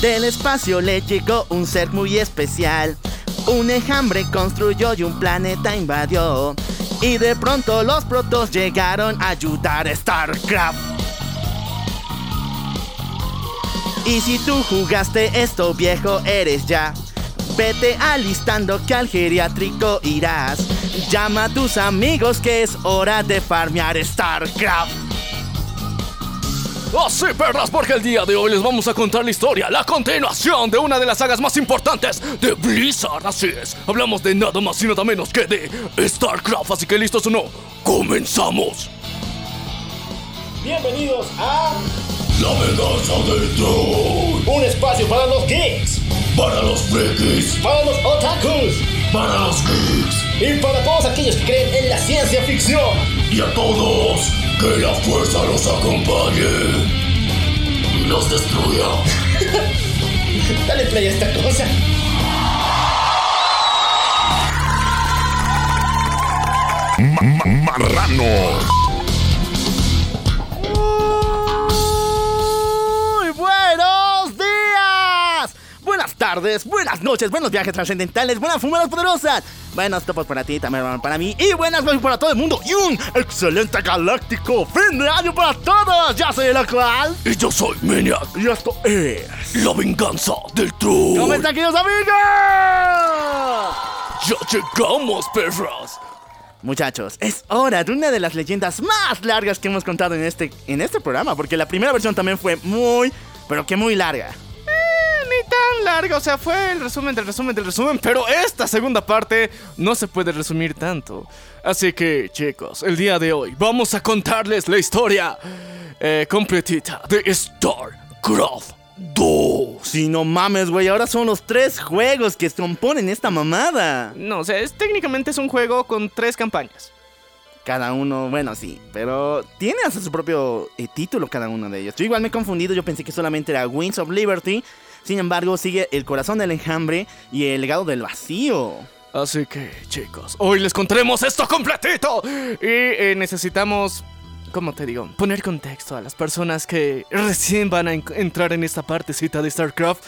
Del espacio le llegó un ser muy especial. Un enjambre construyó y un planeta invadió. Y de pronto los protos llegaron a ayudar a StarCraft. Y si tú jugaste esto viejo, eres ya. Vete alistando que al geriátrico irás. Llama a tus amigos que es hora de farmear StarCraft. Oh sí, perras, porque el día de hoy les vamos a contar la historia, la continuación de una de las sagas más importantes de Blizzard. Así es, hablamos de nada más y nada menos que de StarCraft. Así que listos o no, comenzamos. Bienvenidos a La venganza del troll. un espacio para los geeks, Para los frikis, para los otakus para los geeks y para todos aquellos que creen en la ciencia ficción. y a todos, que la fuerza los acompañe y los destruya. Dale play a esta cosa. Marranos. Tardes, buenas noches, buenos viajes trascendentales, buenas fumadas poderosas, buenos topos para ti, también para mí y buenas noches para todo el mundo y un excelente galáctico fin de año para todos. Ya soy el actual Y yo soy Maniac, y esto es. la venganza del troll. ¿Cómo están, queridos amigos? Ya llegamos, perras. Muchachos, es hora de una de las leyendas más largas que hemos contado en este, en este programa, porque la primera versión también fue muy, pero que muy larga. Ni tan larga, o sea, fue el resumen del resumen del resumen, pero esta segunda parte no se puede resumir tanto. Así que, chicos, el día de hoy vamos a contarles la historia eh, completita de StarCraft 2. Si no mames, güey, ahora son los tres juegos que componen esta mamada. No, o sea, es, técnicamente es un juego con tres campañas. Cada uno, bueno, sí, pero tiene hasta su propio eh, título cada uno de ellos. Yo igual me he confundido, yo pensé que solamente era Wings of Liberty. Sin embargo, sigue El Corazón del Enjambre y El Legado del Vacío. Así que, chicos, hoy les contaremos esto completito. Y eh, necesitamos, ¿cómo te digo? Poner contexto a las personas que recién van a en- entrar en esta partecita de StarCraft.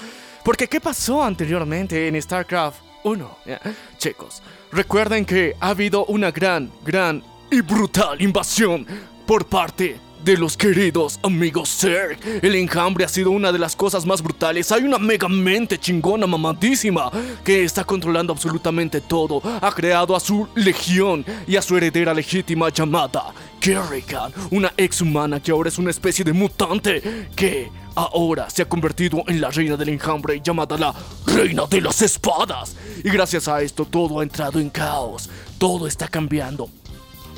Porque, ¿qué pasó anteriormente en StarCraft 1? Ya, Chicos, recuerden que ha habido una gran, gran y brutal invasión por parte de los queridos amigos Zerg. El enjambre ha sido una de las cosas más brutales. Hay una mega mente chingona, mamadísima, que está controlando absolutamente todo. Ha creado a su legión y a su heredera legítima llamada Kerrigan, una ex humana que ahora es una especie de mutante que ahora se ha convertido en la reina del enjambre llamada la reina de las espadas. Y gracias a esto todo ha entrado en caos. Todo está cambiando.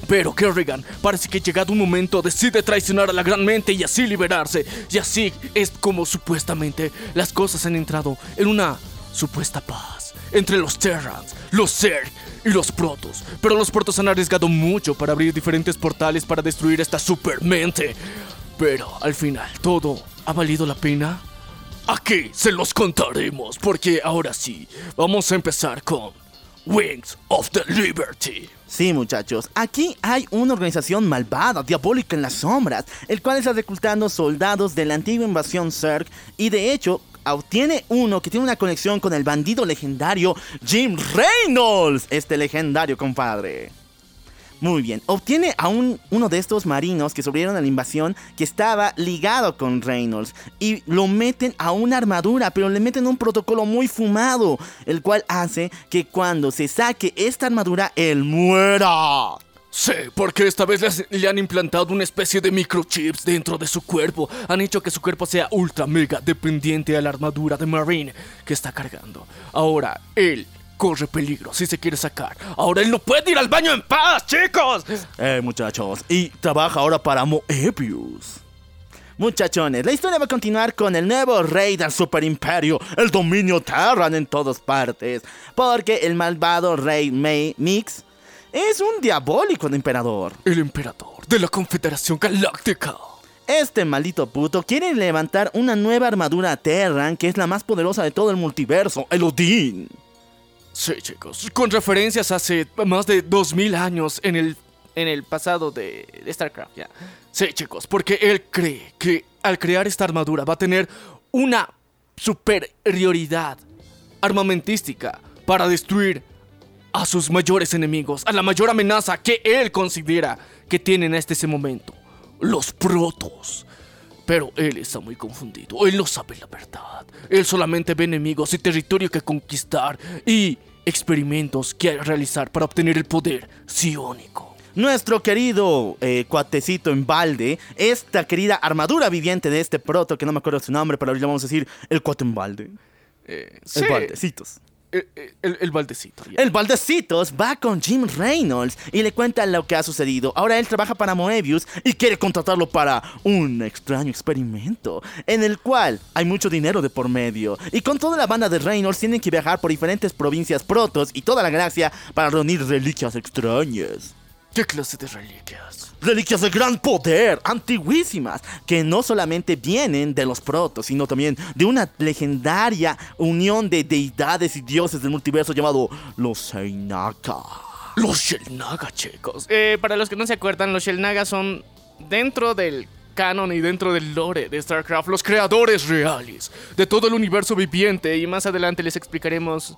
Pero Kerrigan parece que llegado un momento decide traicionar a la gran mente y así liberarse. Y así es como supuestamente las cosas han entrado en una supuesta paz entre los Terrans, los Zerg y los Protos. Pero los Protos han arriesgado mucho para abrir diferentes portales para destruir esta supermente. Pero al final, ¿todo ha valido la pena? Aquí se los contaremos porque ahora sí, vamos a empezar con Wings of the Liberty. Sí, muchachos, aquí hay una organización malvada, diabólica en las sombras, el cual está reclutando soldados de la antigua invasión Zerg y de hecho obtiene uno que tiene una conexión con el bandido legendario Jim Reynolds, este legendario compadre. Muy bien, obtiene a un, uno de estos marinos que sobrevivieron a la invasión que estaba ligado con Reynolds y lo meten a una armadura, pero le meten un protocolo muy fumado, el cual hace que cuando se saque esta armadura, él muera. Sí, porque esta vez le han implantado una especie de microchips dentro de su cuerpo. Han hecho que su cuerpo sea ultra mega dependiente a la armadura de Marine que está cargando. Ahora, él corre peligro si se quiere sacar. Ahora él no puede ir al baño en paz, chicos. Eh, muchachos, y trabaja ahora para Moebius. Muchachones, la historia va a continuar con el nuevo rey del super imperio, el dominio Terran en todas partes, porque el malvado rey May Mix es un diabólico de emperador. El emperador de la Confederación Galáctica. Este maldito puto quiere levantar una nueva armadura Terran que es la más poderosa de todo el multiverso, el Odín. Sí, chicos, con referencias hace más de 2000 años en el, en el pasado de, StarCraft, ya. Sí, chicos, porque él cree que al crear esta armadura va a tener una superioridad armamentística para destruir a sus mayores enemigos, a la mayor amenaza que él considera que tienen hasta ese momento, los protos. Pero él está muy confundido, él no sabe la verdad. Él solamente ve enemigos y territorio que conquistar y experimentos que realizar para obtener el poder psiónico. Nuestro querido eh, cuatecito en balde, esta querida armadura viviente de este proto, que no me acuerdo su nombre, pero ahorita vamos a decir el cuate en balde. Eh, El sí, baldecitos. El, el- el baldecito. ya. El Baldecitos va con Jim Reynolds y le cuenta lo que ha sucedido. Ahora él trabaja para Moebius y quiere contratarlo para un extraño experimento en el cual hay mucho dinero de por medio. Y con toda la banda de Reynolds tienen que viajar por diferentes provincias protos y toda la galaxia para reunir reliquias extrañas. ¿Qué clase de reliquias? Reliquias de gran poder, antiguísimas, que no solamente vienen de los protos, sino también de una legendaria unión de deidades y dioses del multiverso llamado los Seinaka. Los Shelnaga, chicos. Eh, para los que no se acuerdan, los Shelnaga son dentro del canon y dentro del lore de StarCraft los creadores reales de todo el universo viviente. Y más adelante les explicaremos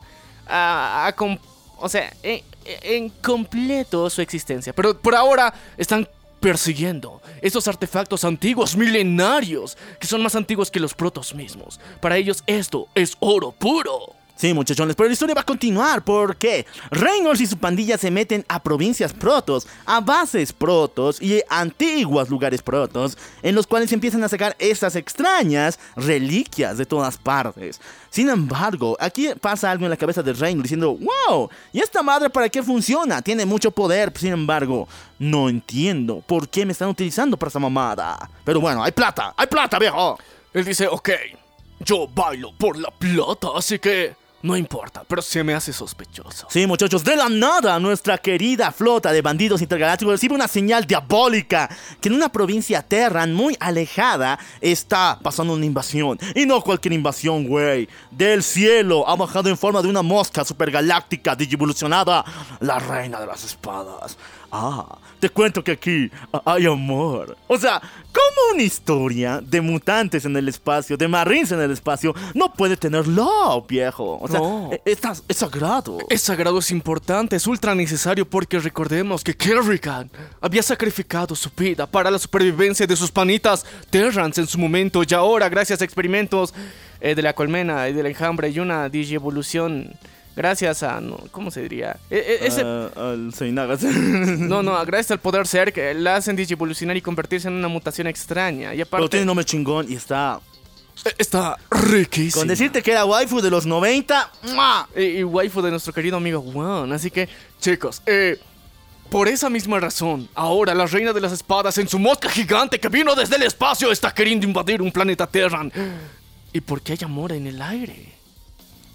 o sea, en, en completo su existencia. Pero por ahora están persiguiendo esos artefactos antiguos, milenarios, que son más antiguos que los protos mismos. Para ellos esto es oro puro. Sí, muchachones, pero la historia va a continuar porque Reynolds y su pandilla se meten a provincias protos, a bases protos y antiguos lugares protos, en los cuales empiezan a sacar esas extrañas reliquias de todas partes. Sin embargo, aquí pasa algo en la cabeza de Reynolds diciendo, wow, ¿y esta madre para qué funciona? Tiene mucho poder, sin embargo, no entiendo por qué me están utilizando para esa mamada. Pero bueno, hay plata, hay plata, viejo. Él dice, ok, yo bailo por la plata, así que no importa, pero se me hace sospechoso. Sí, muchachos, de la nada, nuestra querida flota de bandidos intergalácticos recibe una señal diabólica que en una provincia Terran muy alejada está pasando una invasión. Y no cualquier invasión, güey. Del cielo ha bajado en forma de una mosca supergaláctica digivolucionada, la reina de las espadas. Ah, te cuento que aquí hay amor. O sea, ¿cómo una historia de mutantes en el espacio, de marines en el espacio, no puede tener love, viejo? O sea, No. e- es, es sagrado. Es sagrado, es importante, es ultra necesario porque recordemos que Kerrigan había sacrificado su vida para la supervivencia de sus panitas Terrans en su momento y ahora gracias a experimentos eh, de la colmena y del enjambre y una digievolución gracias a... no, ¿Cómo se diría? E- e- ese, al Seinaga. no, no, gracias al poder ser que la hacen digievolucionar y convertirse en una mutación extraña. Y Pero aparte... tiene nombre chingón y está. eh, Está riquísimo. Con decirte que era waifu de los 90. ¡mua! y, y waifu de nuestro querido amigo Juan. Así que, chicos, eh, por esa misma razón, ahora la reina de las espadas en su mosca gigante que vino desde el espacio está queriendo invadir un planeta Terran. ¿Y por qué hay amor en el aire?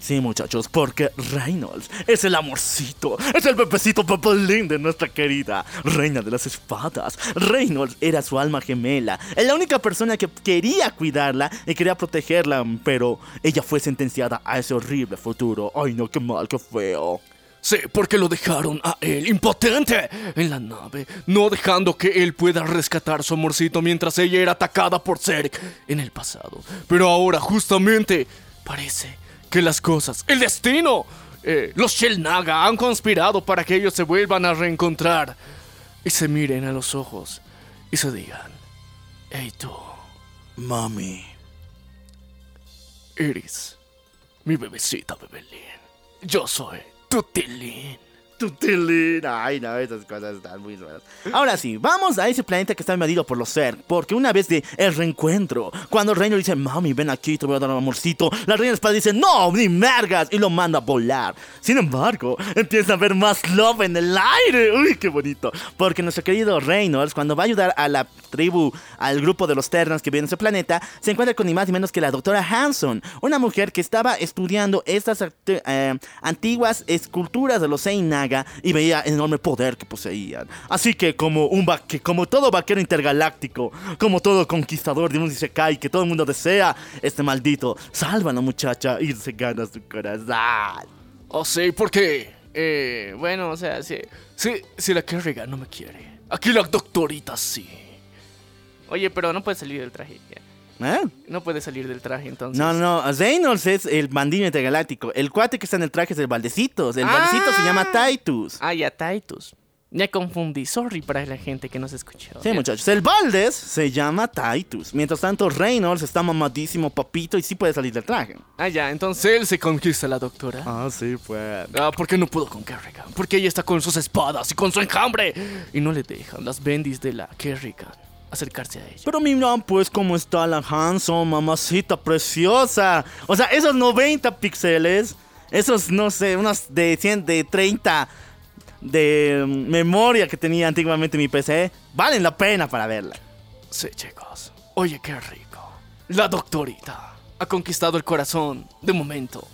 Sí, muchachos, porque Reynolds es el amorcito, es el pepecito papalín de nuestra querida reina de las espadas. Reynolds era su alma gemela, es la única persona que quería cuidarla y quería protegerla, pero ella fue sentenciada a ese horrible futuro. Ay, no, qué mal, qué feo. Sí, porque lo dejaron a él impotente en la nave, no dejando que él pueda rescatar su amorcito mientras ella era atacada por Zerg en el pasado. Pero ahora justamente parece que las cosas, el destino, eh, los Shelnaga han conspirado para que ellos se vuelvan a reencontrar y se miren a los ojos y se digan, hey tú, Mami. eres mi bebecita Bebelín, yo soy tu Tilín. Ay, no, esas cosas están muy raras. Ahora sí, vamos a ese planeta que está invadido por los Zerg. Porque una vez de el reencuentro, cuando Reino dice, mami, ven aquí, te voy a dar un amorcito, la reina espada dice, no, ni mergas, y lo manda a volar. Sin embargo, empieza a ver más love en el aire. Uy, qué bonito. Porque nuestro querido Reynolds, cuando va a ayudar a la tribu, al grupo de los Terrans que viven en ese planeta, se encuentra con ni más ni menos que la doctora Hanson, una mujer que estaba estudiando estas eh, antiguas esculturas de los Y veía el enorme poder que poseían. Así que como un vaque- como todo vaquero intergaláctico, como todo conquistador de un Isekai que todo el mundo desea, este maldito salva a la muchacha y se gana su corazón. Oh, sí, porque, eh, bueno, o sea, si, si, si la Kerrigan no me quiere, aquí la doctorita sí. Oye, pero no puede salir del traje. ya. ¿Eh? No puede salir del traje entonces. No, no, Reynolds es el bandido intergaláctico. El cuate que está en el traje es el Valdecitos. El Ah. Valdecito se llama Titus. Ah, ya, Titus. Ya confundí. Sorry para la gente que nos escuchó. Sí, muchachos. El Valdes se llama Titus. Mientras tanto, Reynolds está mamadísimo, papito, y sí puede salir del traje. Ah, ya. Entonces él se conquista a la doctora. Ah, sí, pues. Ah, ¿por qué no pudo con Kerrigan? Porque ella está con sus espadas y con su enjambre. Y no le dejan las bendis de la Kerrigan acercarse a ella. Pero mira, pues, cómo está la Hanson, mamacita preciosa. O sea, esos 90 píxeles, esos, no sé, unos de 100, de 30 de memoria que tenía antiguamente mi PC, valen la pena para verla. Sí, chicos. Oye, qué rico. La doctorita ha conquistado el corazón de momento.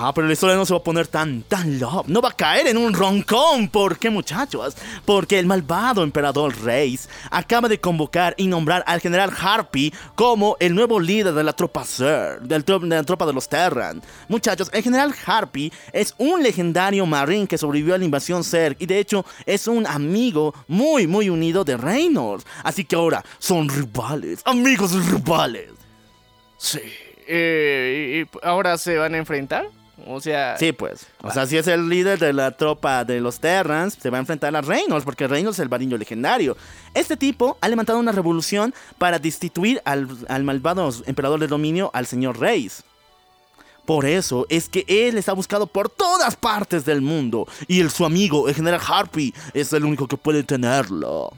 Ah, pero la historia no se va a poner tan, tan love. No va a caer en un roncón. ¿Por qué, muchachos? Porque el malvado emperador Reis acaba de convocar y nombrar al general Harpy como el nuevo líder de la tropa tro- de la tropa de los Terran. Muchachos, el general Harpy es un legendario marín que sobrevivió a la invasión Zerg y de hecho es un amigo muy, muy unido de Reynolds. Así que ahora son rivales, amigos rivales. Sí. Eh, ¿Y ahora se van a enfrentar? O sea... Sí, pues. O sea, si es el líder de la tropa de los Terrans, se va a enfrentar a Reynolds, porque Reynolds es el varillo legendario. Este tipo ha levantado una revolución para destituir al, al malvado emperador del dominio, al señor Reis. Por eso es que él está buscado por todas partes del mundo. Y el, su amigo, el general Harpy, es el único que puede tenerlo.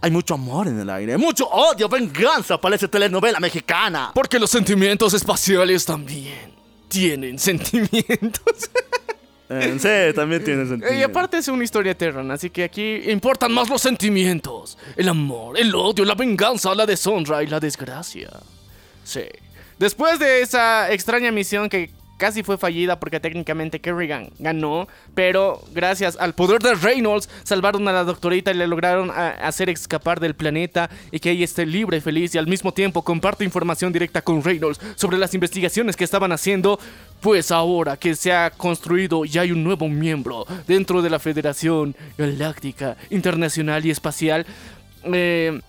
Hay mucho amor en el aire, mucho odio, venganza para esa telenovela mexicana. Porque los sentimientos espaciales también tienen sentimientos. Eh, sí, también tiene sentido. y aparte es una historia terrana, así que aquí importan más los sentimientos. El amor, el odio, la venganza, la deshonra y la desgracia. Sí. Después de esa extraña misión que casi fue fallida porque técnicamente Kerrigan ganó, pero gracias al poder de Reynolds salvaron a la doctorita y le lograron a- hacer escapar del planeta y que ella esté libre y feliz y al mismo tiempo comparte información directa con Reynolds sobre las investigaciones que estaban haciendo. Pues ahora que se ha construido y hay un nuevo miembro dentro de la Federación Galáctica Internacional y Espacial, eh,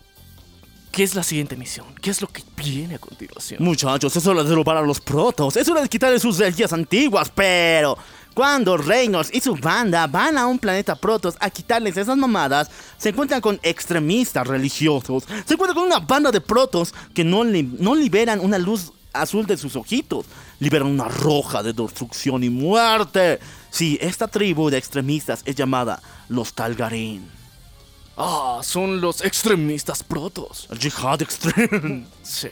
¿qué es la siguiente misión? ¿Qué es lo que viene a continuación? Muchachos, es hora de robar a los protos, es hora de quitarle sus reliquias antiguas, pero cuando Reynolds y su banda van a un planeta protos a quitarles esas mamadas, se encuentran con extremistas religiosos, se encuentran con una banda de protos que no, no liberan una luz azul de sus ojitos, liberan una roja de destrucción y muerte. Sí, esta tribu de extremistas es llamada los Talgarín. Ah, son los extremistas protos. El Jihad Extreme. Sí.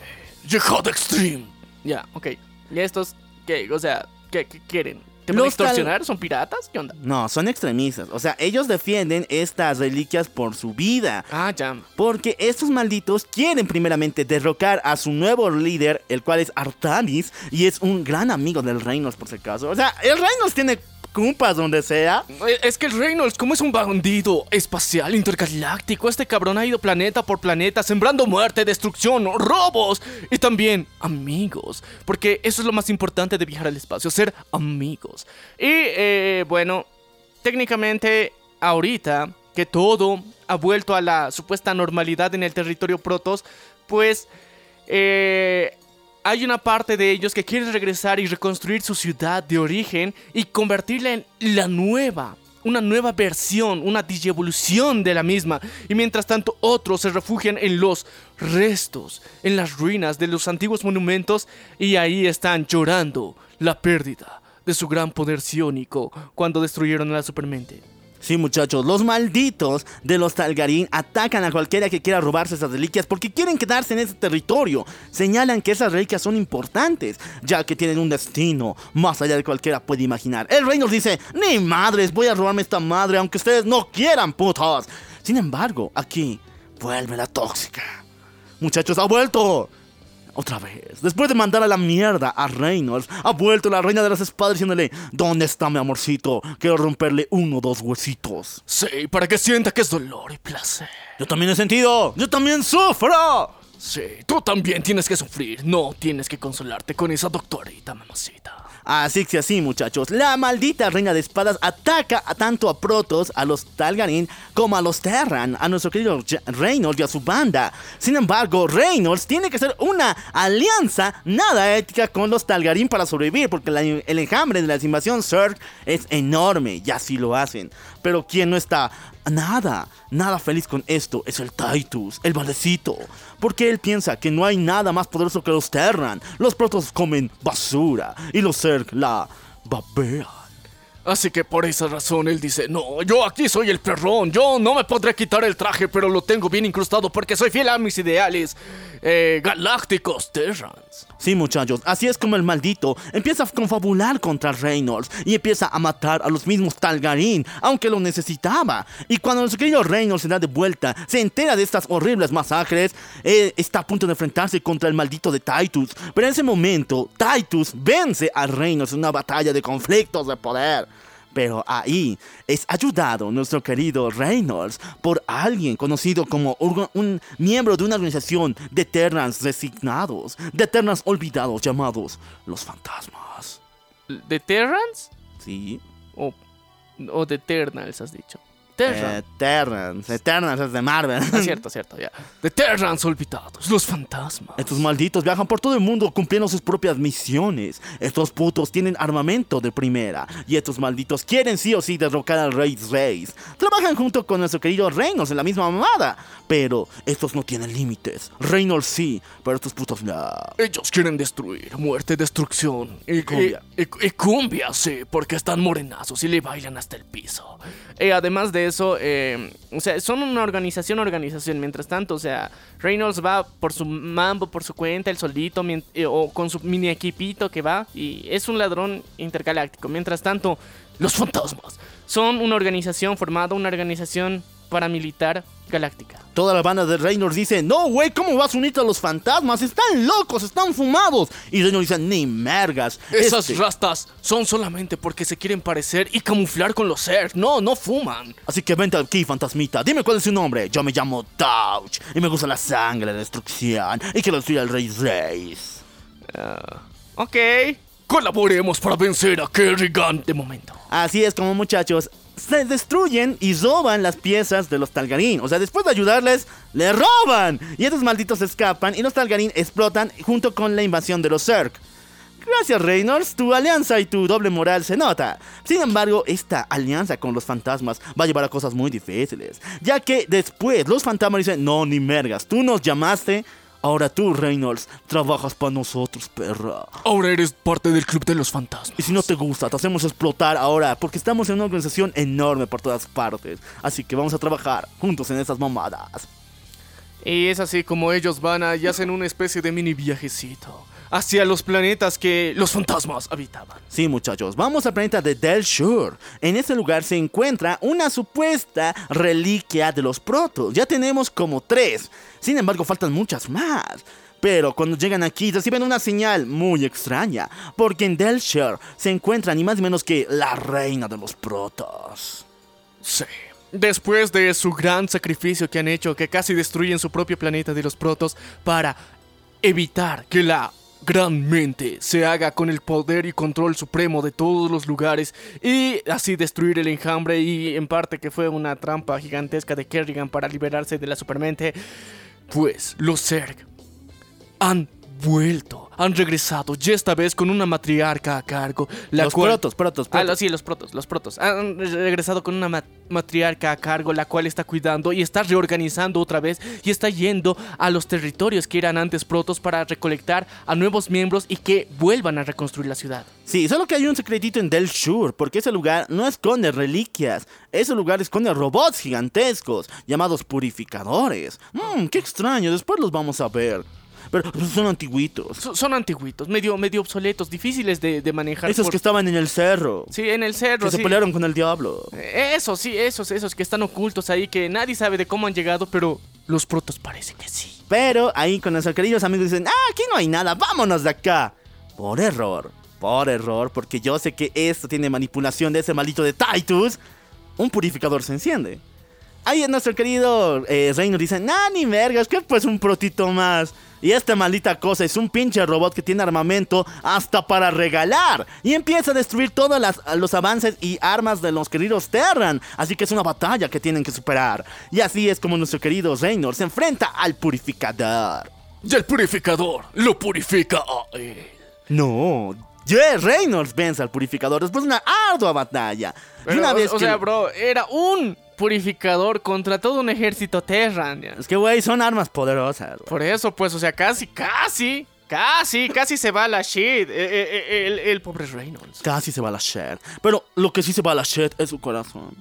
Jihad Extreme. Ya, ok. ¿Y estos qué? O sea, ¿qué, qué quieren? ¿Te van a Los extorsionar? ¿Son piratas? ¿Qué onda? No, son extremistas. O sea, ellos defienden estas reliquias por su vida. Ah, ya. Porque estos malditos quieren primeramente derrocar a su nuevo líder, el cual es Artanis, y es un gran amigo del Reynolds por si acaso. O sea, el Reynolds tiene cumpas donde sea. Eh, Es que el Reynolds, como es un bandido espacial intergaláctico, este cabrón ha ido planeta por planeta sembrando muerte, destrucción, robos y también amigos. Porque eso es lo más importante de viajar al espacio, ser amigos. Y eh, bueno, técnicamente ahorita que todo ha vuelto a la supuesta normalidad en el territorio Protos, pues eh, hay una parte de ellos que quieren regresar y reconstruir su ciudad de origen y convertirla en la nueva, una nueva versión, una digievolución de la misma. Y mientras tanto otros se refugian en los restos, en las ruinas de los antiguos monumentos y ahí están llorando la pérdida de su gran poder psiónico cuando destruyeron a la supermente. Sí, muchachos, los malditos de los Talgarín atacan a cualquiera que quiera robarse esas reliquias porque quieren quedarse en ese territorio. Señalan que esas reliquias son importantes, ya que tienen un destino más allá de cualquiera puede imaginar. El rey nos dice, ni madres, voy a robarme esta madre aunque ustedes no quieran, putos. Sin embargo, aquí vuelve la tóxica. Muchachos, ha vuelto. Otra vez, después de mandar a la mierda a Reynolds, ha vuelto la reina de las espadas diciéndole, ¿dónde está mi amorcito? Quiero romperle uno o dos huesitos. Sí, para que sienta que es dolor y placer. Yo también he sentido, yo también sufro. Sí, tú también tienes que sufrir, no tienes que consolarte con esa doctorita, mamacita. Así que así, muchachos, la maldita reina de espadas ataca a tanto a Protoss, a los Talgarin, como a los Terran, a nuestro querido Reynolds y a su banda. Sin embargo, Reynolds tiene que hacer una alianza nada ética con los Talgarin para sobrevivir, porque el enjambre de la invasión Zerg es enorme, y así lo hacen. Pero quien no está nada, nada feliz con esto es el Titus, el valecito. Porque él piensa que no hay nada más poderoso que los Terran. Los protos comen basura y los Zerg la babean. Así que por esa razón él dice, no, yo aquí soy el perrón, yo no me podré quitar el traje, pero lo tengo bien incrustado porque soy fiel a mis ideales eh, galácticos Terrans. Sí, muchachos, así es como el maldito empieza a confabular contra Reynolds y empieza a matar a los mismos Talgarin, aunque lo necesitaba. Y cuando nuestro querido Reynolds se da de vuelta, se entera de estas horribles masacres, eh, está a punto de enfrentarse contra el maldito de Titus. Pero en ese momento, Titus vence a Reynolds en una batalla de conflictos de poder. Pero ahí es ayudado nuestro querido Reynolds por alguien conocido como un miembro de una organización de Terrans resignados, de Terrans olvidados llamados los fantasmas. ¿De Terrans? Sí, O, o de has dicho. Terran. eh, Terrans, Eternals es de Marvel. Ah, cierto, cierto, ya. De Terrans olvidados, los fantasmas. Estos malditos viajan por todo el mundo cumpliendo sus propias misiones. Estos putos tienen armamento de primera. Y estos malditos quieren sí o sí derrocar al Rey Reis. Trabajan junto con nuestro querido Reynolds en la misma mamada. Pero estos no tienen límites. Reynolds sí, pero estos putos no. Ellos quieren destruir, muerte, destrucción. Y Cumbia. Y, y- y cumbia, sí, porque están morenazos y le bailan hasta el piso. Y además de eso, eh, o sea, son una organización, organización. Mientras tanto, o sea, Reynolds va por su mambo, por su cuenta, el solito, eh, o con su mini equipito que va. Y es un ladrón intergaláctico. Mientras tanto, los fantasmas son una organización formada, una organización paramilitar galáctica. Toda la banda de Reynolds dice, no, güey, ¿cómo vas a unirte a los fantasmas? Están locos, están fumados. Y Reynolds dice, ni mergas. Esas Este- rastas son solamente porque se quieren parecer y camuflar con los Zerg. No, no fuman. Así que vente aquí, fantasmita. Dime cuál es su nombre. Yo me llamo Touch. Y me gusta la sangre, la destrucción. Y quiero destruir al Rey Reis. Ok. Colaboremos para vencer a Kerrigan de momento. Así es como muchachos se destruyen y roban las piezas de los Talgarín. O sea, después de ayudarles, le roban. Y estos malditos escapan y los Talgarín explotan junto con la invasión de los Zerg. Gracias Reynolds, tu alianza y tu doble moral se nota. Sin embargo, esta alianza con los fantasmas va a llevar a cosas muy difíciles. Ya que después los fantasmas dicen, no, ni mergas, tú nos llamaste, ahora tú Reynolds, trabajas para nosotros, perra. Ahora eres parte del club de los fantasmas. Y si no te gusta, te hacemos explotar ahora, porque estamos en una organización enorme por todas partes. Así que vamos a trabajar juntos en esas mamadas. Y es así como ellos van a y hacen una especie de mini viajecito hacia los planetas que los fantasmas habitaban. Sí, muchachos, vamos al planeta de Del Shore. En ese lugar se encuentra una supuesta reliquia de los protos. Ya tenemos como tres. Sin embargo, faltan muchas más. Pero cuando llegan aquí reciben una señal muy extraña, porque en Del Shore se encuentra ni más ni menos que la reina de los protos. Sí. Después de su gran sacrificio que han hecho, que casi destruyen su propio planeta de los protos para evitar que la gran mente se haga con el poder y control supremo de todos los lugares y así destruir el enjambre y en parte que fue una trampa gigantesca de Kerrigan para liberarse de la supermente, pues los Zerg han vuelto, han regresado, y esta vez con una matriarca a cargo, la los cual... protos, protos, Ah, protos. los- sí, los protos, los protos. Han regresado con una ma- matriarca a cargo, la cual está cuidando y está reorganizando otra vez y está yendo a los territorios que eran antes protos para recolectar a nuevos miembros y que vuelvan a reconstruir la ciudad. Sí, solo que hay un secretito en Del Shore, porque ese lugar no esconde reliquias, ese lugar esconde robots gigantescos, llamados purificadores. Mmm, qué extraño, después los vamos a ver. Pero son antiguitos. So- son antiguitos, medio, medio obsoletos, difíciles de, de manejar. Esos por- que estaban en el cerro, Sí, en el cerro. que se pelearon con el diablo. Eh, Esos, sí, esos, esos que están ocultos ahí, que nadie sabe de cómo han llegado, pero los protos parece que sí. Pero ahí con nuestros queridos amigos dicen, ah, aquí no hay nada, vámonos de acá. Por error, por error, porque yo sé que esto tiene manipulación de ese maldito de Titus. Un purificador se enciende. Ahí nuestro querido eh, Reynolds dice, nah, ni vergas, que pues un protito más. Y esta maldita cosa es un pinche robot que tiene armamento hasta para regalar. Y empieza a destruir todos las- los avances y armas de los queridos Terran. Así que es una batalla que tienen que superar. Y así es como nuestro querido Reynolds se enfrenta al purificador. Y el purificador lo purifica a él. No, Jay Reynolds vence al purificador después de una ardua batalla. y una o- vez o que... sea, bro, era un purificador contra todo un ejército Terran. Es que, güey, son armas poderosas. Por eso, pues, o sea, casi, casi, casi, casi se va la shit. eh, eh, eh, el, el pobre Reynolds. Casi se va a la shit. Pero lo que sí se va a la shit es su corazón.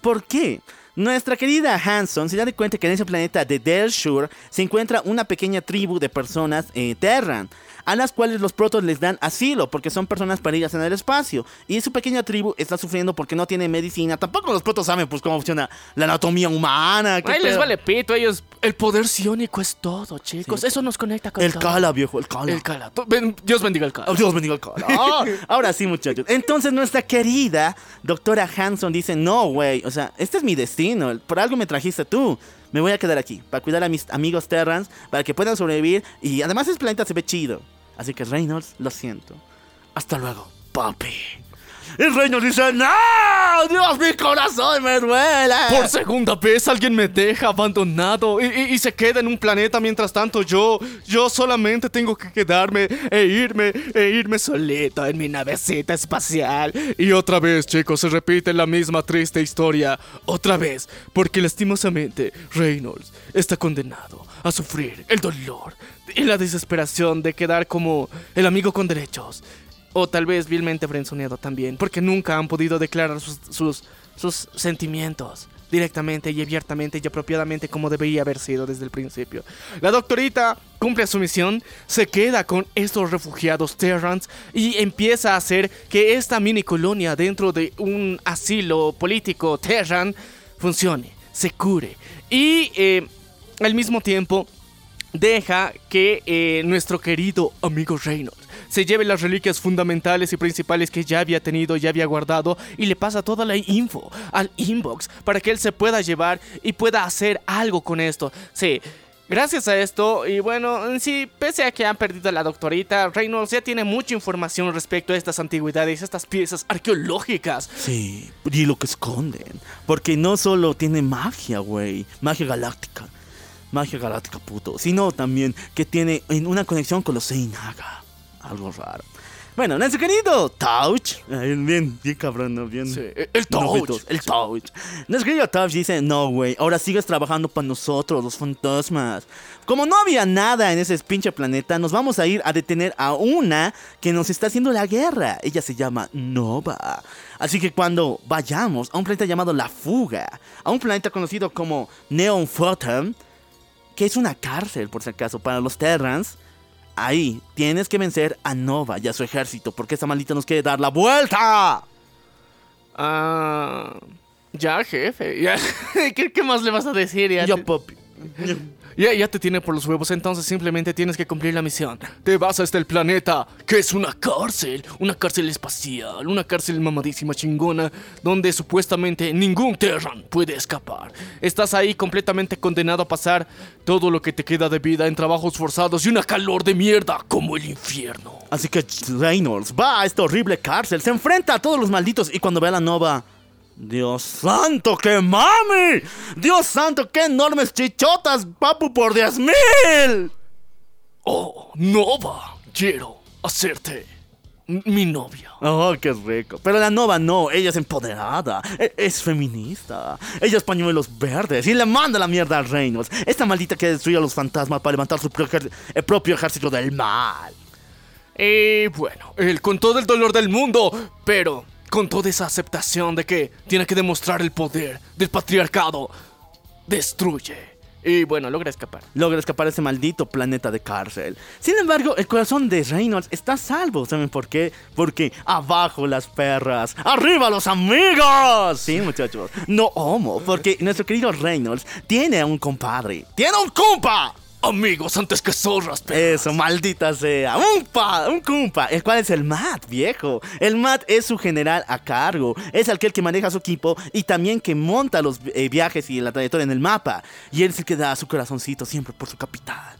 ¿Por qué? Nuestra querida Hanson se da de cuenta que en ese planeta de Delshur se encuentra una pequeña tribu de personas eh, Terran, a las cuales los protos les dan asilo porque son personas perdidas en el espacio. Y su pequeña tribu está sufriendo porque no tiene medicina. Tampoco los protos saben pues cómo funciona la anatomía humana. Ahí les vale pito, ellos. El poder psiónico es todo, chicos. Sí. Eso nos conecta con El todo. cala, viejo, el cala. El cala. Dios bendiga el cala. Oh, Dios bendiga el cala. Ah, ahora sí, muchachos. Entonces, nuestra querida doctora Hanson dice: No, güey, o sea, este es mi destino. Por algo me trajiste tú. Me voy a quedar aquí para cuidar a mis amigos Terrans, para que puedan sobrevivir. Y además, ese planeta se ve chido. Así que, Reynolds, lo siento. Hasta luego, papi. Y Reynolds dice: ¡No! ¡Dios, mi corazón me duele! Por segunda vez alguien me deja abandonado y, y- y se queda en un planeta mientras tanto yo, yo solamente tengo que quedarme e irme, e irme solito en mi navecita espacial. Y otra vez, chicos, se repite la misma triste historia. Otra vez, porque lastimosamente Reynolds está condenado a sufrir el dolor y la desesperación de quedar como el amigo con derechos. O tal vez vilmente frenzoneado también, porque nunca han podido declarar sus, sus, sentimientos directamente y abiertamente y apropiadamente como debería haber sido desde el principio. La doctorita cumple su misión, se queda con estos refugiados Terrans y empieza a hacer que esta mini colonia dentro de un asilo político Terran funcione, se cure y eh, al mismo tiempo deja que eh, nuestro querido amigo Reynolds se lleve las reliquias fundamentales y principales que ya había tenido, ya había guardado y le pasa toda la info al inbox para que él se pueda llevar y pueda hacer algo con esto. Sí. Gracias a esto, y bueno, en sí, pese a que han perdido a la doctorita, Reynolds ya tiene mucha información respecto a estas antigüedades, estas piezas arqueológicas. Sí, y lo que esconden. Porque no solo tiene magia, güey. Magia galáctica. Magia galáctica, puto. Sino también que tiene en una conexión con los Seinaga. Algo raro. Bueno, nuestro querido Touch. Bien, bien cabrón, ¿no? Bien. Sí, el Touch. El Touch. Nuestro querido Touch dice: No, güey. Ahora sigues trabajando para nosotros, los fantasmas. Como no había nada en ese pinche planeta, nos vamos a ir a detener a una que nos está haciendo la guerra. Ella se llama Nova. Así que cuando vayamos a un planeta llamado La Fuga, a un planeta conocido como Neon Photon, que es una cárcel, por si acaso, para los Terrans. Ahí tienes que vencer a Nova y a su ejército, porque esta maldita nos quiere dar la vuelta. Ah, ya, jefe. Ya. ¿Qué, qué más le vas a decir? Ya, Ya, te, papi. ya, ya te tiene por los huevos, entonces simplemente tienes que cumplir la misión. Te vas a este planeta, que es una cárcel, una cárcel espacial, una cárcel mamadísima chingona, donde supuestamente ningún Terran puede escapar. Estás ahí completamente condenado a pasar todo lo que te queda de vida en trabajos forzados y una calor de mierda como el infierno. Así que Reynolds va a esta horrible cárcel, se enfrenta a todos los malditos y cuando ve a la Nova... Dios santo, qué mami. Dios santo, qué enormes chichotas, papu, por 10 mil. Oh, Nova, quiero hacerte mi novia. Oh, qué rico. Pero la Nova no, ella es empoderada, e- es feminista, ella es pañuelos verdes y le manda la mierda a Reynolds. Esta maldita que destruye a los fantasmas para levantar su propio el propio ejército del mal. Y bueno, él con todo el dolor del mundo, pero con toda esa aceptación de que tiene que demostrar el poder del patriarcado, destruye. Y bueno, logra escapar. logra escapar de ese maldito planeta de cárcel. Sin embargo, el corazón de Reynolds está a salvo. ¿Saben por qué? Porque abajo las perras, arriba los amigos. Sí, muchachos. No homo, porque nuestro querido Reynolds tiene un compadre. ¡Tiene un compa! Amigos antes que zorras. perras. Eso, maldita sea. Un pa, un cumpa, el cual es el Matt, viejo. El Matt es su general a cargo. Es aquel que maneja su equipo y también que monta los eh, viajes y la trayectoria en el mapa. Y él es el que da su corazoncito siempre por su capitán.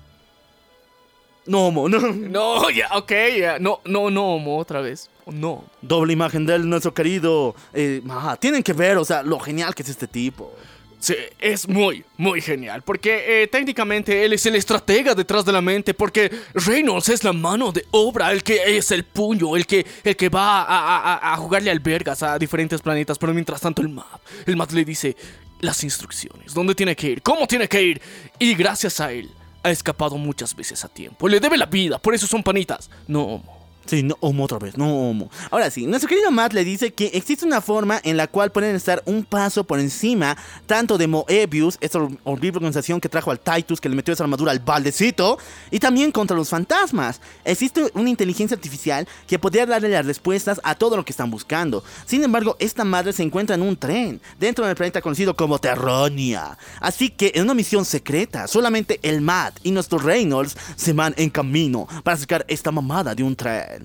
No, mo, no. No, ya, ok, ya. No, no, no, otra vez. No. Doble imagen de él, nuestro querido. Eh, tienen que ver, o sea, lo genial que es este tipo. Sí, es muy, muy genial. Porque eh, técnicamente él es el estratega detrás de la mente. Porque Reynolds es la mano de obra, el que es el puño, el que, el que va a, a- a- jugarle albergas a diferentes planetas. Pero mientras tanto, el map, el map le dice las instrucciones, dónde tiene que ir, cómo tiene que ir. Y gracias a él, ha escapado muchas veces a tiempo. Le debe la vida, por eso son panitas. No. Sí, no, homo otra vez, no homo. Ahora sí, nuestro querido Matt le dice que existe una forma en la cual pueden estar un paso por encima tanto de Moebius, esta hor- horrible organización que trajo al Titus, que le metió esa armadura al baldecito, y también contra los fantasmas. Existe una inteligencia artificial que podría darle las respuestas a todo lo que están buscando. Sin embargo, esta madre se encuentra en un tren, dentro del planeta conocido como Terronia. Así que en una misión secreta, solamente el Matt y nuestro Reynolds se van en camino para sacar esta mamada de un tren.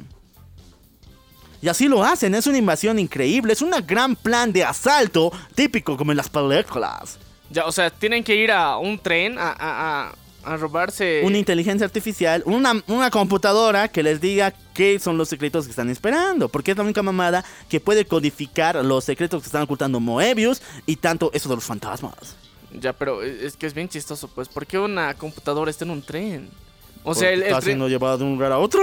Y así lo hacen, es una invasión increíble, es un gran plan de asalto típico como en las películas. Ya, o sea, tienen que ir a un tren a, a, a, a robarse. Una inteligencia artificial, una, una computadora que les diga qué son los secretos que están esperando, porque es la única mamada que puede codificar los secretos que están ocultando Moebius y tanto eso de los fantasmas. Ya, pero es que es bien chistoso, pues. ¿Por qué una computadora está en un tren? O sea, el, el está tren- siendo llevado de un lugar a otro.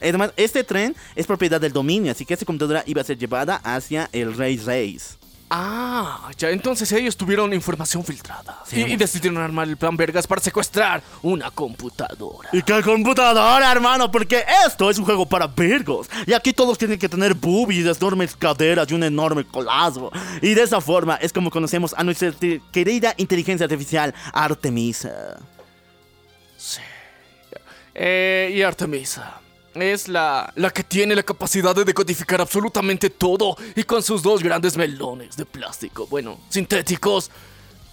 Además, este tren es propiedad del dominio, así que esta computadora iba a ser llevada hacia el Rey Reis. Ah, ya, entonces ellos tuvieron información filtrada. Sí, y, decidieron armar el plan Vergas para secuestrar una computadora. ¿Y qué computadora, hermano? Porque esto es un juego para virgos. Y aquí todos tienen que tener boobies, enormes caderas y un enorme colazo. Y de esa forma es como conocemos a nuestra querida inteligencia artificial Artemisa. Sí. Eh, y Artemisa. Es la, la que tiene la capacidad de decodificar absolutamente todo y con sus dos grandes melones de plástico, bueno, sintéticos,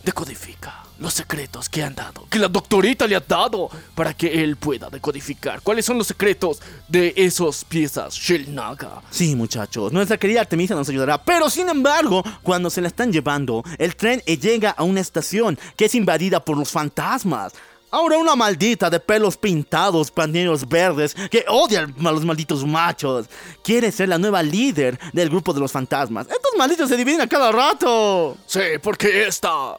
decodifica los secretos que han dado, que la doctorita le ha dado para que él pueda decodificar. ¿Cuáles son los secretos de esas piezas Shellnaga? Sí, muchachos, nuestra querida Artemisa nos ayudará. Pero sin embargo, cuando se la están llevando, el tren llega a una estación que es invadida por los fantasmas. Ahora una maldita de pelos pintados, pañuelos verdes, que odia a los malditos machos. Quiere ser la nueva líder del grupo de los fantasmas. Estos malditos se dividen a cada rato. Sí, porque esta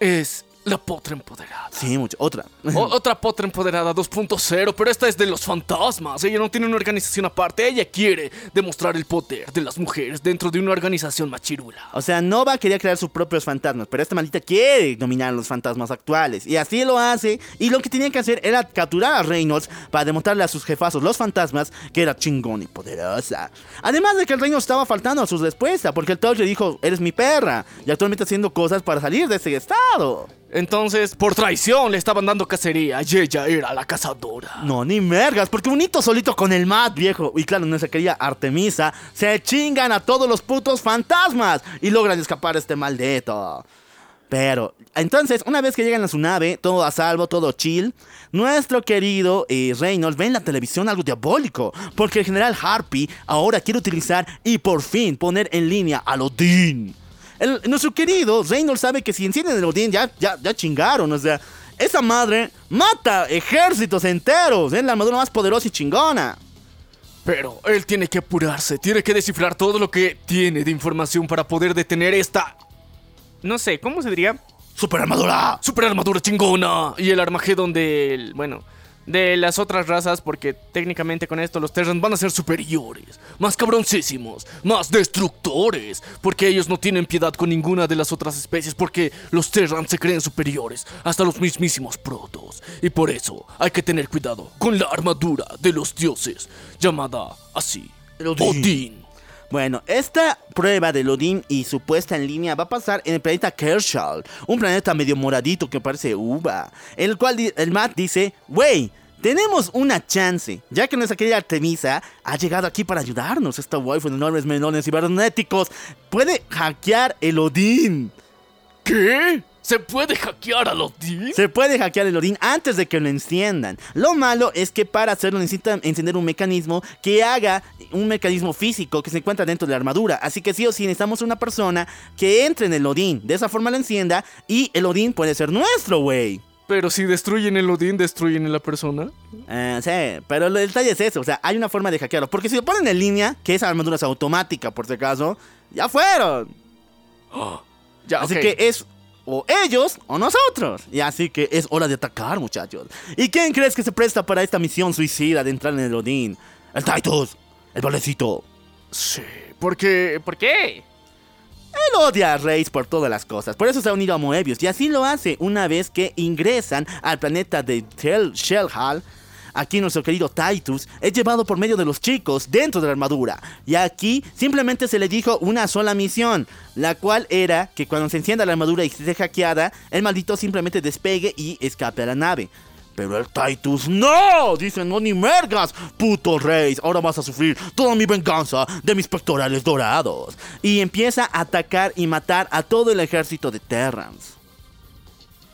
es la potra empoderada. Sí, mucho. Otra. O- otra potra empoderada 2.0, pero esta es de los fantasmas. Ella no tiene una organización aparte. Ella quiere demostrar el poder de las mujeres dentro de una organización machirula. O sea, Nova quería crear sus propios fantasmas, pero esta maldita quiere dominar a los fantasmas actuales. Y así lo hace. Y lo que tenía que hacer era capturar a Reynolds para demostrarle a sus jefazos, los fantasmas, que era chingón y poderosa. Además de que el Reynolds estaba faltando a sus respuestas, porque el Touch le dijo, eres mi perra. Y actualmente haciendo cosas para salir de ese estado. Entonces, por traición le estaban dando cacería y ella era la cazadora. No, ni mergas, porque bonito solito con el Matt, viejo. Y claro, nuestra querida Artemisa, se chingan a todos los putos fantasmas y logran escapar este maldito. Pero, entonces, una vez que llegan a su nave, todo a salvo, todo chill, nuestro querido eh, Reynolds ve en la televisión algo diabólico, porque el general Harpy ahora quiere utilizar y por fin poner en línea a Odín. El- nuestro querido Reynolds sabe que si encienden el Odín ya, ya, ya chingaron, o sea, esa madre mata ejércitos enteros, es la armadura más poderosa y chingona. Pero él tiene que apurarse, tiene que descifrar todo lo que tiene de información para poder detener esta... No sé, ¿cómo se diría? ¡Super armadura! Super armadura chingona. Y el Armagedón del. Bueno. De las otras razas, porque técnicamente con esto los Terrans van a ser superiores, más cabroncísimos, más destructores, porque ellos no tienen piedad con ninguna de las otras especies, porque los Terrans se creen superiores, hasta los mismísimos protos. Y por eso hay que tener cuidado con la armadura de los dioses, llamada así, Odín. Bueno, esta prueba del Odín y su puesta en línea va a pasar en el planeta Kershaw, un planeta medio moradito que parece uva, el cual el Matt dice, wey, tenemos una chance, ya que nuestra querida Artemisa ha llegado aquí para ayudarnos, esta waifu de enormes melones cibernéticos puede hackear el Odín. ¿Qué? ¿Se puede hackear a Odín? Se puede hackear el Odín antes de que lo enciendan. Lo malo es que para hacerlo necesitan encender un mecanismo que haga un mecanismo físico que se encuentra dentro de la armadura. Así que sí o sí necesitamos una persona que entre en el Odín. De esa forma lo encienda y el Odín puede ser nuestro, güey. Pero si destruyen el Odín, destruyen a la persona. Eh, sí, pero el detalle es eso, o sea, hay una forma de hackearlo. Porque si lo ponen en línea, que esa armadura es automática, por si acaso, ya fueron. Ya, Así que es o ellos o nosotros. Y así que es hora de atacar, muchachos. ¿Y quién crees que se presta para esta misión suicida de entrar en el Odín? El Titus, el valecito. Sí. ¿Por qué? ¿Por qué? Él odia a Reis por todas las cosas, por eso se ha unido a Moebius, y así lo hace una vez que ingresan al planeta de Tel Shellhal. Aquí nuestro querido Titus es llevado por medio de los chicos dentro de la armadura. Y aquí simplemente se le dijo una sola misión, la cual era que cuando se encienda la armadura y esté hackeada, el maldito simplemente despegue y escape a la nave. Pero el Titus no, dice no ni mergas, puto Reis, ahora vas a sufrir toda mi venganza de mis pectorales dorados. Y empieza a atacar y matar a todo el ejército de Terrans.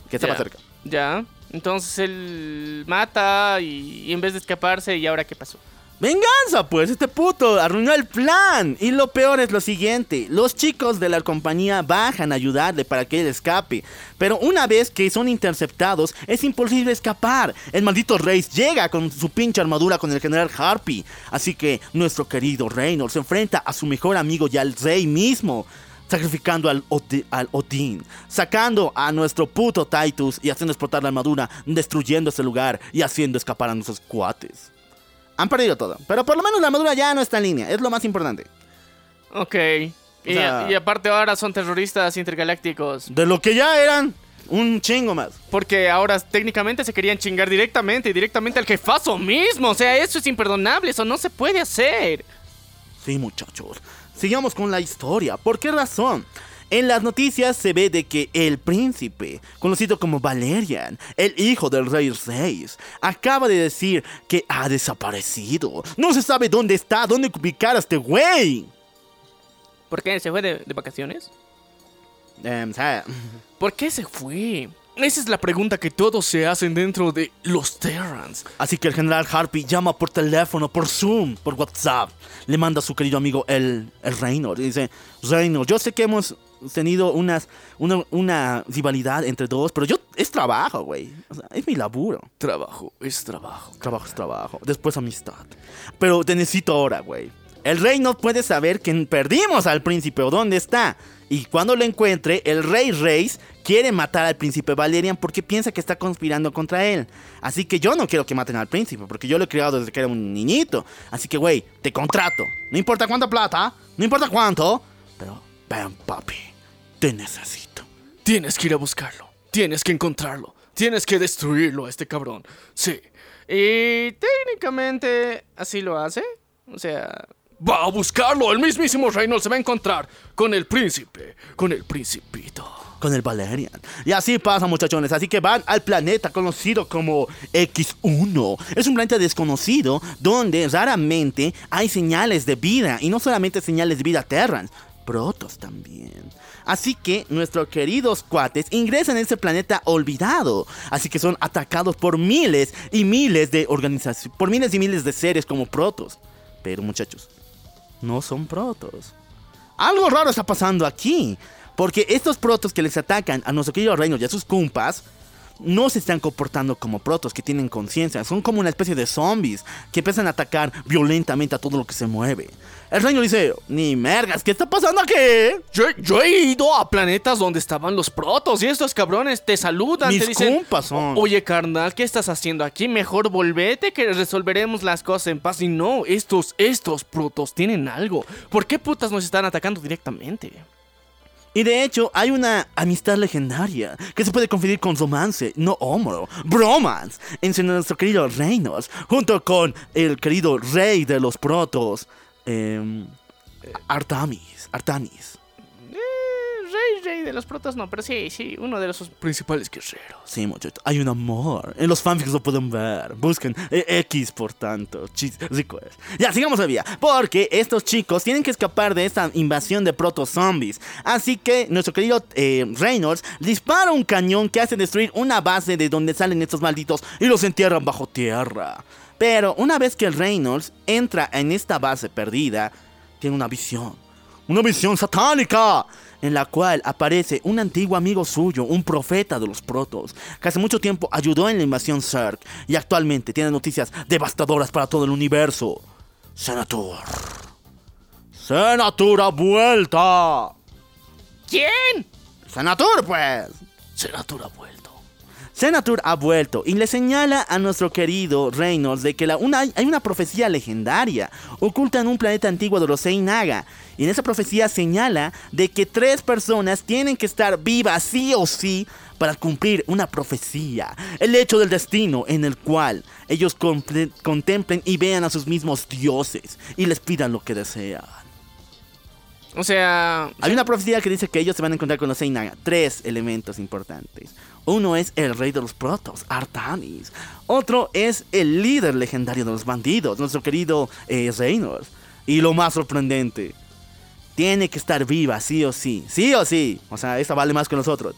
Que estaba Ya. cerca. Ya. Entonces él mata y, en vez de escaparse, ¿y ahora qué pasó? Venganza, pues, este puto arruinó el plan. Y lo peor es lo siguiente, los chicos de la compañía bajan a ayudarle para que él escape. Pero una vez que son interceptados, es imposible escapar. El maldito Reis llega con su pinche armadura con el general Harpy. Así que nuestro querido Reynolds se enfrenta a su mejor amigo y al rey mismo. Sacrificando al, Odi- al Odín, sacando a nuestro puto Titus y haciendo explotar la armadura, destruyendo ese lugar y haciendo escapar a nuestros cuates. Han perdido todo. Pero por lo menos la armadura ya no está en línea. Es lo más importante. Ok. Y, sea- y aparte ahora son terroristas intergalácticos. De lo que ya eran, un chingo más. Porque ahora técnicamente se querían chingar directamente, directamente al jefazo mismo. O sea, eso es imperdonable, eso no se puede hacer. Sí, muchachos. Sigamos con la historia. ¿Por qué razón? En las noticias se ve de que el príncipe, conocido como Valerian, el hijo del rey Reis, acaba de decir que ha desaparecido. No se sabe dónde está, dónde ubicar a este güey. ¿Por qué? ¿Se fue de, de vacaciones? Em, ¿Por qué se fue? Esa es la pregunta que todos se hacen dentro de los Terrans. Así que el general Harpy llama por teléfono, por Zoom, por WhatsApp. Le manda a su querido amigo el, el. Y dice, Reynolds, yo sé que hemos tenido unas, una, una rivalidad entre dos, pero yo es trabajo, güey. O sea, es mi laburo. Trabajo es trabajo. Trabajo es trabajo. Después amistad. Pero te necesito ahora, güey. El rey no puede saber que perdimos al príncipe o dónde está. Y cuando lo encuentre, el rey Reis quiere matar al príncipe Valerian porque piensa que está conspirando contra él. Así que yo no quiero que maten al príncipe porque yo lo he criado desde que era un niñito. Así que, güey, te contrato. No importa cuánta plata, no importa cuánto. Pero, ven, papi, te necesito. Tienes que ir a buscarlo. Tienes que encontrarlo. Tienes que destruirlo a este cabrón. Sí. Y técnicamente así lo hace. O sea, va a buscarlo. El mismísimo Reynolds se va a encontrar con el príncipe. Con el principito. con el Valerian. Y así pasa, muchachones. Así que van al planeta conocido como X1. Es un planeta desconocido donde raramente hay señales de vida. Y no solamente señales de vida Terrans, protos también. Así que nuestros queridos cuates ingresan en ese planeta olvidado. Así que son atacados por miles y miles de organizaciones, por miles y miles de seres como protos. Pero muchachos, no son protos. Algo raro está pasando aquí. Porque estos protos que les atacan a nuestro querido reino y a sus cumpas no se están comportando como protos que tienen conciencia. Son como una especie de zombies que empiezan a atacar violentamente a todo lo que se mueve. El reino dice, ni mergas, ¿qué está pasando aquí? Yo, yo he ido a planetas donde estaban los protos y estos cabrones te saludan, Mis te dicen, compas son. oye carnal, ¿qué estás haciendo aquí? Mejor volvete que resolveremos las cosas en paz. Y no, estos, estos protos tienen algo. ¿Por qué putas nos están atacando directamente? Y de hecho, hay una amistad legendaria que se puede confundir con romance, no homo, bromance, entre nuestro querido Reinos, junto con el querido rey de los protos, em, Artamis, Artanis. Eh, rey, rey de los protos no, pero sí, sí, uno de los principales guerreros. Sí, muchachos, hay un amor. En los fanfics lo pueden ver. Busquen eh, X, por tanto. Chis, rico es. Ya, sigamos a vía. Porque estos chicos tienen que escapar de esta invasión de proto zombies. Así que nuestro querido eh, Reynolds dispara un cañón que hace destruir una base de donde salen estos malditos y los entierran bajo tierra. Pero una vez que Reynolds entra en esta base perdida, tiene una visión. Una visión satánica en la cual aparece un antiguo amigo suyo, un profeta de los protos, que hace mucho tiempo ayudó en la invasión Zerg y actualmente tiene noticias devastadoras para todo el universo. Senator. Senator ha vuelto. ¿Quién? Senator, pues. Senator ha vuelto. Senator ha vuelto y le señala a nuestro querido Reynolds de que la, una, hay una profecía legendaria oculta en un planeta antiguo de los Seinaga. Y en esa profecía señala de que tres personas tienen que estar vivas sí o sí para cumplir una profecía. El hecho del destino en el cual ellos contemplen y vean a sus mismos dioses y les pidan lo que desean. O sea, Hay una profecía que dice que ellos se van a encontrar con los Seinaga. Tres elementos importantes. Uno es el rey de los protos, Artanis. Otro es el líder legendario de los bandidos, nuestro querido eh, Reynolds. Y lo más sorprendente, tiene que estar viva, sí o sí. Sí o sí. O sea, esta vale más que nosotros.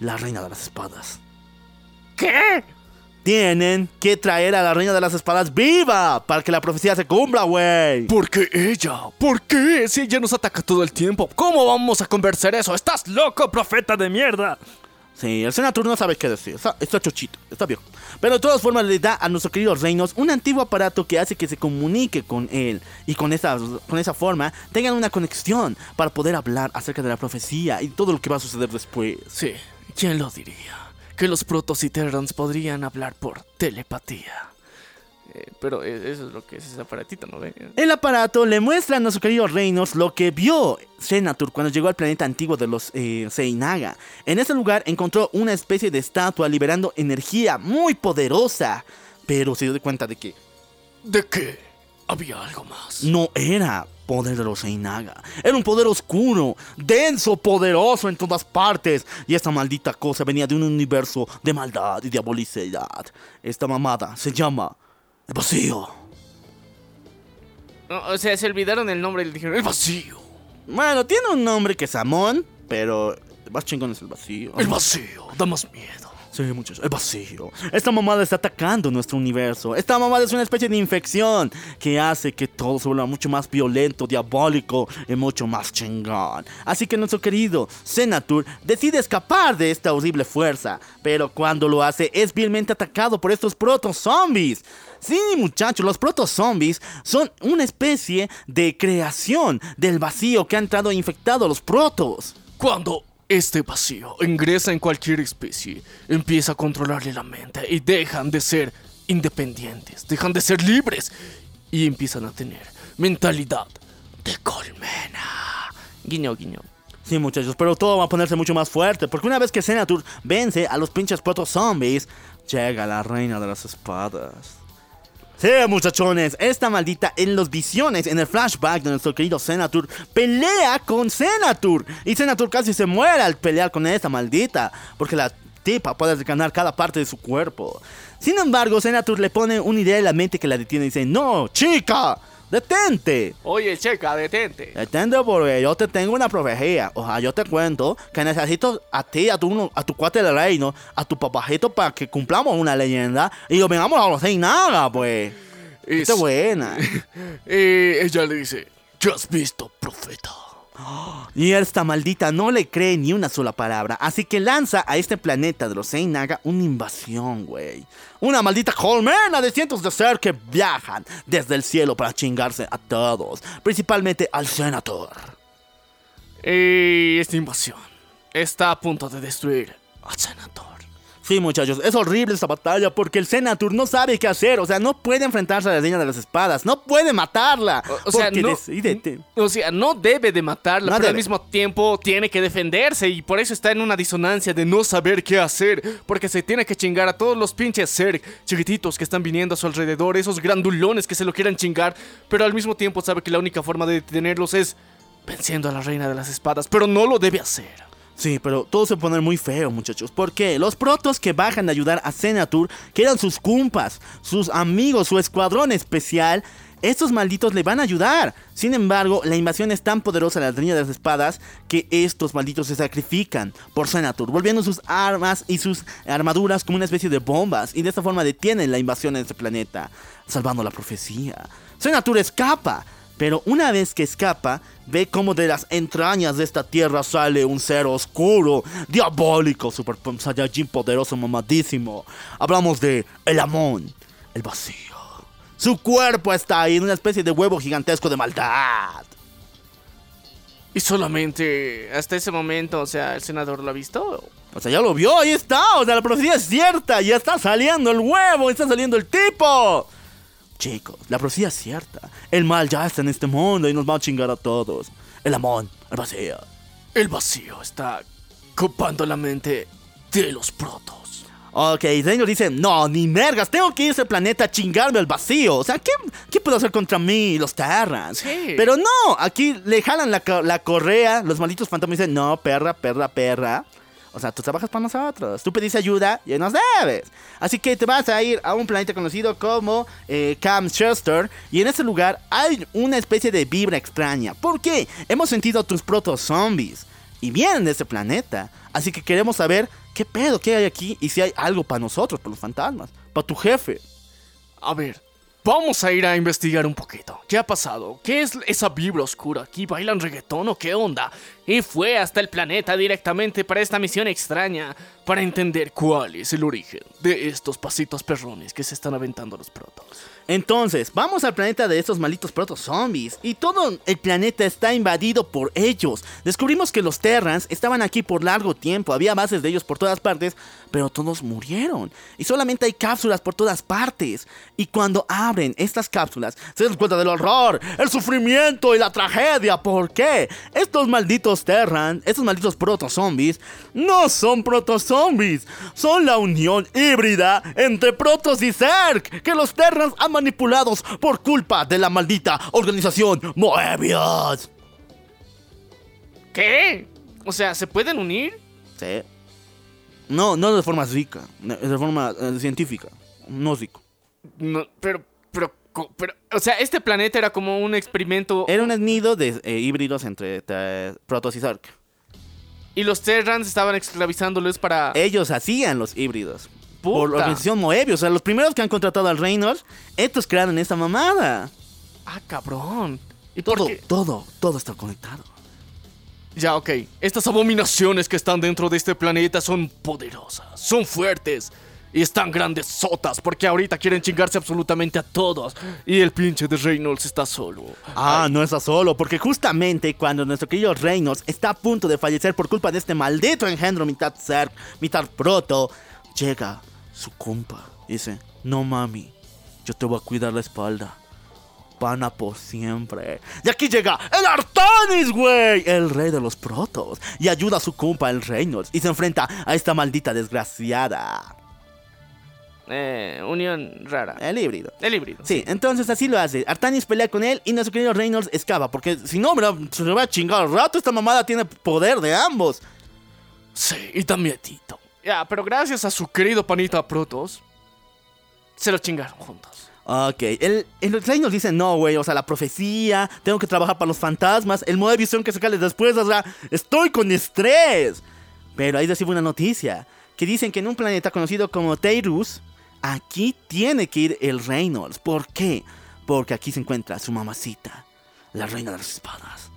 La reina de las espadas. ¿qué? Tienen que traer a la reina de las espadas viva para que la profecía se cumpla, güey. ¿Por qué ella? ¿Por qué? Si ella nos ataca todo el tiempo, ¿cómo vamos a convencer eso? ¿Estás loco, profeta de mierda? Sí, el Senator no sabe qué decir. Está, chochito, está viejo. Pero de todas formas le da a nuestro querido Reynolds un antiguo aparato que hace que se comunique con él. Y con esa, con esa forma tengan una conexión para poder hablar acerca de la profecía y todo lo que va a suceder después. Sí, ¿quién lo diría? Que los protos y Terrans podrían hablar por telepatía. Eh, pero eh, eso es lo que es ese aparatito, ¿no ve? El aparato le muestra a nuestro querido Reynolds lo que vio Senator cuando llegó al planeta antiguo de los eh, Seinaga. En ese lugar encontró una especie de estatua liberando energía muy poderosa. Pero se dio cuenta de que ¿De qué? Había algo más. no era poder de los Seinaga. Era un poder oscuro, denso, poderoso en todas partes. Y esta maldita cosa venía de un universo de maldad y diabolicidad. Esta mamada se llama el vacío. No, o sea, se olvidaron el nombre y le dijeron el vacío. Bueno, tiene un nombre que es Amon, pero más chingón es el vacío. El vacío, da más miedo. Sí, muchachos, el vacío. Esta mamada está atacando nuestro universo. Esta mamada es una especie de infección que hace que todo se vuelva mucho más violento, diabólico y mucho más chingón. Así que nuestro querido Senator decide escapar de esta horrible fuerza, pero cuando lo hace es vilmente atacado por estos proto-zombies. Sí, muchachos, los proto-zombies son una especie de creación del vacío que ha entrado e infectado a los protos. Cuando este vacío ingresa en cualquier especie, empieza a controlarle la mente y dejan de ser independientes, dejan de ser libres y empiezan a tener mentalidad de colmena. Guiño, guiño. Sí, muchachos, pero todo va a ponerse mucho más fuerte. Porque una vez que Senator vence a los pinches proto zombies, llega la reina de las espadas. Sí, muchachones, esta maldita en los visiones, en el flashback de nuestro querido Senator, pelea con Senator. Y Senator casi se muere al pelear con esta maldita, porque la tipa puede ganar cada parte de su cuerpo. Sin embargo, Senator le pone una idea en la mente que la detiene y dice, no, chica, detente. Oye, checa, detente. Detente porque yo te tengo una profecía. O sea, yo te cuento que necesito a ti, a tu, a tu cuate del reino, a tu papajito para que cumplamos una leyenda y lo vengamos a los seis nada, pues. Es- Está buena. Y ella le dice, ¿qué has visto, profeta? Y esta maldita no le cree ni una sola palabra. Así que lanza a este planeta de los Seinaga una invasión, güey. Una maldita colmena de cientos de ser que viajan desde el cielo para chingarse a todos. Principalmente al Senator. Y esta invasión está a punto de destruir al senador. Sí, muchachos, es horrible esta batalla porque el Senator no sabe qué hacer. O sea, no puede enfrentarse a la reina de las espadas. No puede matarla. O, o sea, no, decide- o sea, no debe de matarla, No pero al mismo tiempo tiene que defenderse y por eso está en una disonancia de no saber qué hacer, porque se tiene que chingar a todos los pinches ser chiquititos que están viniendo a su alrededor, esos grandulones que se lo quieran chingar, pero al mismo tiempo sabe que la única forma de detenerlos es venciendo a la reina de las espadas, pero no lo debe hacer. Sí, pero todo se pone muy feo, muchachos. Porque los protos que bajan a ayudar a Senatur, que eran sus cumpas, sus amigos, su escuadrón especial, estos malditos le van a ayudar. Sin embargo, la invasión es tan poderosa la línea de las espadas que estos malditos se sacrifican por Senatur, volviendo sus armas y sus armaduras como una especie de bombas. Y de esta forma detienen la invasión en este planeta, salvando la profecía. Senatur escapa. Pero una vez que escapa, ve como de las entrañas de esta tierra sale un ser oscuro, diabólico, super saiyajin poderoso, mamadísimo. Hablamos de el Amon, el vacío. Su cuerpo está ahí en una especie de huevo gigantesco de maldad. Y solamente hasta ese momento, o sea, el senador lo ha visto. O sea, ya lo vio, ahí está. O sea, la profecía es cierta. Ya está saliendo el huevo, está saliendo el tipo. Chicos, la profecía es cierta. El mal ya está en este mundo y nos va a chingar a todos. El amor, el vacío. El vacío está copando la mente de los protos. Ok, Reynolds dice, no, ni mergas, tengo que ir a ese planeta a chingarme al vacío. O sea, ¿qué, qué puedo hacer contra mí y los Terrans? Sí. Pero no, aquí le jalan la, la correa, los malditos fantasmas dicen, no, perra, perra, perra. O sea, tú trabajas para nosotros, tú pediste ayuda y nos debes. Así que te vas a ir a un planeta conocido como eh, Chester y en ese lugar hay una especie de vibra extraña. ¿Por qué? Hemos sentido tus proto zombies y vienen de ese planeta. Así que queremos saber qué pedo, qué hay aquí y si hay algo para nosotros, para los fantasmas, para tu jefe. A ver, vamos a ir a investigar un poquito. ¿Qué ha pasado? ¿Qué es esa vibra oscura? ¿Aquí bailan reggaetón o qué onda? Y fue hasta el planeta directamente para esta misión extraña, para entender cuál es el origen de estos pasitos perrones que se están aventando los protos. Entonces, vamos al planeta de estos malditos proto zombies. Y todo el planeta está invadido por ellos. Descubrimos que los Terrans estaban aquí por largo tiempo. Había bases de ellos por todas partes, pero todos murieron. Y solamente hay cápsulas por todas partes. Y cuando abren estas cápsulas, se dan cuenta del horror, el sufrimiento y la tragedia. ¿Por qué? Estos malditos Terran, estos malditos proto zombies, no son proto zombies. Son la unión híbrida entre protos y Zerg que los Terrans han manipulados por culpa de la maldita organización Moebius. ¿Qué? O sea, ¿se pueden unir? Sí. No, no de forma rica, de forma eh, científica. No rico. No, pero, pero, pero, o sea, este planeta era como un experimento Era un nido de eh, híbridos entre eh, protos y Zerg. y los Terrans estaban esclavizándolos para... Ellos hacían los híbridos. Por la organización Moebius. O sea, los primeros que han contratado al Reynolds, estos crearon esta mamada. Ah, cabrón. ¿Y Todo, todo, todo está conectado. Ya, ok. Estas abominaciones que están dentro de este planeta son poderosas, son fuertes y están grandes sotas porque ahorita quieren chingarse absolutamente a todos. Y el pinche de Reynolds está solo. Ah, no está solo, porque justamente cuando nuestro querido Reynolds está a punto de fallecer por culpa de este maldito engendro mitad Zerg, mitad Proto, llega su compa dice, no mami, yo te voy a cuidar la espalda. Pana por siempre. Y aquí llega el Artanis, güey, el rey de los protos. Y ayuda a su compa, el Reynolds, y se enfrenta a esta maldita desgraciada. Eh, unión rara. El híbrido. El híbrido. Sí, entonces así lo hace. Artanis pelea con él y nuestro querido Reynolds escapa. Porque si no, mira, se le va a chingar al rato. Esta mamada tiene poder de ambos. Sí, y también Tito. Ya, pero gracias a su querido panita Protos, se lo chingaron juntos. Ok, el, el Reynolds dice: No, güey, o sea, la profecía. Tengo que trabajar para los fantasmas. El modo de visión que sacarles después. O sea, estoy con estrés. Pero ahí recibo una noticia: que dicen que en un planeta conocido como Teirus, aquí tiene que ir el Reynolds. ¿Por qué? Porque aquí se encuentra su mamacita, la reina de las espadas.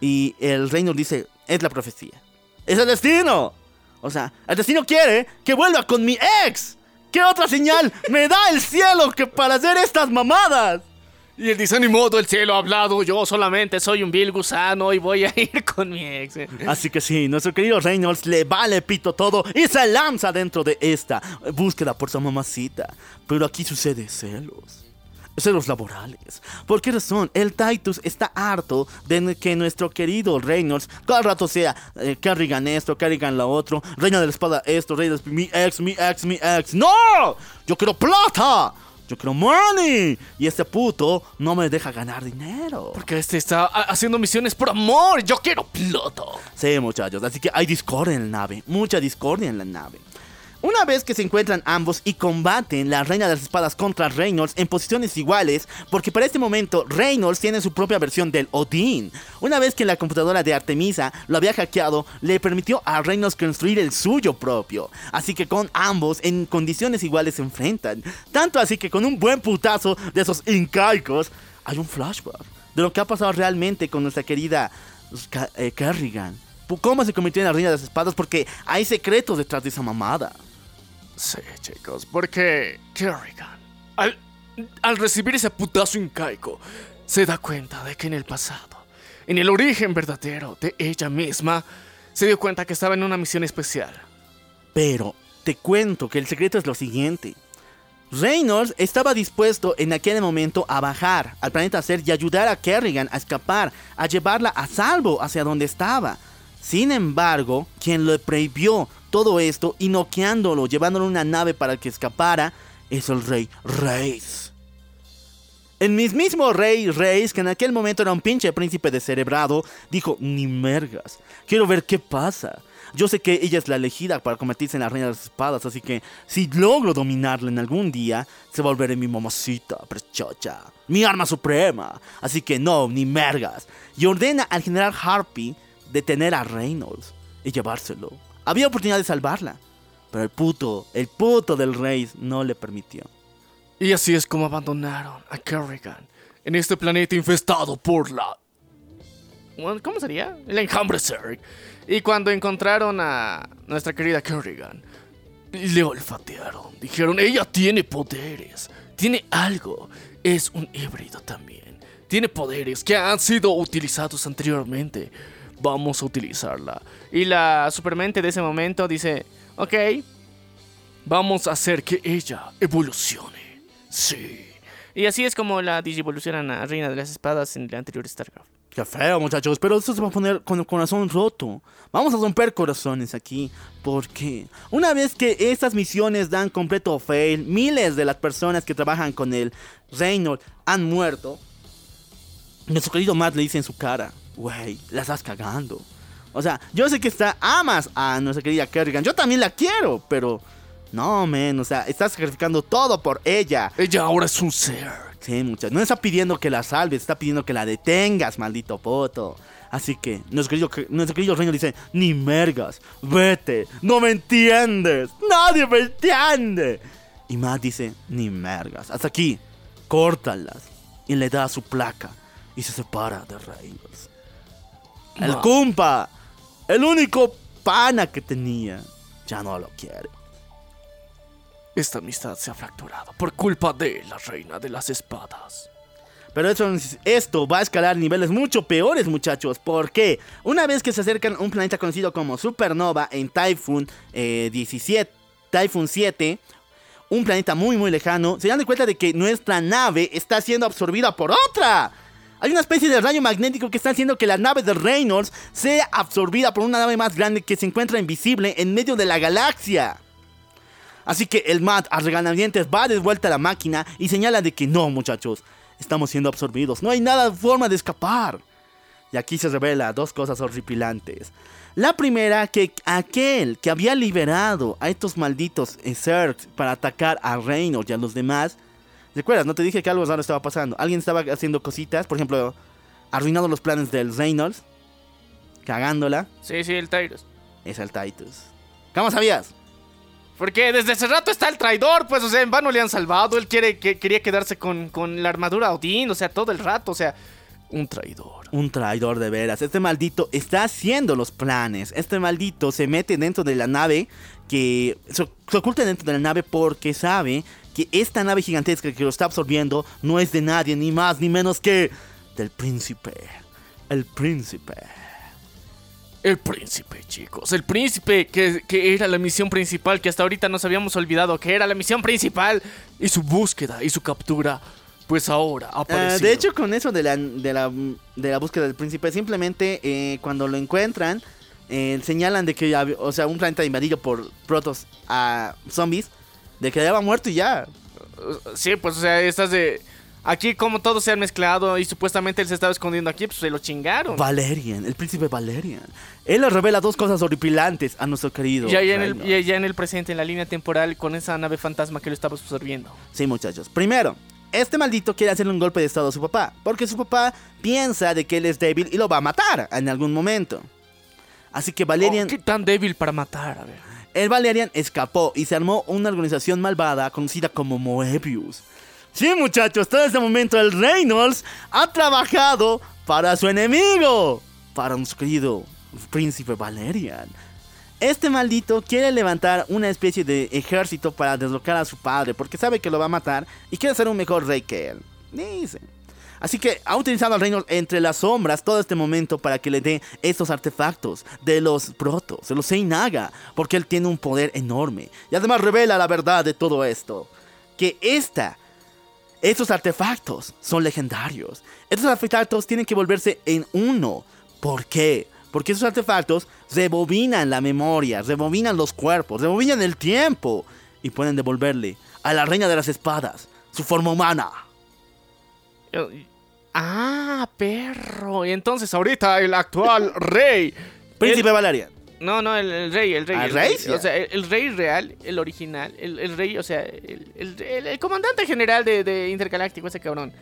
Y el Reynolds dice: Es la profecía. ¡Es el destino! O sea, el destino quiere que vuelva con mi ex. ¿Qué otra señal me da el cielo que para hacer estas mamadas? Y él dice, ni modo, el cielo ha hablado, yo solamente soy un vil gusano y voy a ir con mi ex. Así que sí, nuestro querido Reynolds le vale pito todo y se lanza dentro de esta búsqueda por su mamacita. Pero aquí sucede celos. Celos laborales. ¿Por qué razón? El Titus está harto de que nuestro querido Reynolds cada rato sea eh, Carrigan esto, Carrigan lo otro, Reina de la Espada esto, Rey de mi ex, mi ex, mi ex. ¡No! ¡Yo quiero plata! Yo quiero money. Y este puto no me deja ganar dinero. Porque este está ha- haciendo misiones por amor. Yo quiero plata. Sí, muchachos, así que hay discordia en la nave, mucha discordia en la nave. Una vez que se encuentran ambos y combaten la Reina de las Espadas contra Reynolds en posiciones iguales, porque para este momento Reynolds tiene su propia versión del Odín. Una vez que la computadora de Artemisa lo había hackeado, le permitió a Reynolds construir el suyo propio. Así que con ambos en condiciones iguales se enfrentan. Tanto así que con un buen putazo de esos incaicos, hay un flashback de lo que ha pasado realmente con nuestra querida Ca- eh, ¿Cómo se convirtió en la reina de las espadas? Porque hay secretos detrás de esa mamada. Sí, chicos, porque Kerrigan, al, al recibir ese putazo incaico, se da cuenta de que en el pasado, en el origen verdadero de ella misma, se dio cuenta que estaba en una misión especial. Pero te cuento que el secreto es lo siguiente. Reynolds estaba dispuesto en aquel momento a bajar al planeta Ser y ayudar a Kerrigan a escapar, a llevarla a salvo hacia donde estaba. Sin embargo, quien le prohibió todo esto y noqueándolo, llevándolo en una nave para que escapara, es el rey Reis. El mismísimo rey Reis, que en aquel momento era un pinche príncipe descerebrado, dijo, ni mergas, quiero ver qué pasa. Yo sé que ella es la elegida para convertirse en la reina de las espadas, así que si logro dominarla en algún día, se volveré mi mamacita preciosa, mi arma suprema. Así que no, ni mergas. Y ordena al general Harpy detener a Reynolds y llevárselo. Había oportunidad de salvarla, pero el puto, el puto del rey no le permitió. Y así es como abandonaron a Kerrigan en este planeta infestado por la... ¿Cómo sería? El enjambre Zerg. Y cuando encontraron a nuestra querida Kerrigan, le olfatearon. Dijeron, ella tiene poderes, tiene algo. Es un híbrido también. Tiene poderes que han sido utilizados anteriormente. Vamos a utilizarla. Y la supermente de ese momento dice, ok, Vamos a hacer que ella evolucione. Sí. Y así es como la digivolucionan a Reina de las Espadas en el anterior StarCraft. Qué feo, muchachos, pero esto se va a poner con el corazón roto. Vamos a romper corazones aquí, porque una vez que estas misiones dan completo fail, miles de las personas que trabajan con el Reynolds han muerto. Nuestro querido Matt le dice en su cara, güey, la estás cagando. O sea, yo sé que está, amas a nuestra querida Kerrigan, yo también la quiero, pero no, men, o sea, estás sacrificando todo por ella. Ella ahora es un ser. Sí, muchachos. No está pidiendo que la salves, está pidiendo que la detengas, maldito poto. Así que nuestro querido, nuestro querido reino dice, ni mergas, vete, no me entiendes, nadie me entiende. Y Matt dice, ni mergas, hasta aquí, córtalas. Y le da su placa y se separa de Reynolds. El Ma- cumpa, el único pana que tenía, ya no lo quiere. Esta amistad se ha fracturado por culpa de la Reina de las Espadas. Pero esto va a escalar niveles mucho peores, muchachos. Porque una vez que se acercan a un planeta conocido como Supernova en Typhoon eh, 17, Typhoon 7, un planeta muy muy lejano, se dan de cuenta de que nuestra nave está siendo absorbida por otra. Hay una especie de rayo magnético que está haciendo que la nave de Reynolds sea absorbida por una nave más grande que se encuentra invisible en medio de la galaxia. Así que el Matt a regañadientes va de vuelta a la máquina y señala de que no, muchachos, estamos siendo absorbidos, no hay nada forma de escapar. Y aquí se revela dos cosas horripilantes. La primera, que aquel que había liberado a estos malditos Zergs para atacar a Reynolds y a los demás, ¿recuerdas? No te dije que algo raro estaba pasando. Alguien estaba haciendo cositas, por ejemplo, arruinando los planes del Reynolds, cagándola. Sí, sí, el Tyrus. Es el Titus. ¿Cómo sabías? Porque desde hace rato está el traidor, pues, o sea, en vano le han salvado. Él quiere, que, quería quedarse con, con la armadura Odín, o sea, todo el rato, o sea, un traidor. Un traidor de veras. Este maldito está haciendo los planes. Este maldito se mete dentro de la nave. Que se, se oculta dentro de la nave porque sabe que esta nave gigantesca que lo está absorbiendo no es de nadie, ni más ni menos que del príncipe. El príncipe. El príncipe, chicos. El príncipe que, que era la misión principal, que hasta ahorita nos habíamos olvidado que era la misión principal. Y su búsqueda y su captura, pues ahora ha Ah, de hecho, con eso de la, de la, de la búsqueda del príncipe, simplemente eh, cuando lo encuentran, eh, señalan de que, o sea, un planeta invadido por protos a zombies, de que ya va muerto y ya. Sí, pues, o sea, estas de. Aquí, como todos se han mezclado y supuestamente él se estaba escondiendo aquí, pues se lo chingaron. Valerian, el príncipe Valerian. Él le revela dos cosas horripilantes a nuestro querido. Y allá en, el, en el presente, en la línea temporal, con esa nave fantasma que lo estaba absorbiendo. Sí, muchachos. Primero, este maldito quiere hacerle un golpe de estado a su papá, porque su papá piensa de que él es débil y lo va a matar en algún momento. Así que Valerian, Oh, ¿Qué tan débil para matar? A ver. El Valerian escapó y se armó una organización malvada conocida como Moebius. Sí, muchachos, todo este momento el Reynolds ha trabajado para su enemigo, para nuestro querido príncipe Valerian. Este maldito quiere levantar una especie de ejército para deslocar a su padre, porque sabe que lo va a matar y quiere ser un mejor rey que él. Dice. Así que ha utilizado al Reynolds entre las sombras todo este momento para que le dé estos artefactos de los protos, de los Seinaga, porque él tiene un poder enorme. Y además revela la verdad de todo esto. Que esta, estos artefactos son legendarios. Estos artefactos tienen que volverse en uno. ¿Por qué? Porque esos artefactos rebobinan la memoria, rebobinan los cuerpos, rebobinan el tiempo y pueden devolverle a la reina de las espadas su forma humana. Ah, perro. Y entonces ahorita el actual rey. Príncipe Valerian. el- no, no, el, el rey, el rey. ¿Ah, el rey? O sea, el, el rey real, el original, el, rey, o sea, el, comandante general de, de Intergaláctico, ese cabrón.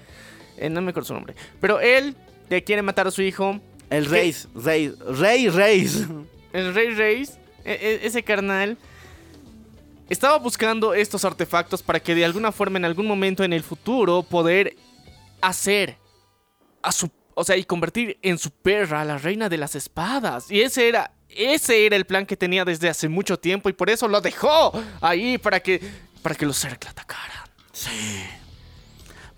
Eh, no me acuerdo su nombre. Pero él le quiere matar a su hijo. El rey, rey, rey, rey. El rey Reis, e- e- ese carnal, estaba buscando estos artefactos para que de alguna forma en algún momento en el futuro poder hacer a su, o sea, y convertir en su perra a la reina de las espadas. Y ese era, ese era el plan que tenía desde hace mucho tiempo y por eso lo dejó ahí para que, para que los Zerg la atacaran.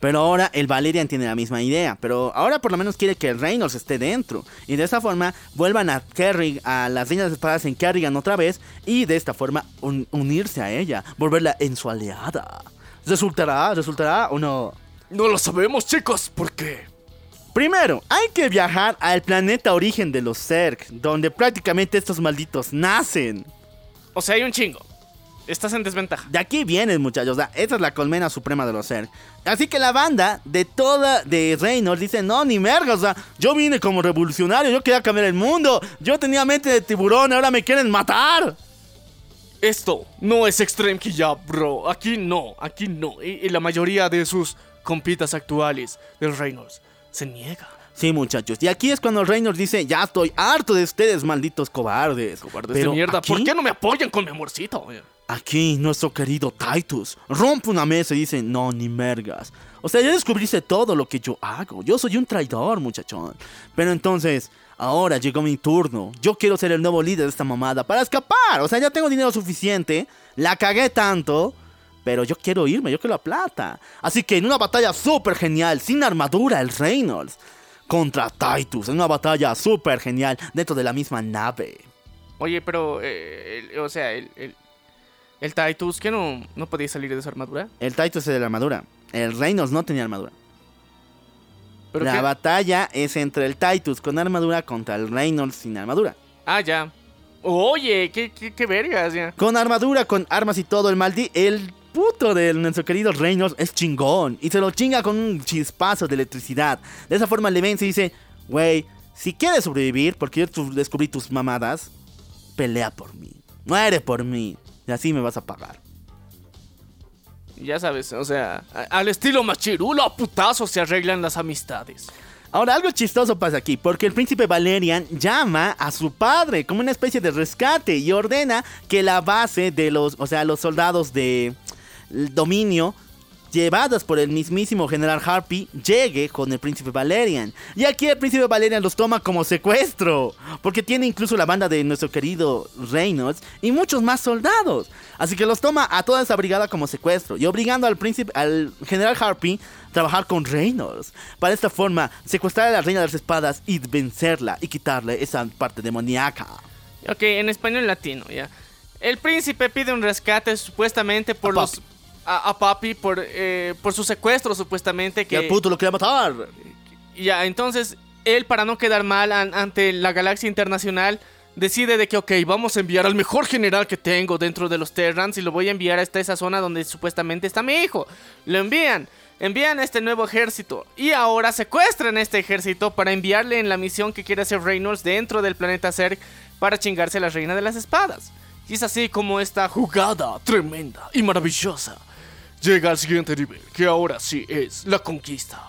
Pero ahora el Valerian tiene la misma idea. Pero ahora por lo menos quiere que el Reynolds esté dentro. Y de esta forma vuelvan a Kerrig, a las reinas de espadas en Kerrigan otra vez. Y de esta forma un- unirse a ella. Volverla en su aliada. ¿Resultará? ¿Resultará o no? No lo sabemos, chicos, ¿por qué? Primero, hay que viajar al planeta origen de los Zerg. Donde prácticamente estos malditos nacen. O sea, hay un chingo. Estás en desventaja. De aquí vienen, muchachos. esta es la colmena suprema de los Zerg. Así que la banda de toda de Reynolds dice, no, ni merga, o sea, yo vine como revolucionario, yo quería cambiar el mundo, yo tenía mente de tiburón, ahora me quieren matar. Esto no es Extreme Hijab, bro. Aquí no, aquí no. Y, y la mayoría de sus compitas actuales del Reynolds se niega. Sí, muchachos. Y aquí es cuando Reynolds dice, ya estoy harto de ustedes, malditos cobardes. Cobardes Pero de mierda. aquí- ¿Por qué no me apoyan con mi amorcito? Aquí, nuestro querido Titus rompe una mesa y dice, no, ni mergas. O sea, ya descubriste todo lo que yo hago. Yo soy un traidor, muchachón. Pero entonces, ahora llegó mi turno. Yo quiero ser el nuevo líder de esta mamada para escapar. O sea, ya tengo dinero suficiente. La cagué tanto. Pero yo quiero irme, yo quiero la plata. Así que en una batalla súper genial, sin armadura, el Reynolds. Contra Titus, en una batalla súper genial, dentro de la misma nave. Oye, pero, eh, el- o sea, el, el, el Titus, ¿qué no, no podía salir de esa armadura? El Titus es de la armadura. El Reynolds no tenía armadura. ¿Pero la qué? batalla es entre el Titus con armadura contra el Reynolds sin armadura. Ah, ya. Oye, qué, qué, qué vergas, ya. Con armadura, con armas y todo, el maldi... El puto de nuestro querido Reynolds es chingón. Y se lo chinga con un chispazo de electricidad. De esa forma le vence y dice... Güey, si quieres sobrevivir, porque yo descubrí tus mamadas... Pelea por mí. Muere por mí. Y así me vas a pagar. Ya sabes, o sea, al estilo machirulo, a putazos se arreglan las amistades. Ahora, algo chistoso pasa aquí, porque el príncipe Valerian llama a su padre como una especie de rescate y ordena que la base de los, o sea, los soldados de dominio llevadas por el mismísimo general Harpy llegue con el príncipe Valerian. Y aquí el príncipe Valerian los toma como secuestro, porque tiene incluso la banda de nuestro querido Reynolds y muchos más soldados. Así que los toma a toda esa brigada como secuestro y obligando al príncipe al general Harpy a trabajar con Reynolds. Para esta forma secuestrar a la reina de las espadas y vencerla y quitarle esa parte demoníaca. Ok, en español latino, ya. El príncipe pide un rescate supuestamente por A los... Papi. A, a Papi por, eh, por su secuestro supuestamente Que al que... puto lo quería matar. Ya, entonces él para no quedar mal an- ante la galaxia internacional decide de que, ok, vamos a enviar al mejor general que tengo dentro de los Terrans y lo voy a enviar hasta esa zona donde supuestamente está mi hijo. Lo envían. Envían a este nuevo ejército y ahora secuestran este ejército para enviarle en la misión que quiere hacer Reynolds dentro del planeta Zerg para chingarse a la reina de las espadas. Y es así como esta jugada tremenda y maravillosa llega al siguiente nivel, que ahora sí es la conquista.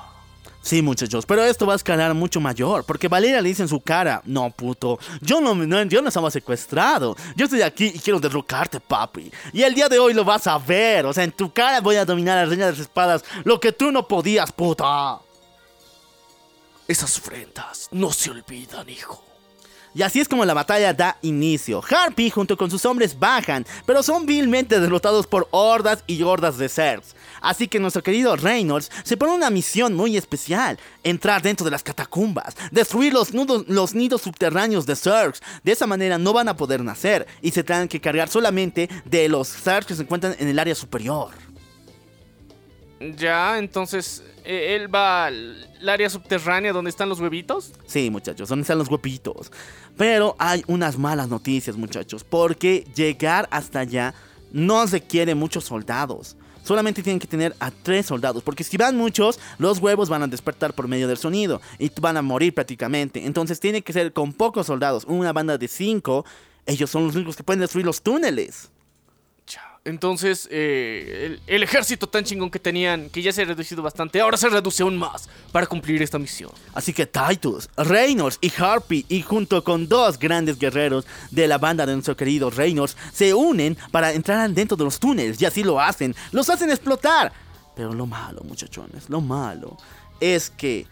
Sí, muchachos, pero esto va a escalar mucho mayor, porque Valeria le dice en su cara, no, puto, yo no, no, yo no estaba secuestrado, yo estoy aquí y quiero derrocarte, papi. Y el día de hoy lo vas a ver, o sea, en tu cara voy a dominar a la reina de las espadas, lo que tú no podías, puta. Esas ofrendas no se olvidan, hijo. Y así es como la batalla da inicio. Harpy junto con sus hombres bajan, pero son vilmente derrotados por hordas y hordas de Zergs. Así que nuestro querido Reynolds se pone una misión muy especial, entrar dentro de las catacumbas, destruir los, nidos subterráneos de Zergs. De esa manera no van a poder nacer y se tendrán que cargar solamente de los Zergs que se encuentran en el área superior. Ya, entonces, ¿e-, ¿él va al área subterránea donde están los huevitos? Sí, muchachos, donde están los huevitos. Pero hay unas malas noticias, muchachos, porque llegar hasta allá no se quiere muchos soldados. Solamente tienen que tener a tres soldados, porque si van muchos, los huevos van a despertar por medio del sonido y van a morir prácticamente. Entonces tiene que ser con pocos soldados, una banda de cinco. Ellos son los únicos que pueden destruir los túneles. Entonces, eh, el, ejército tan chingón que tenían, que ya se ha reducido bastante, ahora se reduce aún más para cumplir esta misión. Así que Titus, Reynolds y Harpy, y junto con dos grandes guerreros de la banda de nuestro querido Reynolds, se unen para entrar dentro de los túneles, y así lo hacen, los hacen explotar. Pero lo malo, muchachones, lo malo, es que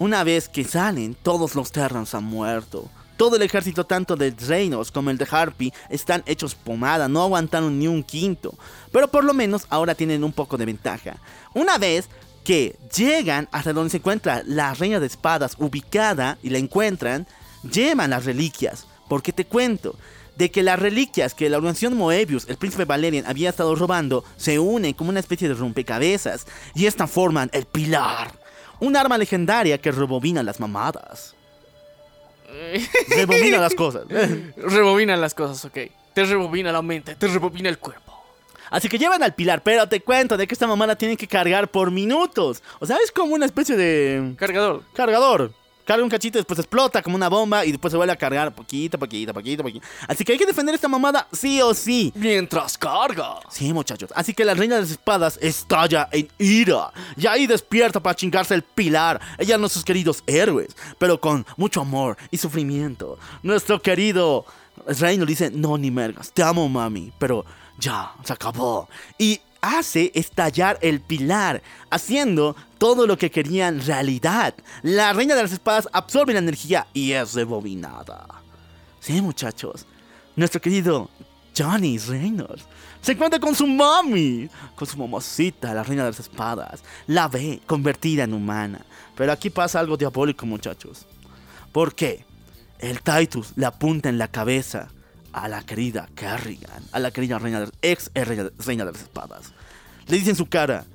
una vez que salen, todos los Terrans han muerto. Todo el ejército, tanto de Reynolds como el de Harpy, están hechos pomada, no aguantaron ni un quinto. Pero por lo menos ahora tienen un poco de ventaja. Una vez que llegan hasta donde se encuentra la reina de espadas ubicada y la encuentran, llevan las reliquias. Porque te cuento, de que las reliquias que la organización Moebius, el príncipe Valerian, había estado robando, se unen como una especie de rompecabezas y esta forman el pilar, un arma legendaria que rebobina las mamadas. Rebobina las cosas. rebobina las cosas, ok. Te rebobina la mente, te rebobina el cuerpo. Así que llevan al pilar, pero te cuento de que esta mamá la tienen que cargar por minutos. O sea, es como una especie de... Cargador. Cargador carga un cachito, después explota como una bomba y después se vuelve a cargar poquito, poquito, poquito, poquito. Así que hay que defender esta mamada sí o sí. Mientras carga. Sí, muchachos. Así que la reina de las espadas estalla en ira. Y ahí despierta para chingarse el pilar. Ella nuestros queridos héroes, pero con mucho amor y sufrimiento. Nuestro querido reino dice, no, ni mergas, te amo, mami, pero ya, se acabó. Y hace estallar el pilar, haciendo todo lo que querían realidad. La reina de las espadas absorbe la energía y es rebobinada. Sí, muchachos, nuestro querido Johnny Reynolds se encuentra con su mami, con su mamacita, la reina de las espadas. La ve convertida en humana. Pero aquí pasa algo diabólico, muchachos. ¿Por qué? El Titus le apunta en la cabeza a la querida Kerrigan, a la querida reina, ex reina de las espadas. Le dice en su cara,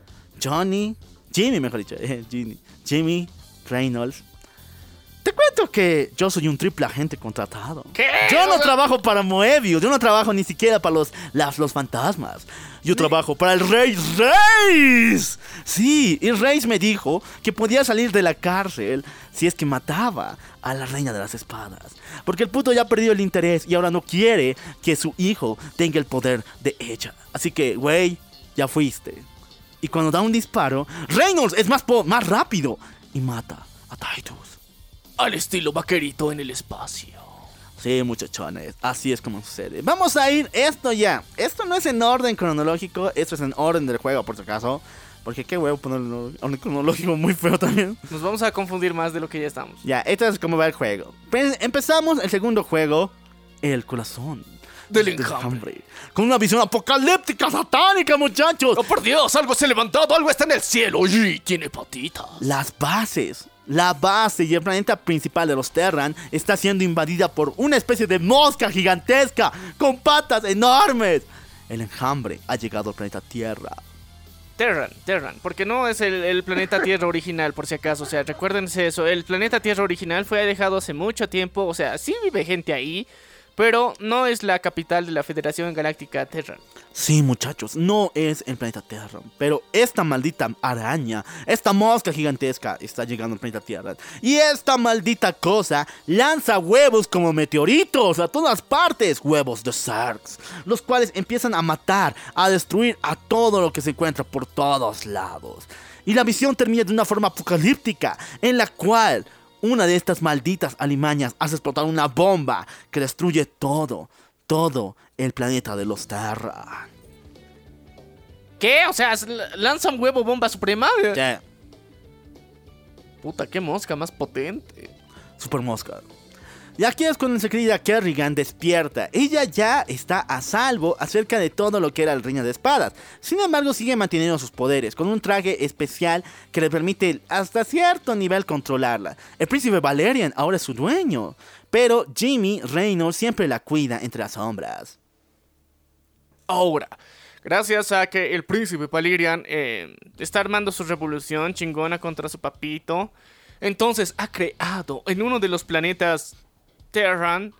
Johnny, Jimmy mejor dicho, eh, Jimmy, Jimmy Reynolds. Te cuento que yo soy un triple agente contratado. ¿Qué? Yo no trabajo para Moebius, yo no trabajo ni siquiera para los, los fantasmas. Yo trabajo para el Rey Reis. Sí, y Reis me dijo que podía salir de la cárcel si es que mataba a la reina de las espadas. Porque el puto ya ha perdido el interés y ahora no quiere que su hijo tenga el poder de ella. Así que, güey, ya fuiste. Y cuando da un disparo, Reynolds es más, más rápido y mata a Titus. Al estilo vaquerito en el espacio. Sí, muchachones, así es como sucede. Vamos a ir esto ya. Esto no es en orden cronológico, esto es en orden del juego, por si acaso. Porque qué huevo ponerlo orden cronológico muy feo también. Nos vamos a confundir más de lo que ya estamos. Ya, esto es como va el juego. Empezamos el segundo juego, El Corazón del enjambre. Con una visión apocalíptica, satánica, muchachos. ¡Oh, por Dios! Algo se ha levantado, algo está en el cielo y tiene patitas. Las bases la base y el planeta principal de los Terran está siendo invadida por una especie de mosca gigantesca con patas enormes. El enjambre ha llegado al planeta Tierra. Terran, Terran, porque no es el, planeta Tierra original, por si acaso. O sea, recuérdense eso. El planeta Tierra original fue dejado hace mucho tiempo. O sea, sí vive gente ahí, pero no es la capital de la Federación Galáctica Terra. Sí, muchachos, no es el planeta Tierra, pero esta maldita araña, esta mosca gigantesca está llegando al planeta Tierra. Y esta maldita cosa lanza huevos como meteoritos a todas partes, huevos de Zergs, los cuales empiezan a matar, a destruir a todo lo que se encuentra por todos lados. Y la misión termina de una forma apocalíptica, en la cual una de estas malditas alimañas hace explotar una bomba que destruye todo, todo el planeta de los Terra. ¿Qué? O sea, s- lanza un huevo bomba suprema. Puta, qué mosca más potente. Super Mosca. Y aquí es cuando nuestra querida Kerrigan despierta. Ella ya está a salvo acerca de todo lo que era el Reina de Espadas. Sin embargo, sigue manteniendo sus poderes, con un traje especial que le permite hasta cierto nivel controlarla. El príncipe Valerian ahora es su dueño. Pero Jimmy Reynolds siempre la cuida entre las sombras. Ahora, gracias a que el príncipe Valerian eh, está armando su revolución chingona contra su papito, entonces ha creado en uno de los planetas Terran